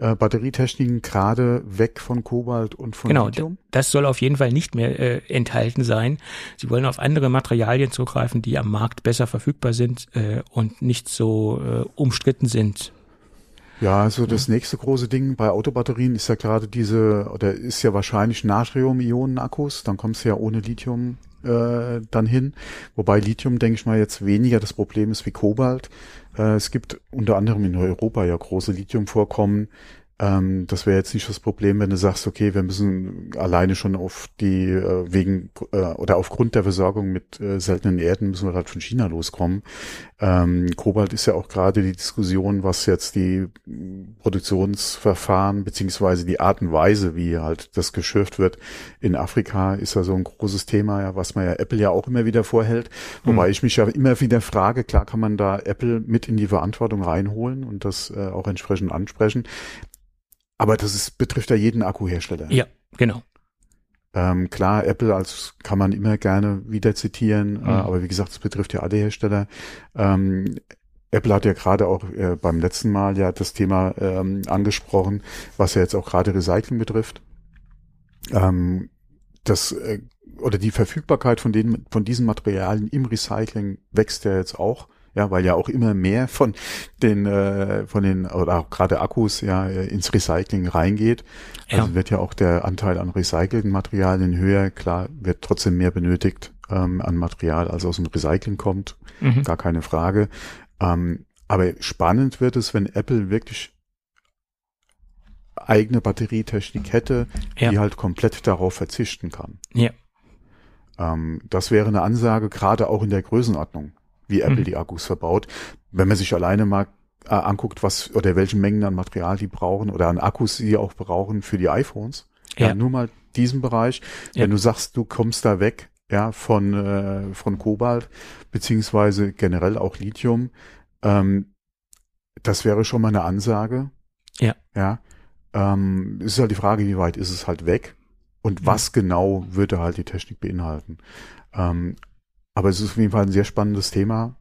äh, Batterietechniken gerade weg von Kobalt und von genau, Lithium? Das soll auf jeden Fall nicht mehr äh, enthalten sein. Sie wollen auf andere Materialien zugreifen, die am Markt besser verfügbar sind äh, und nicht so äh, umstritten sind. Ja, also das nächste große Ding bei Autobatterien ist ja gerade diese, oder ist ja wahrscheinlich Natrium-Ionen-Akkus, dann kommst du ja ohne Lithium äh, dann hin. Wobei Lithium, denke ich mal, jetzt weniger das Problem ist wie Kobalt. Äh, es gibt unter anderem in Europa ja große Lithiumvorkommen, ähm, das wäre jetzt nicht das Problem, wenn du sagst, okay, wir müssen alleine schon auf die, äh, wegen äh, oder aufgrund der Versorgung mit äh, seltenen Erden müssen wir halt von China loskommen. Ähm, Kobalt ist ja auch gerade die Diskussion, was jetzt die Produktionsverfahren beziehungsweise die Art und Weise, wie halt das geschürft wird in Afrika, ist ja so ein großes Thema, ja, was man ja Apple ja auch immer wieder vorhält. Wobei mhm. ich mich ja immer wieder frage, klar kann man da Apple mit in die Verantwortung reinholen und das äh, auch entsprechend ansprechen. Aber das ist, betrifft ja jeden Akkuhersteller. Ja, genau. Ähm, klar, Apple als kann man immer gerne wieder zitieren, äh, mhm. äh, aber wie gesagt, es betrifft ja alle Hersteller. Ähm, Apple hat ja gerade auch äh, beim letzten Mal ja das Thema ähm, angesprochen, was ja jetzt auch gerade Recycling betrifft. Ähm, das äh, oder die Verfügbarkeit von den von diesen Materialien im Recycling wächst ja jetzt auch ja, weil ja auch immer mehr von den äh, von den oder auch gerade Akkus ja ins Recycling reingeht. Ja. Also wird ja auch der Anteil an recycelten Materialien höher. Klar, wird trotzdem mehr benötigt ähm, an Material, als aus dem Recycling kommt, mhm. gar keine Frage. Ähm, aber spannend wird es, wenn Apple wirklich eigene Batterietechnik hätte, ja. die halt komplett darauf verzichten kann. Ja. Ähm, das wäre eine Ansage, gerade auch in der Größenordnung wie Apple mhm. die Akkus verbaut. Wenn man sich alleine mal äh, anguckt, was oder welche Mengen an Material die brauchen oder an Akkus sie auch brauchen für die iPhones. Ja, ja nur mal diesen Bereich. Ja. Wenn du sagst, du kommst da weg, ja, von, äh, von Kobalt, beziehungsweise generell auch Lithium, ähm, das wäre schon mal eine Ansage. Ja. Ja. Ähm, es ist halt die Frage, wie weit ist es halt weg und mhm. was genau würde halt die Technik beinhalten. Ähm, aber es ist auf jeden Fall ein sehr spannendes Thema,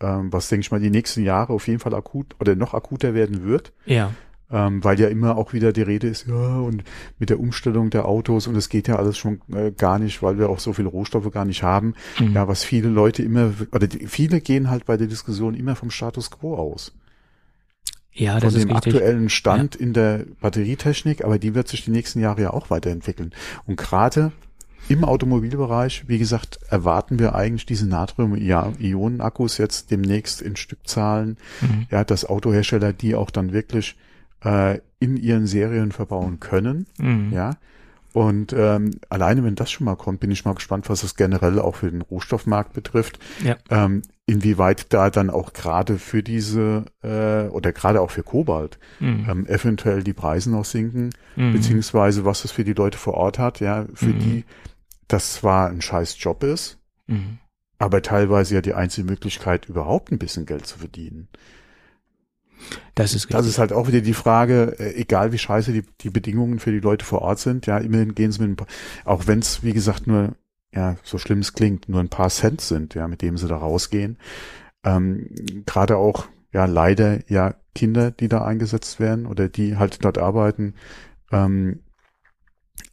ähm, was, denke ich mal, die nächsten Jahre auf jeden Fall akut oder noch akuter werden wird. Ja. Ähm, weil ja immer auch wieder die Rede ist, ja, und mit der Umstellung der Autos und es geht ja alles schon äh, gar nicht, weil wir auch so viele Rohstoffe gar nicht haben. Mhm. Ja, was viele Leute immer, oder die, viele gehen halt bei der Diskussion immer vom Status quo aus. Ja, das von ist dem richtig. aktuellen Stand ja. in der Batterietechnik, aber die wird sich die nächsten Jahre ja auch weiterentwickeln. Und gerade im Automobilbereich, wie gesagt, erwarten wir eigentlich diese Natrium-Ionen-Akkus jetzt demnächst in Stückzahlen. Mhm. Ja, dass Autohersteller die auch dann wirklich äh, in ihren Serien verbauen können. Mhm. Ja. Und ähm, alleine, wenn das schon mal kommt, bin ich mal gespannt, was es generell auch für den Rohstoffmarkt betrifft. Ja. Ähm, inwieweit da dann auch gerade für diese äh, oder gerade auch für Kobalt mhm. ähm, eventuell die Preise noch sinken, mhm. beziehungsweise was es für die Leute vor Ort hat, ja, für mhm. die das zwar ein scheiß Job ist, mhm. aber teilweise ja die einzige Möglichkeit, überhaupt ein bisschen Geld zu verdienen. Das ist richtig. Das ist halt auch wieder die Frage, äh, egal wie scheiße die, die Bedingungen für die Leute vor Ort sind, ja, immerhin gehen sie mit, ein paar, auch wenn es, wie gesagt, nur, ja, so schlimm es klingt, nur ein paar Cent sind, ja, mit dem sie da rausgehen. Ähm, Gerade auch, ja, leider ja Kinder, die da eingesetzt werden oder die halt dort arbeiten, ähm,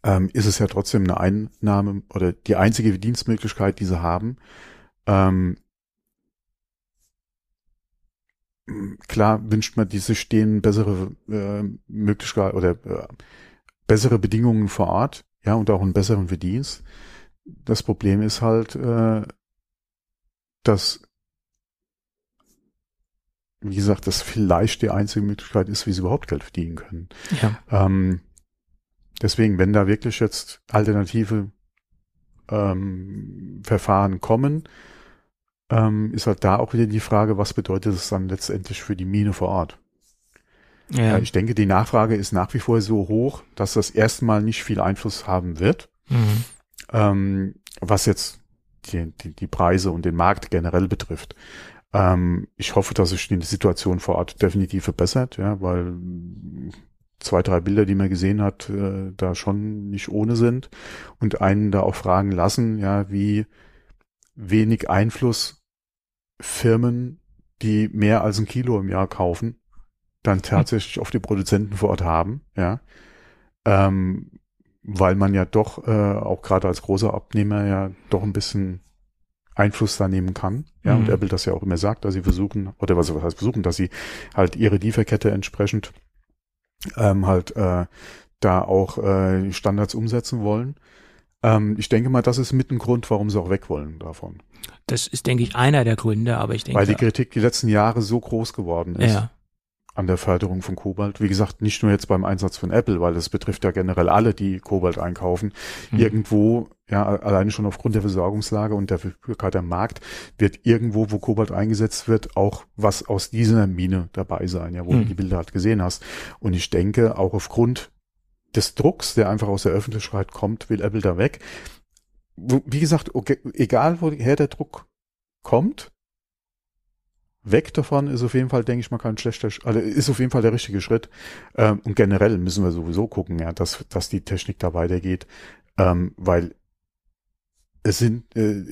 ähm, ist es ja trotzdem eine Einnahme oder die einzige Dienstmöglichkeit, die sie haben. Ähm, klar wünscht man, diese stehen bessere äh, Möglichkeit oder äh, bessere Bedingungen vor Ort, ja, und auch einen besseren Verdienst. Das Problem ist halt, äh, dass, wie gesagt, das vielleicht die einzige Möglichkeit ist, wie sie überhaupt Geld verdienen können. Ja. Ähm, deswegen, wenn da wirklich jetzt alternative ähm, Verfahren kommen, ähm, ist halt da auch wieder die Frage, was bedeutet es dann letztendlich für die Mine vor Ort? Ja. ich denke, die Nachfrage ist nach wie vor so hoch, dass das erstmal nicht viel Einfluss haben wird, mhm. ähm, was jetzt die, die, die Preise und den Markt generell betrifft. Ähm, ich hoffe, dass sich die Situation vor Ort definitiv verbessert, ja, weil zwei, drei Bilder, die man gesehen hat, äh, da schon nicht ohne sind und einen da auch fragen lassen, ja, wie wenig Einfluss Firmen, die mehr als ein Kilo im Jahr kaufen, dann hm. tatsächlich auf die Produzenten vor Ort haben, ja. Ähm, weil man ja doch äh, auch gerade als großer Abnehmer ja doch ein bisschen Einfluss da nehmen kann. Ja, mhm. und Apple das ja auch immer sagt, dass sie versuchen, oder was, was heißt versuchen, dass sie halt ihre Lieferkette entsprechend ähm, halt äh, da auch äh, Standards umsetzen wollen. Ähm, ich denke mal, das ist mit ein Grund, warum sie auch weg wollen davon. Das ist, denke ich, einer der Gründe, aber ich denke. Weil die Kritik die letzten Jahre so groß geworden ist. Ja. An der Förderung von Kobalt. Wie gesagt, nicht nur jetzt beim Einsatz von Apple, weil das betrifft ja generell alle, die Kobalt einkaufen. Mhm. Irgendwo, ja, alleine schon aufgrund der Versorgungslage und der Verfügbarkeit am Markt, wird irgendwo, wo Kobalt eingesetzt wird, auch was aus dieser Mine dabei sein, ja, wo mhm. du die Bilder halt gesehen hast. Und ich denke, auch aufgrund des Drucks, der einfach aus der Öffentlichkeit kommt, will Apple da weg. Wie gesagt, okay, egal woher der Druck kommt, weg davon ist auf jeden Fall, denke ich mal, kein schlechter, also ist auf jeden Fall der richtige Schritt. Ähm, und generell müssen wir sowieso gucken, ja, dass, dass die Technik da weitergeht, ähm, weil es sind, äh,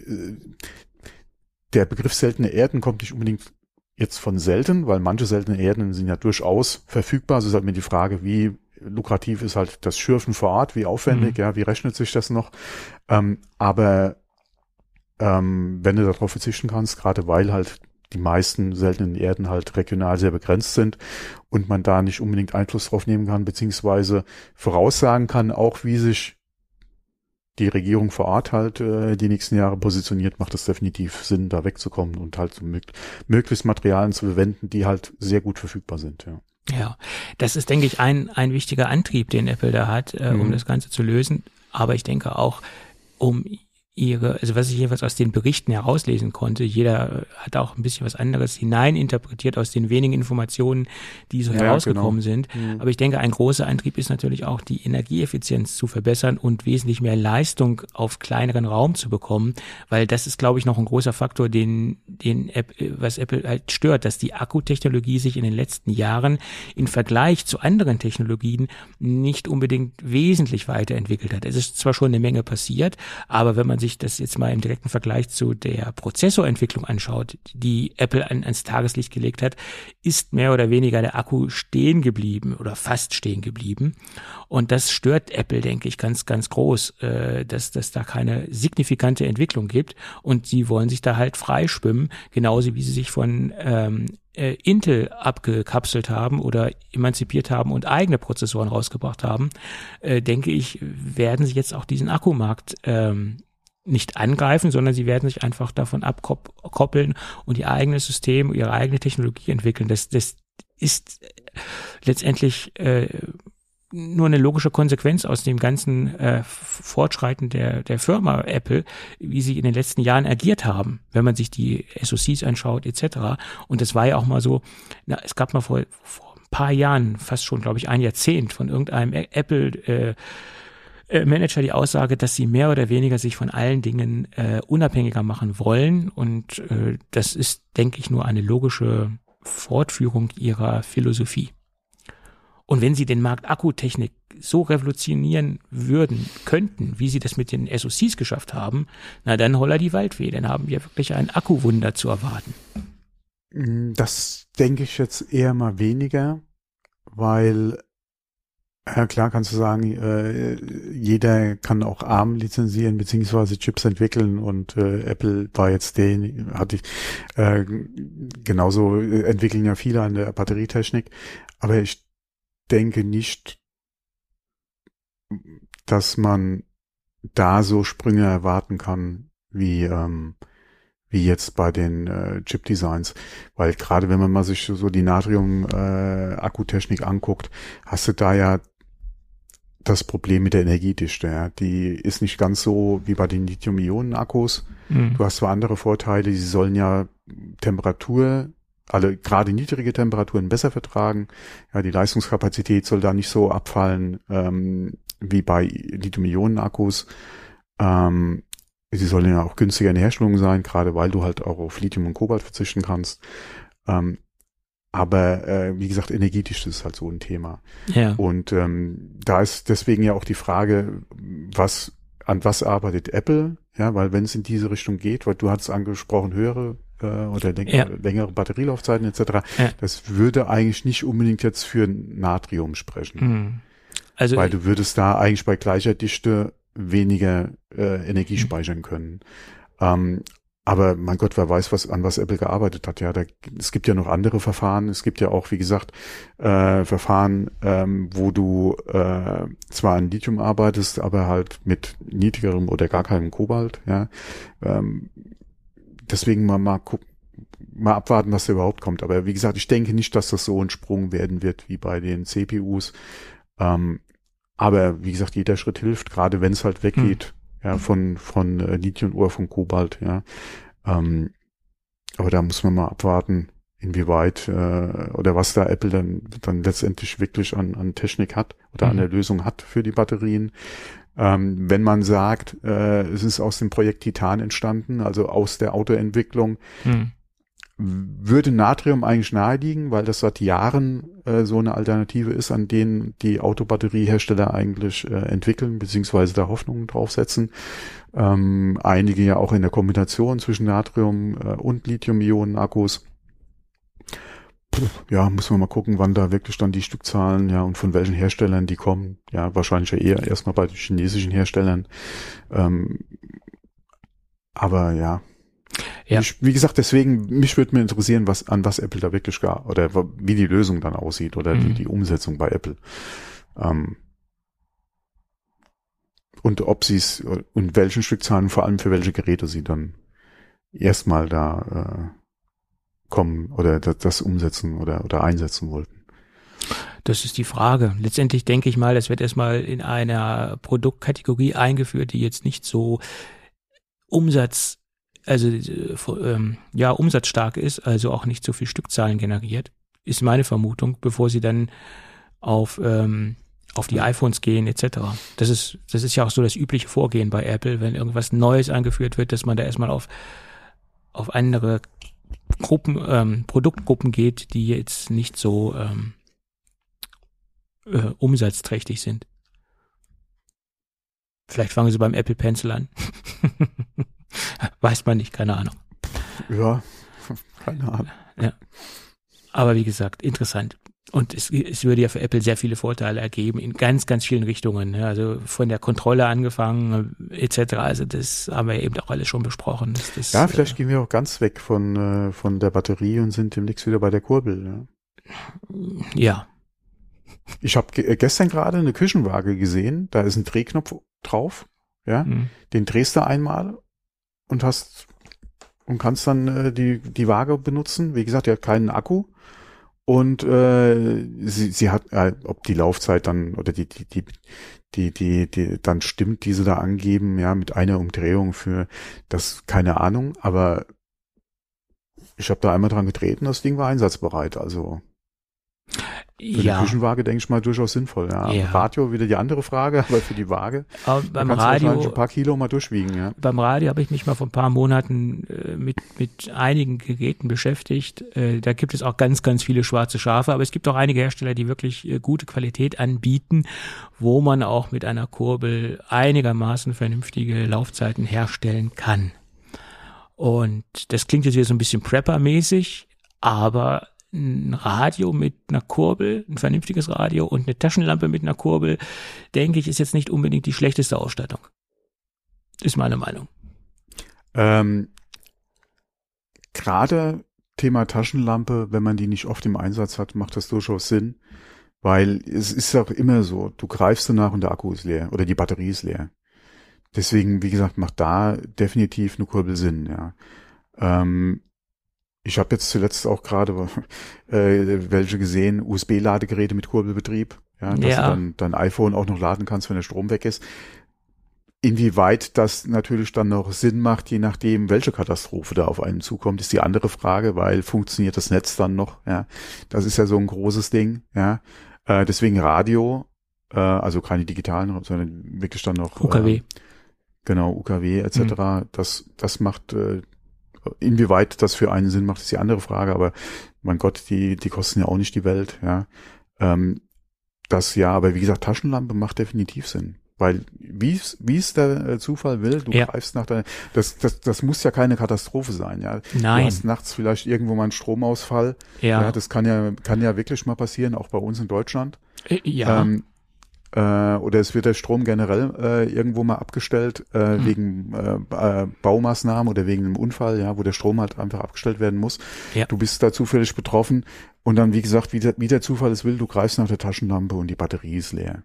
der Begriff seltene Erden kommt nicht unbedingt jetzt von selten, weil manche seltene Erden sind ja durchaus verfügbar. Es ist halt mir die Frage, wie lukrativ ist halt das Schürfen vor Ort, wie aufwendig, mhm. ja, wie rechnet sich das noch. Ähm, aber ähm, wenn du darauf verzichten kannst, gerade weil halt die meisten seltenen Erden halt regional sehr begrenzt sind und man da nicht unbedingt Einfluss drauf nehmen kann, beziehungsweise voraussagen kann, auch wie sich die Regierung vor Ort halt äh, die nächsten Jahre positioniert, macht es definitiv Sinn, da wegzukommen und halt so mög möglichst Materialien zu verwenden, die halt sehr gut verfügbar sind, ja. Ja, das ist, denke ich, ein, ein wichtiger Antrieb, den Apple da hat, äh, um mhm. das Ganze zu lösen. Aber ich denke auch, um ihre, also was ich jeweils aus den Berichten herauslesen konnte, jeder hat auch ein bisschen was anderes hineininterpretiert aus den wenigen Informationen, die so ja, herausgekommen genau. sind. Mhm. Aber ich denke, ein großer Antrieb ist natürlich auch die Energieeffizienz zu verbessern und wesentlich mehr Leistung auf kleineren Raum zu bekommen, weil das ist, glaube ich, noch ein großer Faktor, den, den App, was Apple halt stört, dass die Akkutechnologie sich in den letzten Jahren im Vergleich zu anderen Technologien nicht unbedingt wesentlich weiterentwickelt hat. Es ist zwar schon eine Menge passiert, aber wenn man sich sich das jetzt mal im direkten Vergleich zu der Prozessorentwicklung anschaut, die Apple an, ans Tageslicht gelegt hat, ist mehr oder weniger der Akku stehen geblieben oder fast stehen geblieben. Und das stört Apple, denke ich, ganz, ganz groß, äh, dass, dass da keine signifikante Entwicklung gibt. Und sie wollen sich da halt freischwimmen, genauso wie sie sich von ähm, äh, Intel abgekapselt haben oder emanzipiert haben und eigene Prozessoren rausgebracht haben, äh, denke ich, werden sie jetzt auch diesen Akkumarkt ähm, nicht angreifen, sondern sie werden sich einfach davon abkoppeln und ihr eigenes System, ihre eigene Technologie entwickeln. Das, das ist letztendlich äh, nur eine logische Konsequenz aus dem ganzen äh, Fortschreiten der, der Firma Apple, wie sie in den letzten Jahren agiert haben, wenn man sich die SoCs anschaut etc. Und das war ja auch mal so, na, es gab mal vor, vor ein paar Jahren, fast schon, glaube ich, ein Jahrzehnt von irgendeinem Apple äh, äh, Manager die Aussage, dass sie mehr oder weniger sich von allen Dingen äh, unabhängiger machen wollen. Und äh, das ist, denke ich, nur eine logische Fortführung ihrer Philosophie. Und wenn sie den Markt Akkutechnik so revolutionieren würden, könnten, wie sie das mit den SoCs geschafft haben, na dann holler die Waldweh, dann haben wir wirklich ein Akkuwunder zu erwarten. Mm, das denke ich jetzt eher mal weniger, weil ja klar kannst du sagen, äh, jeder kann auch ARM lizenzieren beziehungsweise Chips entwickeln und äh, Apple war jetzt den, hatte ich äh, genauso entwickeln ja viele an der Batterietechnik, aber ich denke nicht, dass man da so Sprünge erwarten kann wie ähm, wie jetzt bei den äh, Chip-Designs. Weil gerade wenn man mal sich so die Natrium-Akkutechnik äh, anguckt, hast du da ja das Problem mit der Energiedichte. Ja. Die ist nicht ganz so wie bei den Lithium-Ionen-Akkus. Mhm. Du hast zwar andere Vorteile, sie sollen ja Temperatur, alle gerade niedrige Temperaturen besser vertragen. Ja, die Leistungskapazität soll da nicht so abfallen ähm, wie bei Lithium-Ionen-Akkus. Ähm, sie sollen ja auch günstiger in der Herstellung sein, gerade weil du halt auch auf Lithium und Kobalt verzichten kannst. Ähm, aber äh, wie gesagt, energetisch ist halt so ein Thema. Ja. Und ähm, da ist deswegen ja auch die Frage, was an was arbeitet Apple? Ja, weil wenn es in diese Richtung geht, weil du hast angesprochen, höhere äh, oder ja. längere Batterielaufzeiten etc., ja. das würde eigentlich nicht unbedingt jetzt für Natrium sprechen. Mhm. Also weil du würdest da eigentlich bei gleicher Dichte weniger äh, Energie mhm. speichern können. Ähm, aber mein Gott, wer weiß, was an was Apple gearbeitet hat. Ja, da, es gibt ja noch andere Verfahren. Es gibt ja auch, wie gesagt, äh, Verfahren, ähm, wo du äh, zwar an Lithium arbeitest, aber halt mit niedrigerem oder gar keinem Kobalt. Ja, ähm, deswegen mal mal gucken, mal abwarten, was da überhaupt kommt. Aber wie gesagt, ich denke nicht, dass das so ein Sprung werden wird wie bei den CPUs. Ähm, aber wie gesagt, jeder Schritt hilft, gerade wenn es halt weggeht. Hm ja, von, von äh, Lithium oder von Kobalt, ja. Ähm, aber da muss man mal abwarten, inwieweit äh, oder was da Apple dann, dann letztendlich wirklich an, an Technik hat oder mhm. an der Lösung hat für die Batterien. Ähm, wenn man sagt, äh, es ist aus dem Projekt Titan entstanden, also aus der Autoentwicklung, mhm würde Natrium eigentlich naheliegen, weil das seit Jahren äh, so eine Alternative ist, an denen die Autobatteriehersteller eigentlich äh, entwickeln, beziehungsweise da Hoffnungen draufsetzen. Ähm, einige ja auch in der Kombination zwischen Natrium äh, und Lithium-Ionen-Akkus. Ja, muss man mal gucken, wann da wirklich dann die Stückzahlen, ja, und von welchen Herstellern die kommen. Ja, wahrscheinlich eher erstmal bei den chinesischen Herstellern. Ähm, aber ja, ja. Ich, wie gesagt, deswegen, mich würde mir interessieren, was, an was Apple da wirklich gar, oder wie die Lösung dann aussieht oder mhm. die, die Umsetzung bei Apple. Ähm, und ob sie es, und welchen Stückzahlen, vor allem für welche Geräte sie dann erstmal da äh, kommen oder das, das umsetzen oder, oder einsetzen wollten. Das ist die Frage. Letztendlich denke ich mal, das wird erstmal in einer Produktkategorie eingeführt, die jetzt nicht so Umsatz also äh, ähm, ja umsatzstark ist, also auch nicht so viel Stückzahlen generiert, ist meine Vermutung, bevor sie dann auf ähm, auf die iPhones gehen etc. Das ist das ist ja auch so das übliche Vorgehen bei Apple, wenn irgendwas Neues eingeführt wird, dass man da erstmal auf auf andere Gruppen ähm, Produktgruppen geht, die jetzt nicht so ähm, äh, umsatzträchtig sind. Vielleicht fangen sie beim Apple Pencil an. Weiß man nicht, keine Ahnung. Ja, keine Ahnung. Ja. Aber wie gesagt, interessant. Und es, es würde ja für Apple sehr viele Vorteile ergeben in ganz, ganz vielen Richtungen. Also von der Kontrolle angefangen etc. Also das haben wir eben auch alles schon besprochen. Das, das, ja, vielleicht äh, gehen wir auch ganz weg von, äh, von der Batterie und sind demnächst wieder bei der Kurbel. Ne? Ja. Ich habe ge gestern gerade eine Küchenwaage gesehen. Da ist ein Drehknopf drauf. Ja, mhm. den drehst du einmal und hast und kannst dann äh, die die Waage benutzen. Wie gesagt, die hat keinen Akku. Und äh, sie sie hat äh, ob die Laufzeit dann oder die die die die die die dann stimmt, diese da angeben, ja, mit einer Umdrehung für das keine Ahnung, aber ich habe da einmal dran getreten, das Ding war einsatzbereit, also Für ja. die Küchenwaage denke ich mal durchaus sinnvoll. Ja. ja. Radio wieder die andere Frage, aber für die Waage aber beim Radio ein paar Kilo mal durchwiegen. Ja. Beim Radio habe ich mich mal vor ein paar Monaten äh, mit mit einigen Geräten beschäftigt. Äh, da gibt es auch ganz ganz viele schwarze Schafe, aber es gibt auch einige Hersteller, die wirklich äh, gute Qualität anbieten, wo man auch mit einer Kurbel einigermaßen vernünftige Laufzeiten herstellen kann. Und das klingt jetzt wieder so ein bisschen Prepper-mäßig, aber ein Radio mit einer Kurbel, ein vernünftiges Radio und eine Taschenlampe mit einer Kurbel, denke ich, ist jetzt nicht unbedingt die schlechteste Ausstattung. Ist meine Meinung. Ähm, Gerade Thema Taschenlampe, wenn man die nicht oft im Einsatz hat, macht das durchaus Sinn, weil es ist auch immer so, du greifst danach und der Akku ist leer oder die Batterie ist leer. Deswegen, wie gesagt, macht da definitiv eine Kurbel Sinn, ja. Ähm, ich habe jetzt zuletzt auch gerade äh, welche gesehen, USB-Ladegeräte mit Kurbelbetrieb, ja, dass ja. du dann dein iPhone auch noch laden kannst, wenn der Strom weg ist. Inwieweit das natürlich dann noch Sinn macht, je nachdem, welche Katastrophe da auf einen zukommt, ist die andere Frage, weil funktioniert das Netz dann noch, ja. Das ist ja so ein großes Ding, ja. Äh, deswegen Radio, äh, also keine digitalen, sondern wirklich dann noch UKW. Äh, genau, UKW etc. Mhm. Das, das macht äh, Inwieweit das für einen Sinn macht, ist die andere Frage, aber mein Gott, die, die kosten ja auch nicht die Welt, ja. Ähm, das ja, aber wie gesagt, Taschenlampe macht definitiv Sinn. Weil wie es wie es der äh, Zufall will, du ja. greifst nach deiner, das, das, das muss ja keine Katastrophe sein, ja. Nein. Du hast nachts vielleicht irgendwo mal einen Stromausfall. Ja. ja. Das kann ja, kann ja wirklich mal passieren, auch bei uns in Deutschland. Äh, ja. Ähm, äh, oder es wird der Strom generell äh, irgendwo mal abgestellt äh, mhm. wegen äh, äh, Baumaßnahmen oder wegen einem Unfall, ja, wo der Strom halt einfach abgestellt werden muss. Ja. Du bist da zufällig betroffen und dann, wie gesagt, wie der, wie der Zufall es will, du greifst nach der Taschenlampe und die Batterie ist leer.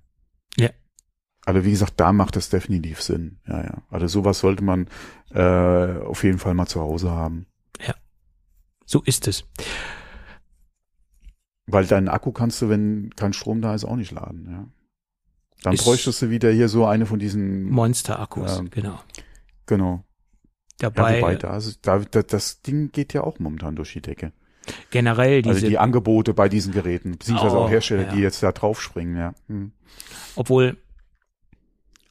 Ja. Also wie gesagt, da macht das definitiv Sinn. Ja, ja. Also sowas sollte man äh, auf jeden Fall mal zu Hause haben. Ja. So ist es. Weil deinen Akku kannst du, wenn kein Strom da ist, auch nicht laden, ja. Dann bräuchtest du wieder hier so eine von diesen Monster-Akkus, ähm, genau. Genau. Dabei, ja, wobei, da, da, da, das Ding geht ja auch momentan durch die Decke. Generell diese. Also die Angebote bei diesen Geräten, beziehungsweise oh, auch Hersteller, ja. die jetzt da draufspringen, ja. Hm. Obwohl,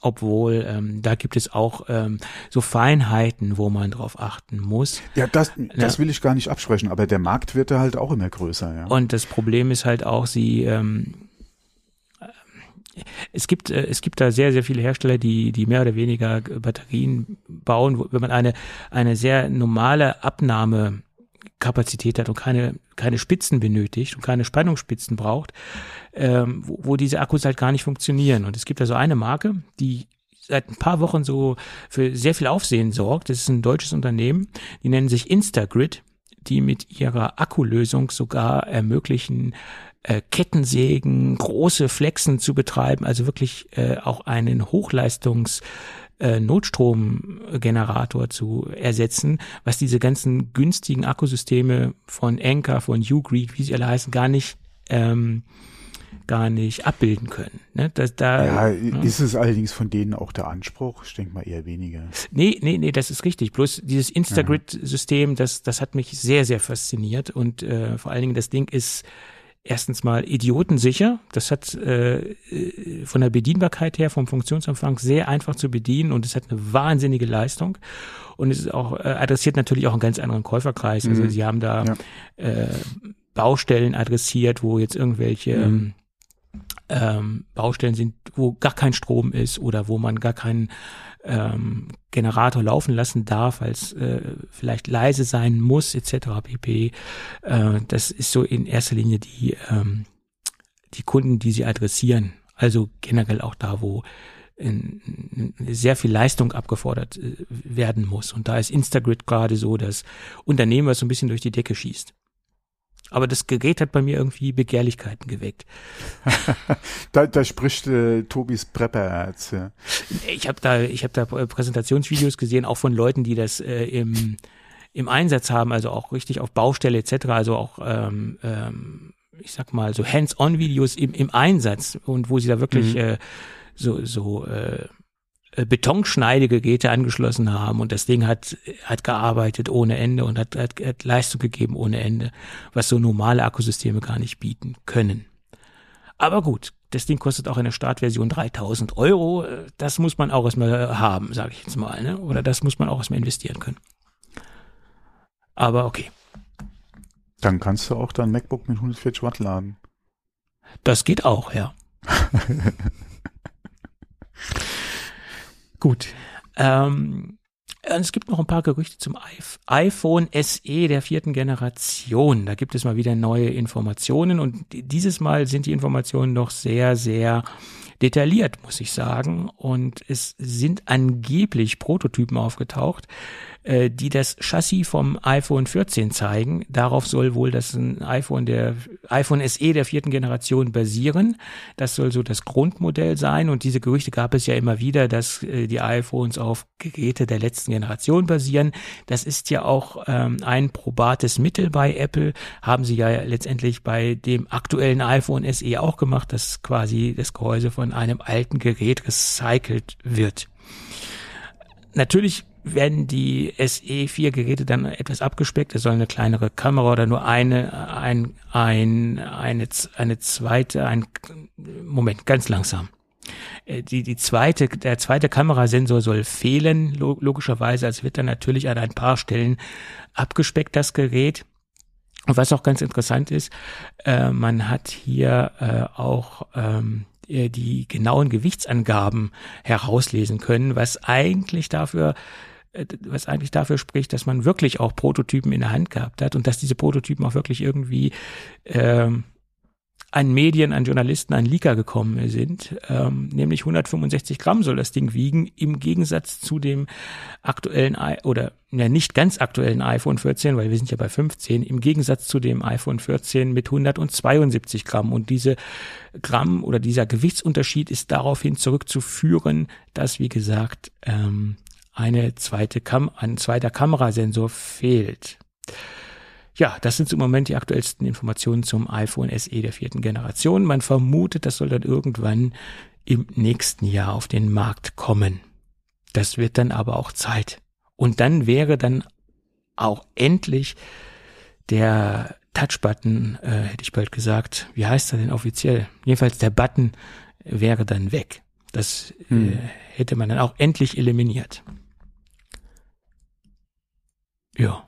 obwohl ähm, da gibt es auch ähm, so Feinheiten, wo man drauf achten muss. Ja, das, das will ich gar nicht absprechen, aber der Markt wird da halt auch immer größer. Ja. Und das Problem ist halt auch, sie ähm, es gibt, äh, es gibt da sehr, sehr viele Hersteller, die, die mehr oder weniger Batterien bauen, wo, wenn man eine, eine sehr normale Abnahmekapazität hat und keine, keine Spitzen benötigt und keine Spannungsspitzen braucht, ähm, wo, wo diese Akkus halt gar nicht funktionieren. Und es gibt also eine Marke, die seit ein paar Wochen so für sehr viel Aufsehen sorgt. Das ist ein deutsches Unternehmen, die nennen sich Instagrid, die mit ihrer Akkulösung sogar ermöglichen, äh, Kettensägen, große Flexen zu betreiben, also wirklich äh, auch einen Hochleistungs äh, Notstromgenerator zu ersetzen, was diese ganzen günstigen Akkusysteme von Anker, von Ugree, wie sie alle heißen, gar nicht ähm, gar nicht abbilden können. Ne? Das, da, ja, ne? ist es allerdings von denen auch der Anspruch? Ich denke mal eher weniger. Nee, nee, nee, das ist richtig. Bloß dieses Instagrid-System, das, das hat mich sehr, sehr fasziniert und äh, vor allen Dingen das Ding ist erstens mal idiotensicher. Das hat äh, von der Bedienbarkeit her, vom Funktionsumfang sehr einfach zu bedienen und es hat eine wahnsinnige Leistung. Und es ist auch äh, adressiert natürlich auch einen ganz anderen Käuferkreis. Also mhm. sie haben da ja. äh, Baustellen adressiert, wo jetzt irgendwelche mhm. ähm, ähm, Baustellen sind, wo gar kein Strom ist oder wo man gar keinen ähm, Generator laufen lassen darf, weil es äh, vielleicht leise sein muss, etc. pp. Äh, das ist so in erster Linie die, ähm, die Kunden, die sie adressieren. Also generell auch da, wo in, in sehr viel Leistung abgefordert äh, werden muss. Und da ist Instagrid gerade so das Unternehmen, was so ein bisschen durch die Decke schießt. Aber das Gerät hat bei mir irgendwie Begehrlichkeiten geweckt. da, da spricht äh, Tobis Prepperherz. Ja. Ich habe da, ich habe da Präsentationsvideos gesehen, auch von Leuten, die das äh, im im Einsatz haben, also auch richtig auf Baustelle etc., also auch ähm, ähm, ich sag mal so Hands-on-Videos im, im Einsatz und wo sie da wirklich mhm. äh, so so äh, äh, Betonschneidegeräte angeschlossen haben und das Ding hat hat gearbeitet ohne Ende und hat, hat, hat Leistung gegeben ohne Ende, was so normale Akkusysteme gar nicht bieten können. Aber gut, das Ding kostet auch in der Startversion 3000 Euro. Das muss man auch erstmal haben, sage ich jetzt mal. Ne? Oder das muss man auch erstmal investieren können. Aber okay. Dann kannst du auch dein MacBook mit 140 Watt laden. Das geht auch, ja. Gut. Ähm, es gibt noch ein paar Gerüchte zum iPhone SE der vierten Generation. Da gibt es mal wieder neue Informationen und dieses Mal sind die Informationen doch sehr, sehr detailliert, muss ich sagen. Und es sind angeblich Prototypen aufgetaucht, äh, die das Chassis vom iPhone 14 zeigen. Darauf soll wohl das iPhone der iPhone SE der vierten Generation basieren. Das soll so das Grundmodell sein. Und diese Gerüchte gab es ja immer wieder, dass äh, die iPhones auf Geräte der letzten Generation basieren. Das ist ja auch ähm, ein probates Mittel bei Apple. Haben sie ja letztendlich bei dem aktuellen iPhone SE auch gemacht, dass quasi das Gehäuse von einem alten Gerät recycelt wird. Natürlich werden die SE4-Geräte dann etwas abgespeckt. Es soll eine kleinere Kamera oder nur eine, ein, ein, eine, eine zweite, ein, Moment, ganz langsam. Äh, die, die zweite, der zweite Kamerasensor soll fehlen, logischerweise. Es wird dann natürlich an ein paar Stellen abgespeckt, das Gerät. Und was auch ganz interessant ist, äh, man hat hier äh, auch ähm, die genauen Gewichtsangaben herauslesen können, was eigentlich dafür äh, was eigentlich dafür spricht, dass man wirklich auch Prototypen in der Hand gehabt hat und dass diese Prototypen auch wirklich irgendwie ähm, an Medien, an Journalisten, an Leaker gekommen sind. Ähm, nämlich 165 Gramm soll das Ding wiegen, im Gegensatz zu dem aktuellen I oder ja nicht ganz aktuellen iPhone 14, weil wir sind ja bei 15, im Gegensatz zu dem iPhone 14 mit 172 Gramm. Und diese Gramm oder dieser Gewichtsunterschied ist daraufhin zurückzuführen, dass, wie gesagt, ähm, eine zweite Kam ein zweiter Kamerasensor fehlt. Ja, das sind im Moment die aktuellsten Informationen zum iPhone SE der vierten Generation. Man vermutet, das soll dann irgendwann im nächsten Jahr auf den Markt kommen. Das wird dann aber auch Zeit. Und dann wäre dann auch endlich der Touchbutton, äh, hätte ich bald gesagt, wie heißt er denn offiziell? Jedenfalls der Button wäre dann weg. Das hm. äh, hätte man dann auch endlich eliminiert. Ja.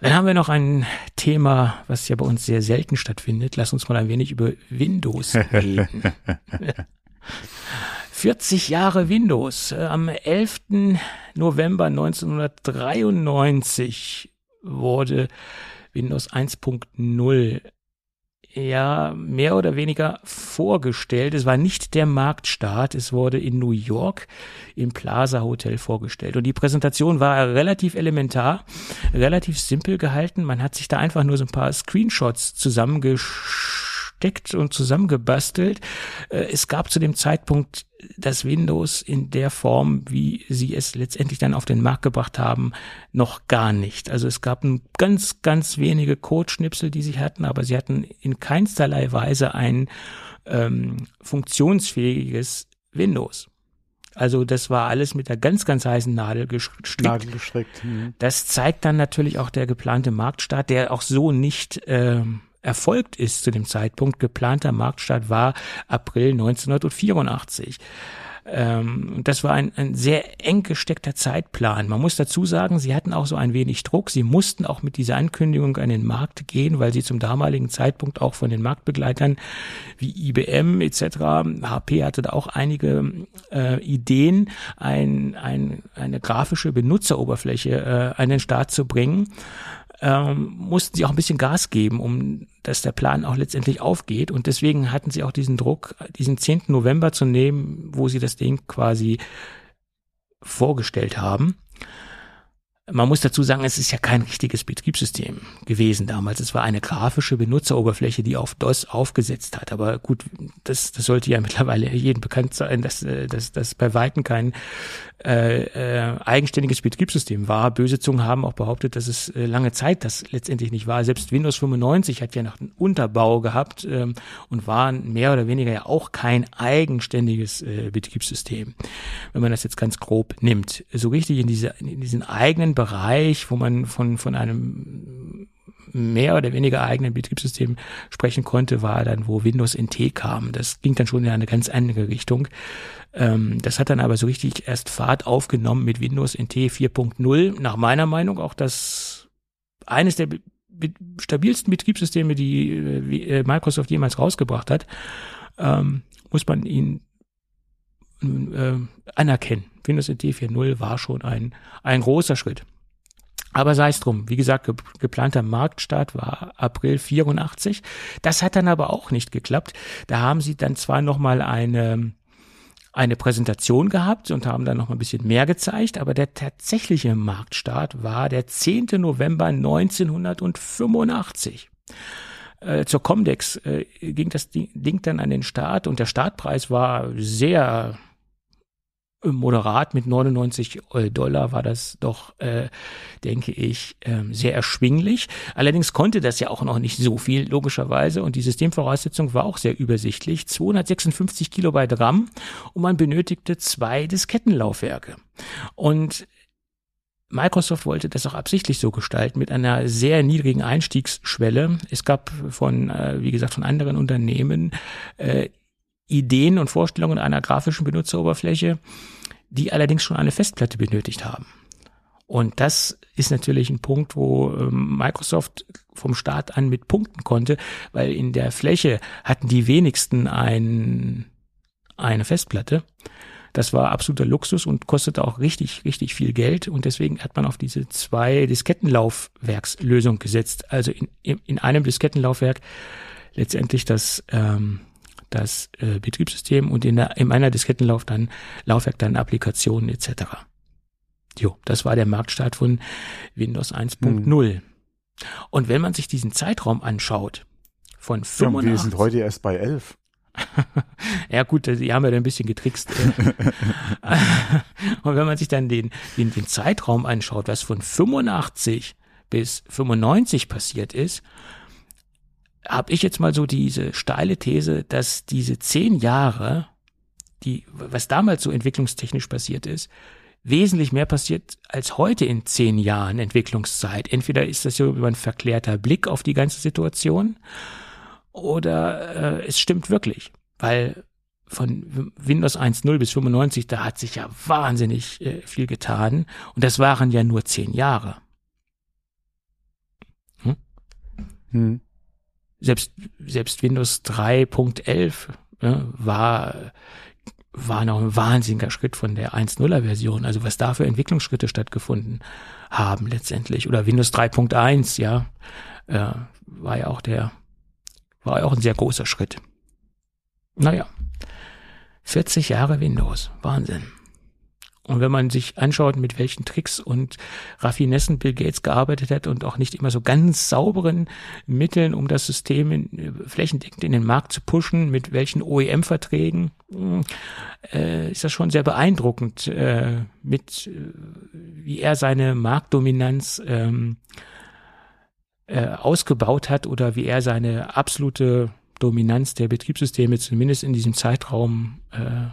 Dann haben wir noch ein Thema, was ja bei uns sehr selten stattfindet. Lass uns mal ein wenig über Windows reden. 40 Jahre Windows. Am 11. November 1993 wurde Windows 1.0 ja mehr oder weniger vorgestellt. Es war nicht der Marktstart, es wurde in New York im Plaza Hotel vorgestellt. Und die Präsentation war relativ elementar, relativ simpel gehalten. Man hat sich da einfach nur so ein paar Screenshots zusammengesch versteckt und zusammengebastelt. Äh, es gab zu dem Zeitpunkt das Windows in der Form, wie sie es letztendlich dann auf den Markt gebracht haben, noch gar nicht. Also es gab ganz, ganz wenige Codeschnipsel, die sie hatten, aber sie hatten in keinsterlei Weise ein ähm, funktionsfähiges Windows. Also das war alles mit der ganz, ganz heißen Nadel gestrickt. Nadel gestrickt. Mhm. Das zeigt dann natürlich auch der geplante Marktstart, der auch so nicht ähm, erfolgt ist zu dem Zeitpunkt. Geplanter Marktstart war April 1984. Ähm, das war ein, ein sehr eng gesteckter Zeitplan. Man muss dazu sagen, sie hatten auch so ein wenig Druck. Sie mussten auch mit dieser Ankündigung an den Markt gehen, weil sie zum damaligen Zeitpunkt auch von den Marktbegleitern wie IBM etc., HP hatte da auch einige äh, Ideen, ein, ein, eine grafische Benutzeroberfläche äh, an den Start zu bringen ähm, mussten sie auch ein bisschen Gas geben, um dass der Plan auch letztendlich aufgeht. Und deswegen hatten sie auch diesen Druck, diesen 10. November zu nehmen, wo sie das Ding quasi vorgestellt haben. Man muss dazu sagen, es ist ja kein richtiges Betriebssystem gewesen damals. Es war eine grafische Benutzeroberfläche, die auf DOS aufgesetzt hat. Aber gut, das, das sollte ja mittlerweile jedem bekannt sein, dass, äh, das bei Weitem kein äh, äh, eigenständiges Betriebssystem war. Böse Zungen haben auch behauptet, dass es äh, lange Zeit das letztendlich nicht war. Selbst Windows 95 hat ja noch einen Unterbau gehabt ähm, und war mehr oder weniger ja auch kein eigenständiges äh, Betriebssystem, wenn man das jetzt ganz grob nimmt. So richtig in, diese, in diesen eigenen Bereich, wo man von, von einem mehr oder weniger eigenen Betriebssystem sprechen konnte, war dann, wo Windows NT kam. Das ging dann schon in eine ganz andere Richtung. Ähm, das hat dann aber so richtig erst Fahrt aufgenommen mit Windows NT 4.0. Nach meiner Meinung auch das eines der stabilsten Betriebssysteme, die äh, Microsoft jemals rausgebracht hat, ähm, muss man ihn äh, anerkennen. Windows NT 4.0 war schon ein, ein großer Schritt. Aber sei es drum. Wie gesagt, ge geplanter Marktstart war April 84. Das hat dann aber auch nicht geklappt. Da haben sie dann zwar nochmal eine, eine Präsentation gehabt und haben dann noch mal ein bisschen mehr gezeigt, aber der tatsächliche Marktstart war der 10. November 1985. Äh, zur Comdex äh, ging das Ding dann an den Start und der Startpreis war sehr moderat mit 99 äh, Dollar war das doch, äh, denke ich, äh, sehr erschwinglich. Allerdings konnte das ja auch noch nicht so viel, logischerweise. Und die Systemvoraussetzung war auch sehr übersichtlich. 256 Kilobyte RAM und man benötigte zwei Diskettenlaufwerke. Und Microsoft wollte das auch absichtlich so gestalten mit einer sehr niedrigen Einstiegsschwelle. Es gab von, äh, wie gesagt, von anderen Unternehmen äh, Ideen und Vorstellungen einer grafischen Benutzeroberfläche, die allerdings schon eine Festplatte benötigt haben. Und das ist natürlich ein Punkt, wo ähm, Microsoft vom Start an mit punkten konnte, weil in der Fläche hatten die wenigsten ein, eine Festplatte. Das war absoluter Luxus und kostete auch richtig, richtig viel Geld. Und deswegen hat man auf diese zwei Diskettenlaufwerkslösung gesetzt. Also in, in einem Diskettenlaufwerk letztendlich das ähm, das äh, Betriebssystem und in, der, in einer Diskettenlauf dann Laufwerk dann Applikationen etc. Jo, das war der Marktstart von Windows 1.0. Hm. Und wenn man sich diesen Zeitraum anschaut, von 85... Ja, wir sind heute erst bei 11. ja gut, die haben ja dann ein bisschen getrickst. und wenn man sich dann den, den, den Zeitraum anschaut, was von 85 bis 95 passiert ist, habe ich jetzt mal so diese steile These, dass diese zehn Jahre, die, was damals so entwicklungstechnisch passiert ist, wesentlich mehr passiert als heute in zehn Jahren Entwicklungszeit. Entweder ist das so über ein verklärter Blick auf die ganze Situation oder äh, es stimmt wirklich, weil von Windows 1.0 bis 95, da hat sich ja wahnsinnig äh, viel getan und das waren ja nur zehn Jahre. Hm? Hm selbst, selbst Windows 3.11 ja, war, war noch ein wahnsinniger Schritt von der 1.0er Version. Also was da für Entwicklungsschritte stattgefunden haben letztendlich. Oder Windows 3.1, ja, äh, war ja auch der, war ja auch ein sehr großer Schritt. Naja, 40 Jahre Windows, Wahnsinn. Und wenn man sich anschaut, mit welchen Tricks und Raffinessen Bill Gates gearbeitet hat und auch nicht immer so ganz sauberen Mitteln, um das System in, äh, flächendeckend in den Markt zu pushen, mit welchen OEM-Verträgen, äh, ist das schon sehr beeindruckend, äh, mit äh, wie er seine Marktdominanz ähm, äh, ausgebaut hat oder wie er seine absolute Dominanz der Betriebssysteme zumindest in diesem Zeitraum äh,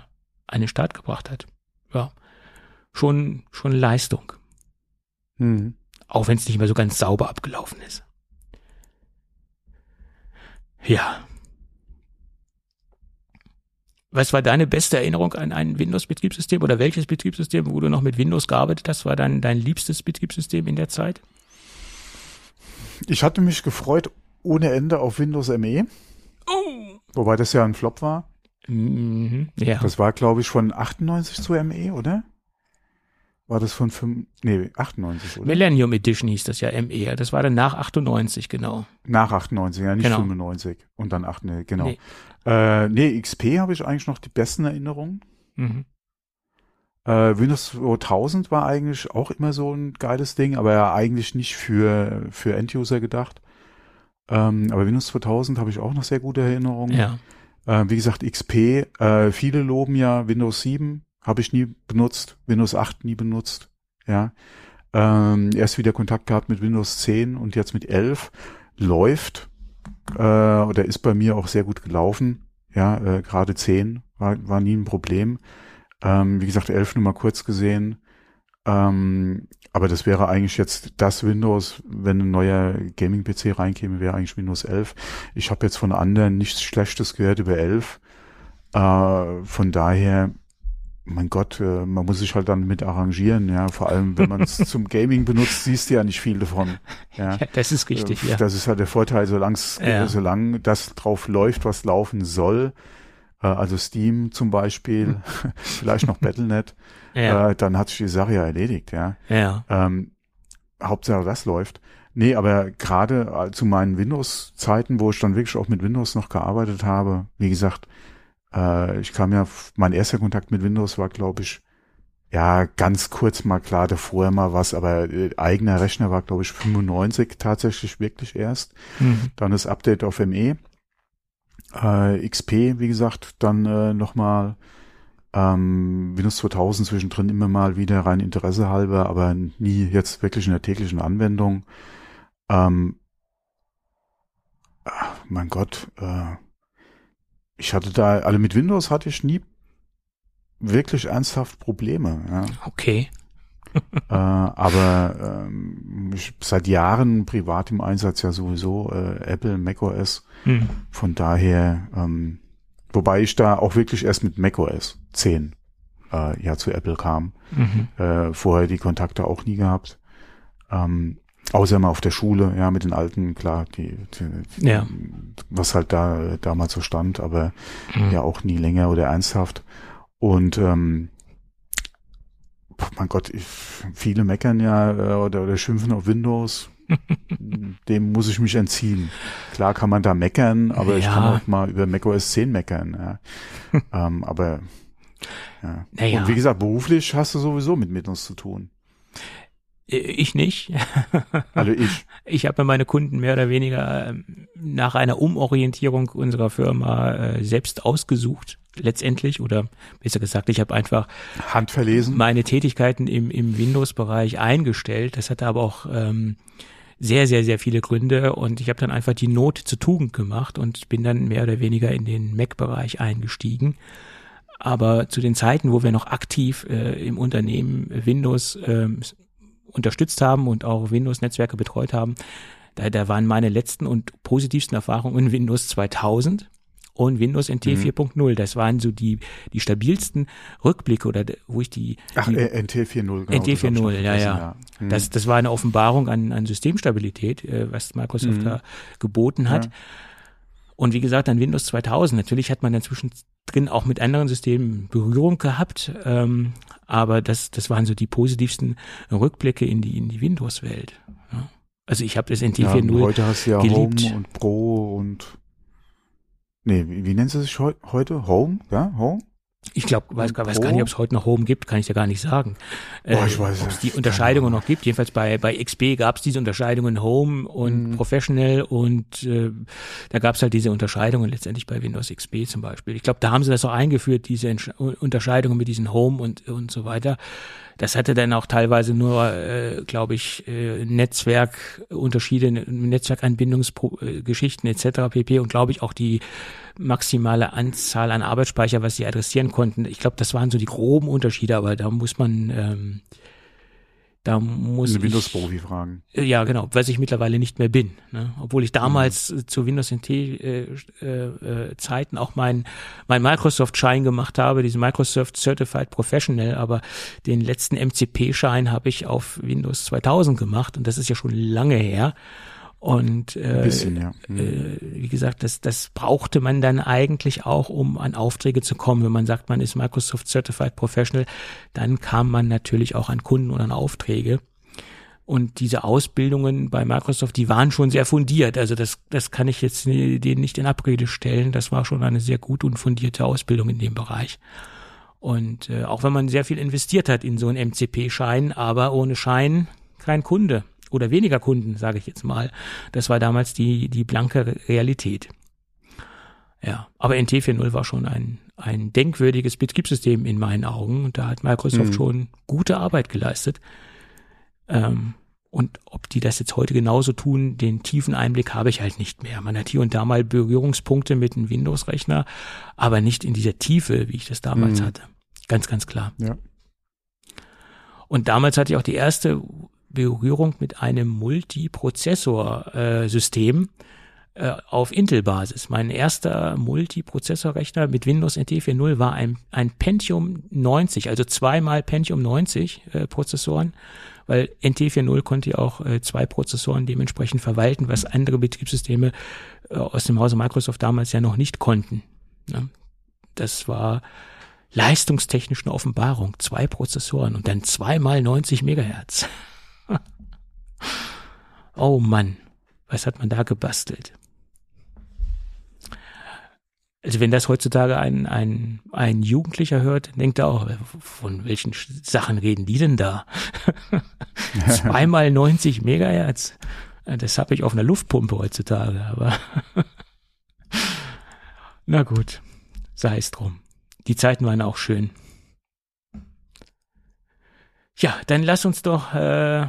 an den Start gebracht hat. Ja schon, schon Leistung. Mhm. Auch wenn es nicht mehr so ganz sauber abgelaufen ist. Ja. Was war deine beste Erinnerung an ein Windows-Betriebssystem oder welches Betriebssystem, wo du noch mit Windows gearbeitet hast, war dein, dein liebstes Betriebssystem in der Zeit? Ich hatte mich gefreut ohne Ende auf Windows ME. Oh. Wobei das ja ein Flop war. Mhm, ja. Das war, glaube ich, von 98 zu ME, oder? War das von 5, nee, 98, oder? Millennium Edition hieß das ja ME. Das war dann nach 98, genau. Nach 98, ja, nicht genau. 95. Und dann 8, nee, genau. Nee, äh, nee XP habe ich eigentlich noch die besten Erinnerungen. Mhm. Äh, Windows 2000 war eigentlich auch immer so ein geiles Ding, aber ja eigentlich nicht für, für End-User gedacht. Ähm, aber Windows 2000 habe ich auch noch sehr gute Erinnerungen. Ja. Äh, wie gesagt, XP, äh, viele loben ja Windows 7 habe ich nie benutzt, Windows 8 nie benutzt. Ja. Ähm, erst wieder Kontakt gehabt mit Windows 10 und jetzt mit 11. Läuft äh, oder ist bei mir auch sehr gut gelaufen. Ja, äh, gerade 10 war, war nie ein Problem. Ähm, wie gesagt, 11 nur mal kurz gesehen. Ähm, aber das wäre eigentlich jetzt das Windows, wenn ein neuer Gaming-PC reinkäme, wäre eigentlich Windows 11. Ich habe jetzt von anderen nichts Schlechtes gehört über 11. Äh, von daher, mein Gott, äh, man muss sich halt dann mit arrangieren, ja. Vor allem, wenn man es zum Gaming benutzt, siehst du ja nicht viel davon. Ja, ja das ist richtig, äh, ja. Das ist halt der Vorteil, solange ja. solange das drauf läuft, was laufen soll, äh, also Steam zum Beispiel, vielleicht noch Battle.net, ja. äh, dann hat sich die Sache ja erledigt, ja. Ja. Ähm, Hauptsache das läuft. Nee, aber gerade äh, zu meinen Windows-Zeiten, wo ich dann wirklich auch mit Windows noch gearbeitet habe, wie gesagt, äh, ich kam ja, mein erster Kontakt mit Windows war, glaube ich, ja, ganz kurz mal klar, davor mal was, aber äh, eigener Rechner war, glaube ich, 95 tatsächlich wirklich erst. Mhm. Dann das Update auf ME. Äh, XP, wie gesagt, dann äh, nochmal ähm, Windows 2000 zwischendrin immer mal wieder rein Interesse halber, aber nie jetzt wirklich in der täglichen Anwendung. Ähm, ach, mein Gott, äh, ich hatte da, alle also mit Windows hatte ich nie wirklich ernsthaft Probleme. Ja. Okay. äh, aber ähm, ich, seit Jahren privat im Einsatz ja sowieso äh, Apple, macOS. Mhm. Von daher, ähm, wobei ich da auch wirklich erst mit macOS 10 äh, ja zu Apple kam. Mhm. Äh, vorher die Kontakte auch nie gehabt. Ähm, außer mal auf der Schule, ja, mit den alten, klar, die, die ja. was halt da damals so stand, aber mhm. ja auch nie länger oder ernsthaft. Und ähm, mein Gott, ich, viele meckern ja äh, oder, oder schimpfen auf Windows. Dem muss ich mich entziehen. Klar kann man da meckern, aber ja. ich kann auch mal über macOS 10 meckern. Ja. ähm, aber ja. Naja. Und wie gesagt, beruflich hast du sowieso mit Windows zu tun. Äh, ich nicht. Also ich. Ich habe meine Kunden mehr oder weniger ähm, nach einer Umorientierung unserer Firma äh, selbst ausgesucht, letztendlich. Oder besser gesagt, ich habe einfach handverlesen meine Tätigkeiten im, im Windows-Bereich eingestellt. Das hatte aber auch ähm, sehr, sehr, sehr viele Gründe und ich habe dann einfach die Not zur Tugend gemacht und bin dann mehr oder weniger in den Mac-Bereich eingestiegen. Aber zu den Zeiten, wo wir noch aktiv äh, im Unternehmen Windows äh, unterstützt haben und auch Windows-Netzwerke betreut haben, da, da waren meine letzten und positivsten Erfahrungen in Windows 2000 und Windows NT mhm. 4.0. Das waren so die, die stabilsten Rückblicke oder wo ich die. Ach, die, äh, NT 4.0, genau. NT 4.0, ja, ja. ja. Mhm. Das, das war eine Offenbarung an, an Systemstabilität, äh, was Microsoft mhm. da geboten hat. Ja. Und wie gesagt, an Windows 2000. Natürlich hat man inzwischen drin auch mit anderen Systemen Berührung gehabt, ähm, aber das, das waren so die positivsten Rückblicke in die, in die Windows-Welt. Ja. Also ich habe das NT 4.0 ja, Heute hast du ja geliebt. Home und Pro und nee, wie, wie nennt es sich heute? Home? Ja, Home? Ich glaube, weiß, weiß gar nicht, ob es heute noch Home gibt, kann ich ja gar nicht sagen. Äh, oh, ich weiß ob es die Unterscheidungen noch gibt. Jedenfalls bei, bei XP gab es diese Unterscheidungen Home und mhm. Professional und äh, da gab es halt diese Unterscheidungen letztendlich bei Windows XP zum Beispiel. Ich glaube, da haben sie das auch eingeführt, diese Entsch Unterscheidungen mit diesen Home und, und so weiter. Das hatte dann auch teilweise nur, äh, glaube ich, äh, Netzwerkunterschiede, Netzwerkanbindungsgeschichten etc. pp. Und glaube ich auch die maximale Anzahl an Arbeitsspeicher, was sie adressieren konnten. Ich glaube, das waren so die groben Unterschiede, aber da muss man ähm, da muss Eine Windows-Profi fragen. Äh, ja, genau, was ich mittlerweile nicht mehr bin. Ne? Obwohl ich damals mhm. zu Windows NT äh, äh, Zeiten auch mein, mein Microsoft-Schein gemacht habe, diesen Microsoft Certified Professional, aber den letzten MCP-Schein habe ich auf Windows 2000 gemacht und das ist ja schon lange her. Und äh, bisschen, ja. mhm. äh, wie gesagt, das, das brauchte man dann eigentlich auch, um an Aufträge zu kommen. Wenn man sagt, man ist Microsoft Certified Professional, dann kam man natürlich auch an Kunden und an Aufträge. Und diese Ausbildungen bei Microsoft, die waren schon sehr fundiert. Also das, das kann ich jetzt denen nicht in Abrede stellen. Das war schon eine sehr gut und fundierte Ausbildung in dem Bereich. Und äh, auch wenn man sehr viel investiert hat in so einen MCP-Schein, aber ohne Schein kein Kunde oder weniger Kunden, sage ich jetzt mal. Das war damals die, die blanke Realität. Ja, aber NT 4.0 war schon ein, ein denkwürdiges Betriebssystem in meinen Augen und da hat Microsoft mhm. schon gute Arbeit geleistet. Ähm, und ob die das jetzt heute genauso tun, den tiefen Einblick habe ich halt nicht mehr. Man hat hier und da mal Berührungspunkte mit einem Windows-Rechner, aber nicht in dieser Tiefe, wie ich das damals mhm. hatte. Ganz, ganz klar. Ja. Und damals hatte ich auch die erste Berührung mit einem Multiprozessor-System äh, auf Intel-Basis. Mein erster Multiprozessorrechner mit Windows NT 4.0 war ein, ein Pentium 90, also zweimal Pentium 90 äh, Prozessoren, weil NT 4.0 konnte ja auch äh, zwei Prozessoren dementsprechend verwalten, was andere Betriebssysteme äh, aus dem Hause Microsoft damals ja noch nicht konnten. Ja, das war leistungstechnisch eine Offenbarung. Zwei Prozessoren und dann zweimal 90 Megahertz. Oh Mann, was hat man da gebastelt? Also wenn das heutzutage ein, ein, ein Jugendlicher hört, denkt er auch, von welchen Sachen reden die denn da? Zweimal 90 Megahertz. Das habe ich auf einer Luftpumpe heutzutage, aber na gut, sei es drum. Die Zeiten waren auch schön. Ja, dann lass uns doch äh,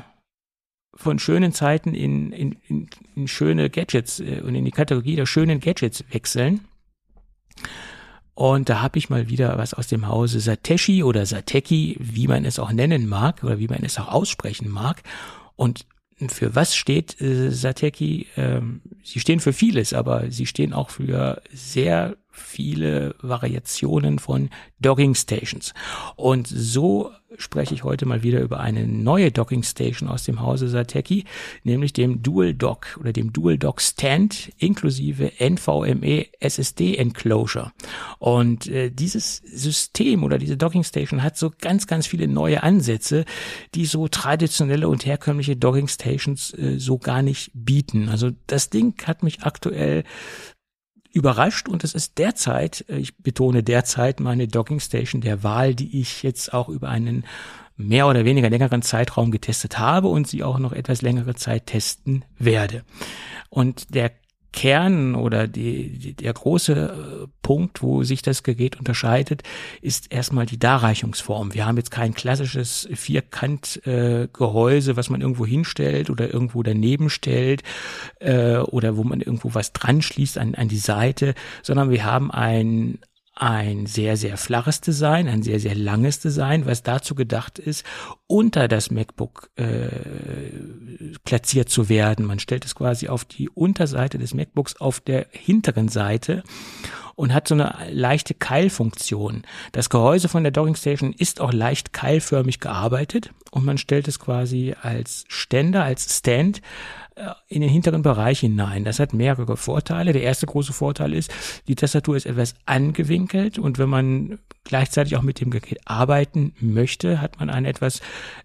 von schönen Zeiten in, in, in, in schöne Gadgets äh, und in die Kategorie der schönen Gadgets wechseln. Und da habe ich mal wieder was aus dem Hause Sateshi oder Sateki, wie man es auch nennen mag oder wie man es auch aussprechen mag. Und für was steht äh, Sateki? Ähm, sie stehen für vieles, aber sie stehen auch für sehr viele Variationen von Dogging Stations. Und so spreche ich heute mal wieder über eine neue Docking Station aus dem Hause Sateki, nämlich dem Dual Dock oder dem Dual Dock Stand inklusive NVMe SSD Enclosure. Und äh, dieses System oder diese Docking Station hat so ganz, ganz viele neue Ansätze, die so traditionelle und herkömmliche Docking Stations äh, so gar nicht bieten. Also das Ding hat mich aktuell überrascht und es ist derzeit, äh, ich betone derzeit, meine Docking Station der Wahl, die ich jetzt auch über einen mehr oder weniger längeren Zeitraum getestet habe und sie auch noch etwas längere Zeit testen werde. Und der Kern oder die, die, der große äh, Punkt, wo sich das Gerät unterscheidet, ist erstmal die Darreichungsform. Wir haben jetzt kein klassisches Vierkantgehäuse, äh, was man irgendwo hinstellt oder irgendwo daneben stellt äh, oder wo man irgendwo was dran schließt an, an die Seite, sondern wir haben ein, ein sehr, sehr flaches Design, ein sehr, sehr langes Design, was dazu gedacht ist, unter das MacBook äh, platziert zu werden. Man stellt es quasi auf die Unterseite des MacBooks auf der hinteren Seite und hat so eine leichte Keilfunktion. Das Gehäuse von der Docking Station ist auch leicht keilförmig gearbeitet und man stellt es quasi als Ständer, als Stand äh, in den hinteren Bereich hinein. Das hat mehrere Vorteile. Der erste große Vorteil ist, die Tastatur ist etwas angewinkelt und wenn man gleichzeitig auch mit dem Gerät arbeiten möchte, hat man eine etwas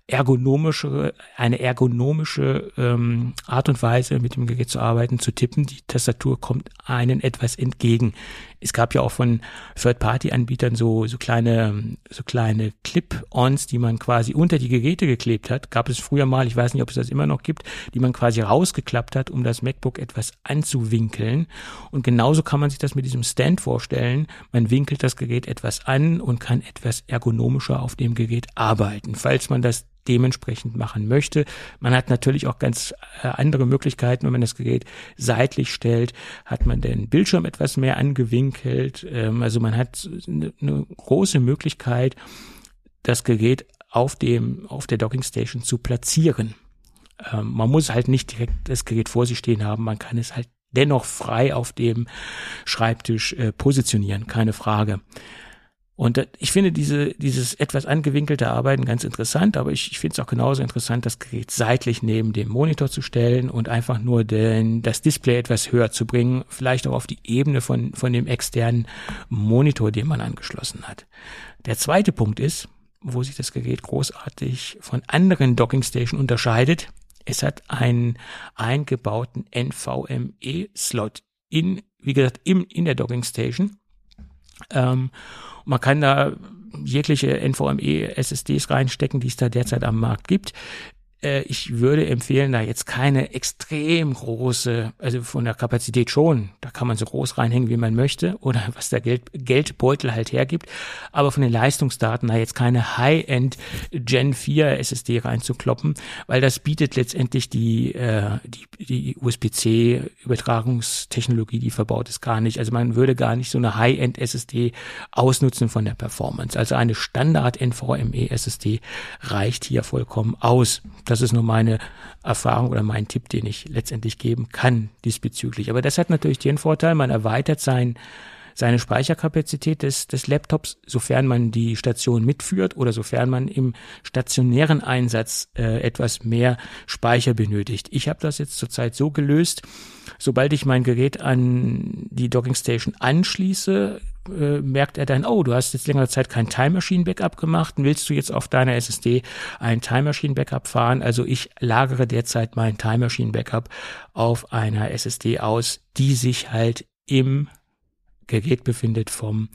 ergonomische, eine ergonomische ähm, Art und Weise, mit dem Gerät zu arbeiten, zu tippen. Die Tastatur kommt einen etwas entgegen. Es gab ja auch von Third-Party-Anbietern so, so kleine, so kleine Clip-Ons, die man quasi unter die Geräte geklebt hat. Gab es früher mal, ich weiß nicht, ob es das immer noch gibt, die man quasi rausgeklappt hat, um das MacBook etwas anzuwinkeln. Und genauso kann man sich das mit diesem Stand vorstellen. Man winkelt das Gerät etwas an und kann etwas ergonomischer auf dem Gerät arbeiten. Falls man das dementsprechend machen möchte. Man hat natürlich auch ganz äh, andere Möglichkeiten, wenn man das Gerät seitlich stellt, hat man den Bildschirm etwas mehr angewinkelt. Ähm, also man hat eine, große Möglichkeit, das Gerät auf dem, auf der Dockingstation zu platzieren. Ähm, man muss halt nicht direkt das Gerät vor sich stehen haben, man kann es halt dennoch frei auf dem Schreibtisch äh, positionieren, keine Frage. Und ich finde diese, dieses etwas angewinkelte Arbeiten ganz interessant, aber ich, ich finde es auch genauso interessant, das Gerät seitlich neben dem Monitor zu stellen und einfach nur den, das Display etwas höher zu bringen, vielleicht auch auf die Ebene von, von dem externen Monitor, den man angeschlossen hat. Der zweite Punkt ist, wo sich das Gerät großartig von anderen Docking Station unterscheidet. Es hat einen eingebauten NVMe-Slot in, wie gesagt, im, in der Docking Station. Ähm, man kann da jegliche NVMe SSDs reinstecken, die es da derzeit am Markt gibt. Äh, ich würde empfehlen, da jetzt keine extrem große, also von der Kapazität schon, da kann man so groß reinhängen, wie man möchte, oder was der Geld, Geldbeutel halt hergibt, aber von den Leistungsdaten da jetzt keine High-End Gen 4 SSD reinzukloppen, weil das bietet letztendlich die, äh, die, die USB-C-Übertragungstechnologie, die verbaut ist, gar nicht. Also man würde gar nicht so eine High-End SSD ausnutzen von der Performance. Also eine Standard NVMe SSD reicht hier vollkommen aus. Das ist nur meine Erfahrung oder mein Tipp, den ich letztendlich geben kann diesbezüglich. Aber das hat natürlich den Vorteil, man erweitert sein seine Speicherkapazität des, des Laptops, sofern man die Station mitführt oder sofern man im stationären Einsatz äh, etwas mehr Speicher benötigt. Ich habe das jetzt zurzeit so gelöst, sobald ich mein Gerät an die Dockingstation anschließe, äh, merkt er dann, oh, du hast jetzt längere Zeit kein Time Machine Backup gemacht, willst du jetzt auf deiner SSD ein Time Machine Backup fahren? Also ich lagere derzeit mein Time Machine Backup auf einer SSD aus, die sich halt im Gerät befindet vom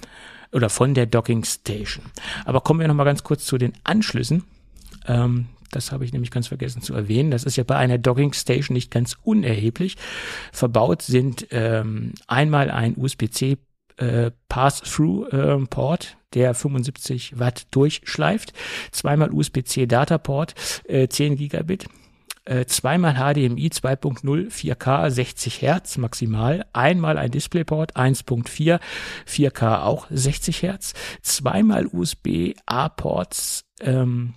oder von der Docking Station. Aber kommen wir noch mal ganz kurz zu den Anschlüssen. Ähm, das habe ich nämlich ganz vergessen zu erwähnen. Das ist ja bei einer Docking Station nicht ganz unerheblich. Verbaut sind ähm, einmal ein USB-C äh, Pass-Through-Port, äh, der 75 Watt durchschleift, zweimal USB-C Dataport, äh, 10 Gigabit, äh, zweimal HDMI 2.0 4K 60 Hertz maximal, einmal ein DisplayPort 1.4 4K auch 60 Hertz, zweimal USB A-Ports ähm,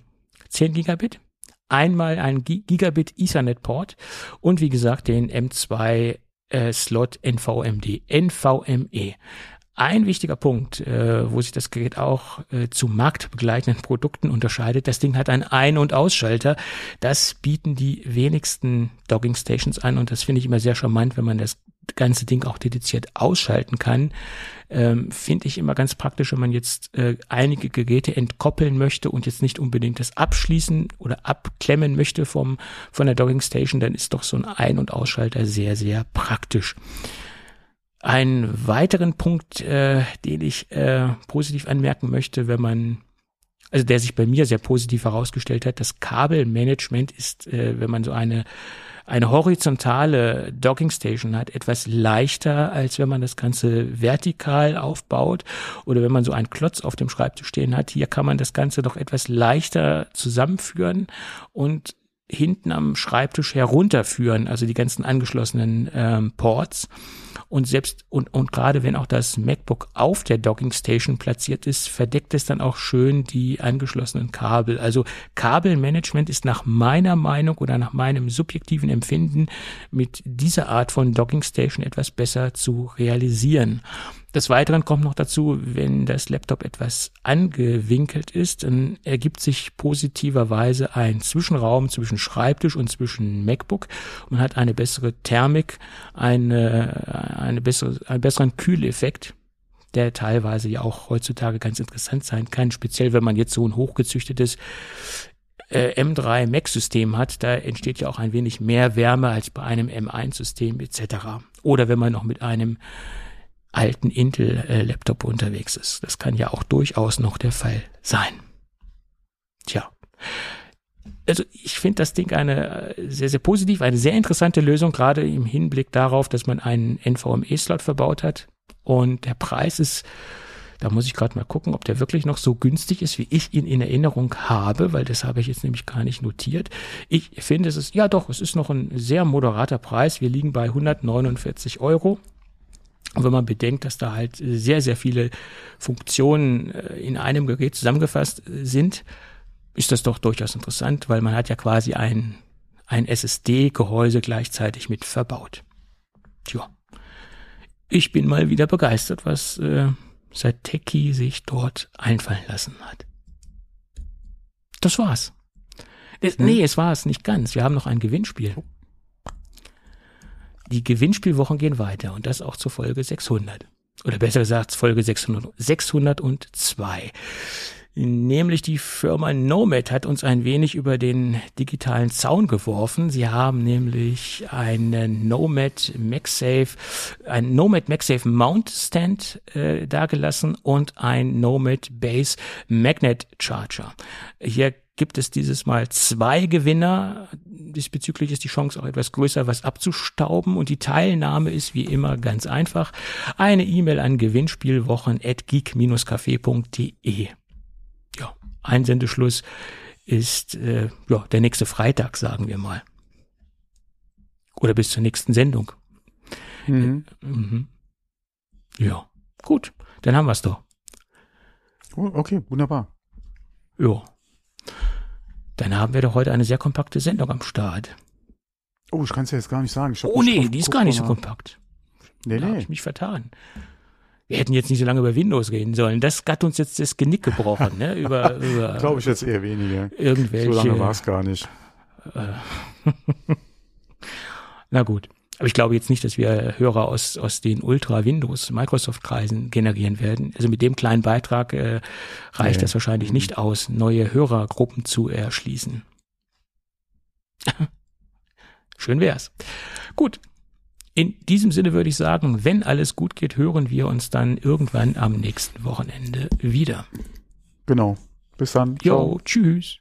10 Gigabit, einmal ein Gigabit Ethernet Port und wie gesagt den M2 äh, Slot NVMD, NVMe. Ein wichtiger Punkt, äh, wo sich das Gerät auch äh, zu marktbegleitenden Produkten unterscheidet, das Ding hat einen Ein- und Ausschalter. Das bieten die wenigsten Dogging Stations an und das finde ich immer sehr charmant, wenn man das ganze Ding auch dediziert ausschalten kann. Ähm, finde ich immer ganz praktisch, wenn man jetzt äh, einige Geräte entkoppeln möchte und jetzt nicht unbedingt das abschließen oder abklemmen möchte vom, von der Dogging Station, dann ist doch so ein Ein- und Ausschalter sehr, sehr praktisch. Einen weiteren Punkt, äh, den ich äh, positiv anmerken möchte, wenn man, also der sich bei mir sehr positiv herausgestellt hat, das Kabelmanagement ist, äh, wenn man so eine eine horizontale Dockingstation hat, etwas leichter, als wenn man das Ganze vertikal aufbaut oder wenn man so einen Klotz auf dem Schreibtisch stehen hat. Hier kann man das Ganze doch etwas leichter zusammenführen und hinten am Schreibtisch herunterführen, also die ganzen angeschlossenen ähm, Ports. Und selbst und, und gerade wenn auch das MacBook auf der Docking Station platziert ist, verdeckt es dann auch schön die angeschlossenen Kabel. Also Kabelmanagement ist nach meiner Meinung oder nach meinem subjektiven Empfinden mit dieser Art von Docking Station etwas besser zu realisieren. Des Weiteren kommt noch dazu, wenn das Laptop etwas angewinkelt ist, dann ergibt sich positiverweise ein Zwischenraum zwischen Schreibtisch und zwischen MacBook. Man hat eine bessere Thermik, eine, eine bessere, einen besseren Kühleffekt der teilweise ja auch heutzutage ganz interessant sein kann, speziell wenn man jetzt so ein hochgezüchtetes äh, M3 Mac-System hat, da entsteht ja auch ein wenig mehr Wärme als bei einem M1-System etc. Oder wenn man noch mit einem alten Intel-Laptop unterwegs ist. Das kann ja auch durchaus noch der Fall sein. Tja. Also ich finde das Ding eine äh, sehr, sehr positiv, eine sehr interessante Lösung, gerade im Hinblick darauf, dass man einen NVMe-Slot verbaut hat. Und der Preis ist, da muss ich gerade mal gucken, ob der wirklich noch so günstig ist, wie ich ihn in Erinnerung habe, weil das habe ich jetzt nämlich gar nicht notiert. Ich finde, es ist, ja doch, es ist noch ein sehr moderater Preis. Wir liegen bei 149 Euro. Und wenn man bedenkt, dass da halt sehr, sehr viele Funktionen äh, in einem Gerät zusammengefasst äh, sind, ist das doch durchaus interessant, weil man hat ja quasi ein, ein SSD-Gehäuse gleichzeitig mit verbaut. Tja. Ich bin mal wieder begeistert, was äh, Sateki sich dort einfallen lassen hat. Das war's. Das, hm? Nee, es war es nicht ganz. Wir haben noch ein Gewinnspiel die Gewinnspielwochen gehen weiter und das auch zur Folge 600. Oder besser gesagt, Folge 600, 602. Nämlich die Firma Nomad hat uns ein wenig über den digitalen Zaun geworfen. Sie haben nämlich einen Nomad MagSafe, ein Nomad MagSafe Mount Stand äh, dargelassen und ein Nomad Base Magnet Charger. Hier gibt es dieses Mal zwei Gewinner. Diesbezüglich ist die Chance auch etwas größer, was abzustauben. Und die Teilnahme ist wie immer ganz einfach. Eine E-Mail an gewinnspielwochen.geek-café.de. Einsendeschluss ist äh, ja der nächste Freitag, sagen wir mal. Oder bis zur nächsten Sendung. Mhm. Mhm. Ja, gut, dann haben wir es doch. Oh, okay, wunderbar. Ja. Dann haben wir doch heute eine sehr kompakte Sendung am Start. Oh, ich kann es ja jetzt gar nicht sagen. oh nee, die ist gar nicht so kompakt. Nee, da nee. habe ich mich vertan. Wir hätten jetzt nicht so lange über Windows reden sollen. Das hat uns jetzt das Genick gebrochen, ne? Über, über Glaube ich jetzt eher weniger. Irgendwelche. So lange war es gar nicht. Äh, na gut. Aber ich glaube jetzt nicht, dass wir Hörer aus, aus den Ultra-Windows-Microsoft-Kreisen generieren werden. Also mit dem kleinen Beitrag äh, reicht nee. das wahrscheinlich nicht mhm. aus, neue Hörergruppen zu erschließen. Schön wär's. Gut. In diesem Sinne würde ich sagen, wenn alles gut geht, hören wir uns dann irgendwann am nächsten Wochenende wieder. Genau. Bis dann. Jo, tschüss.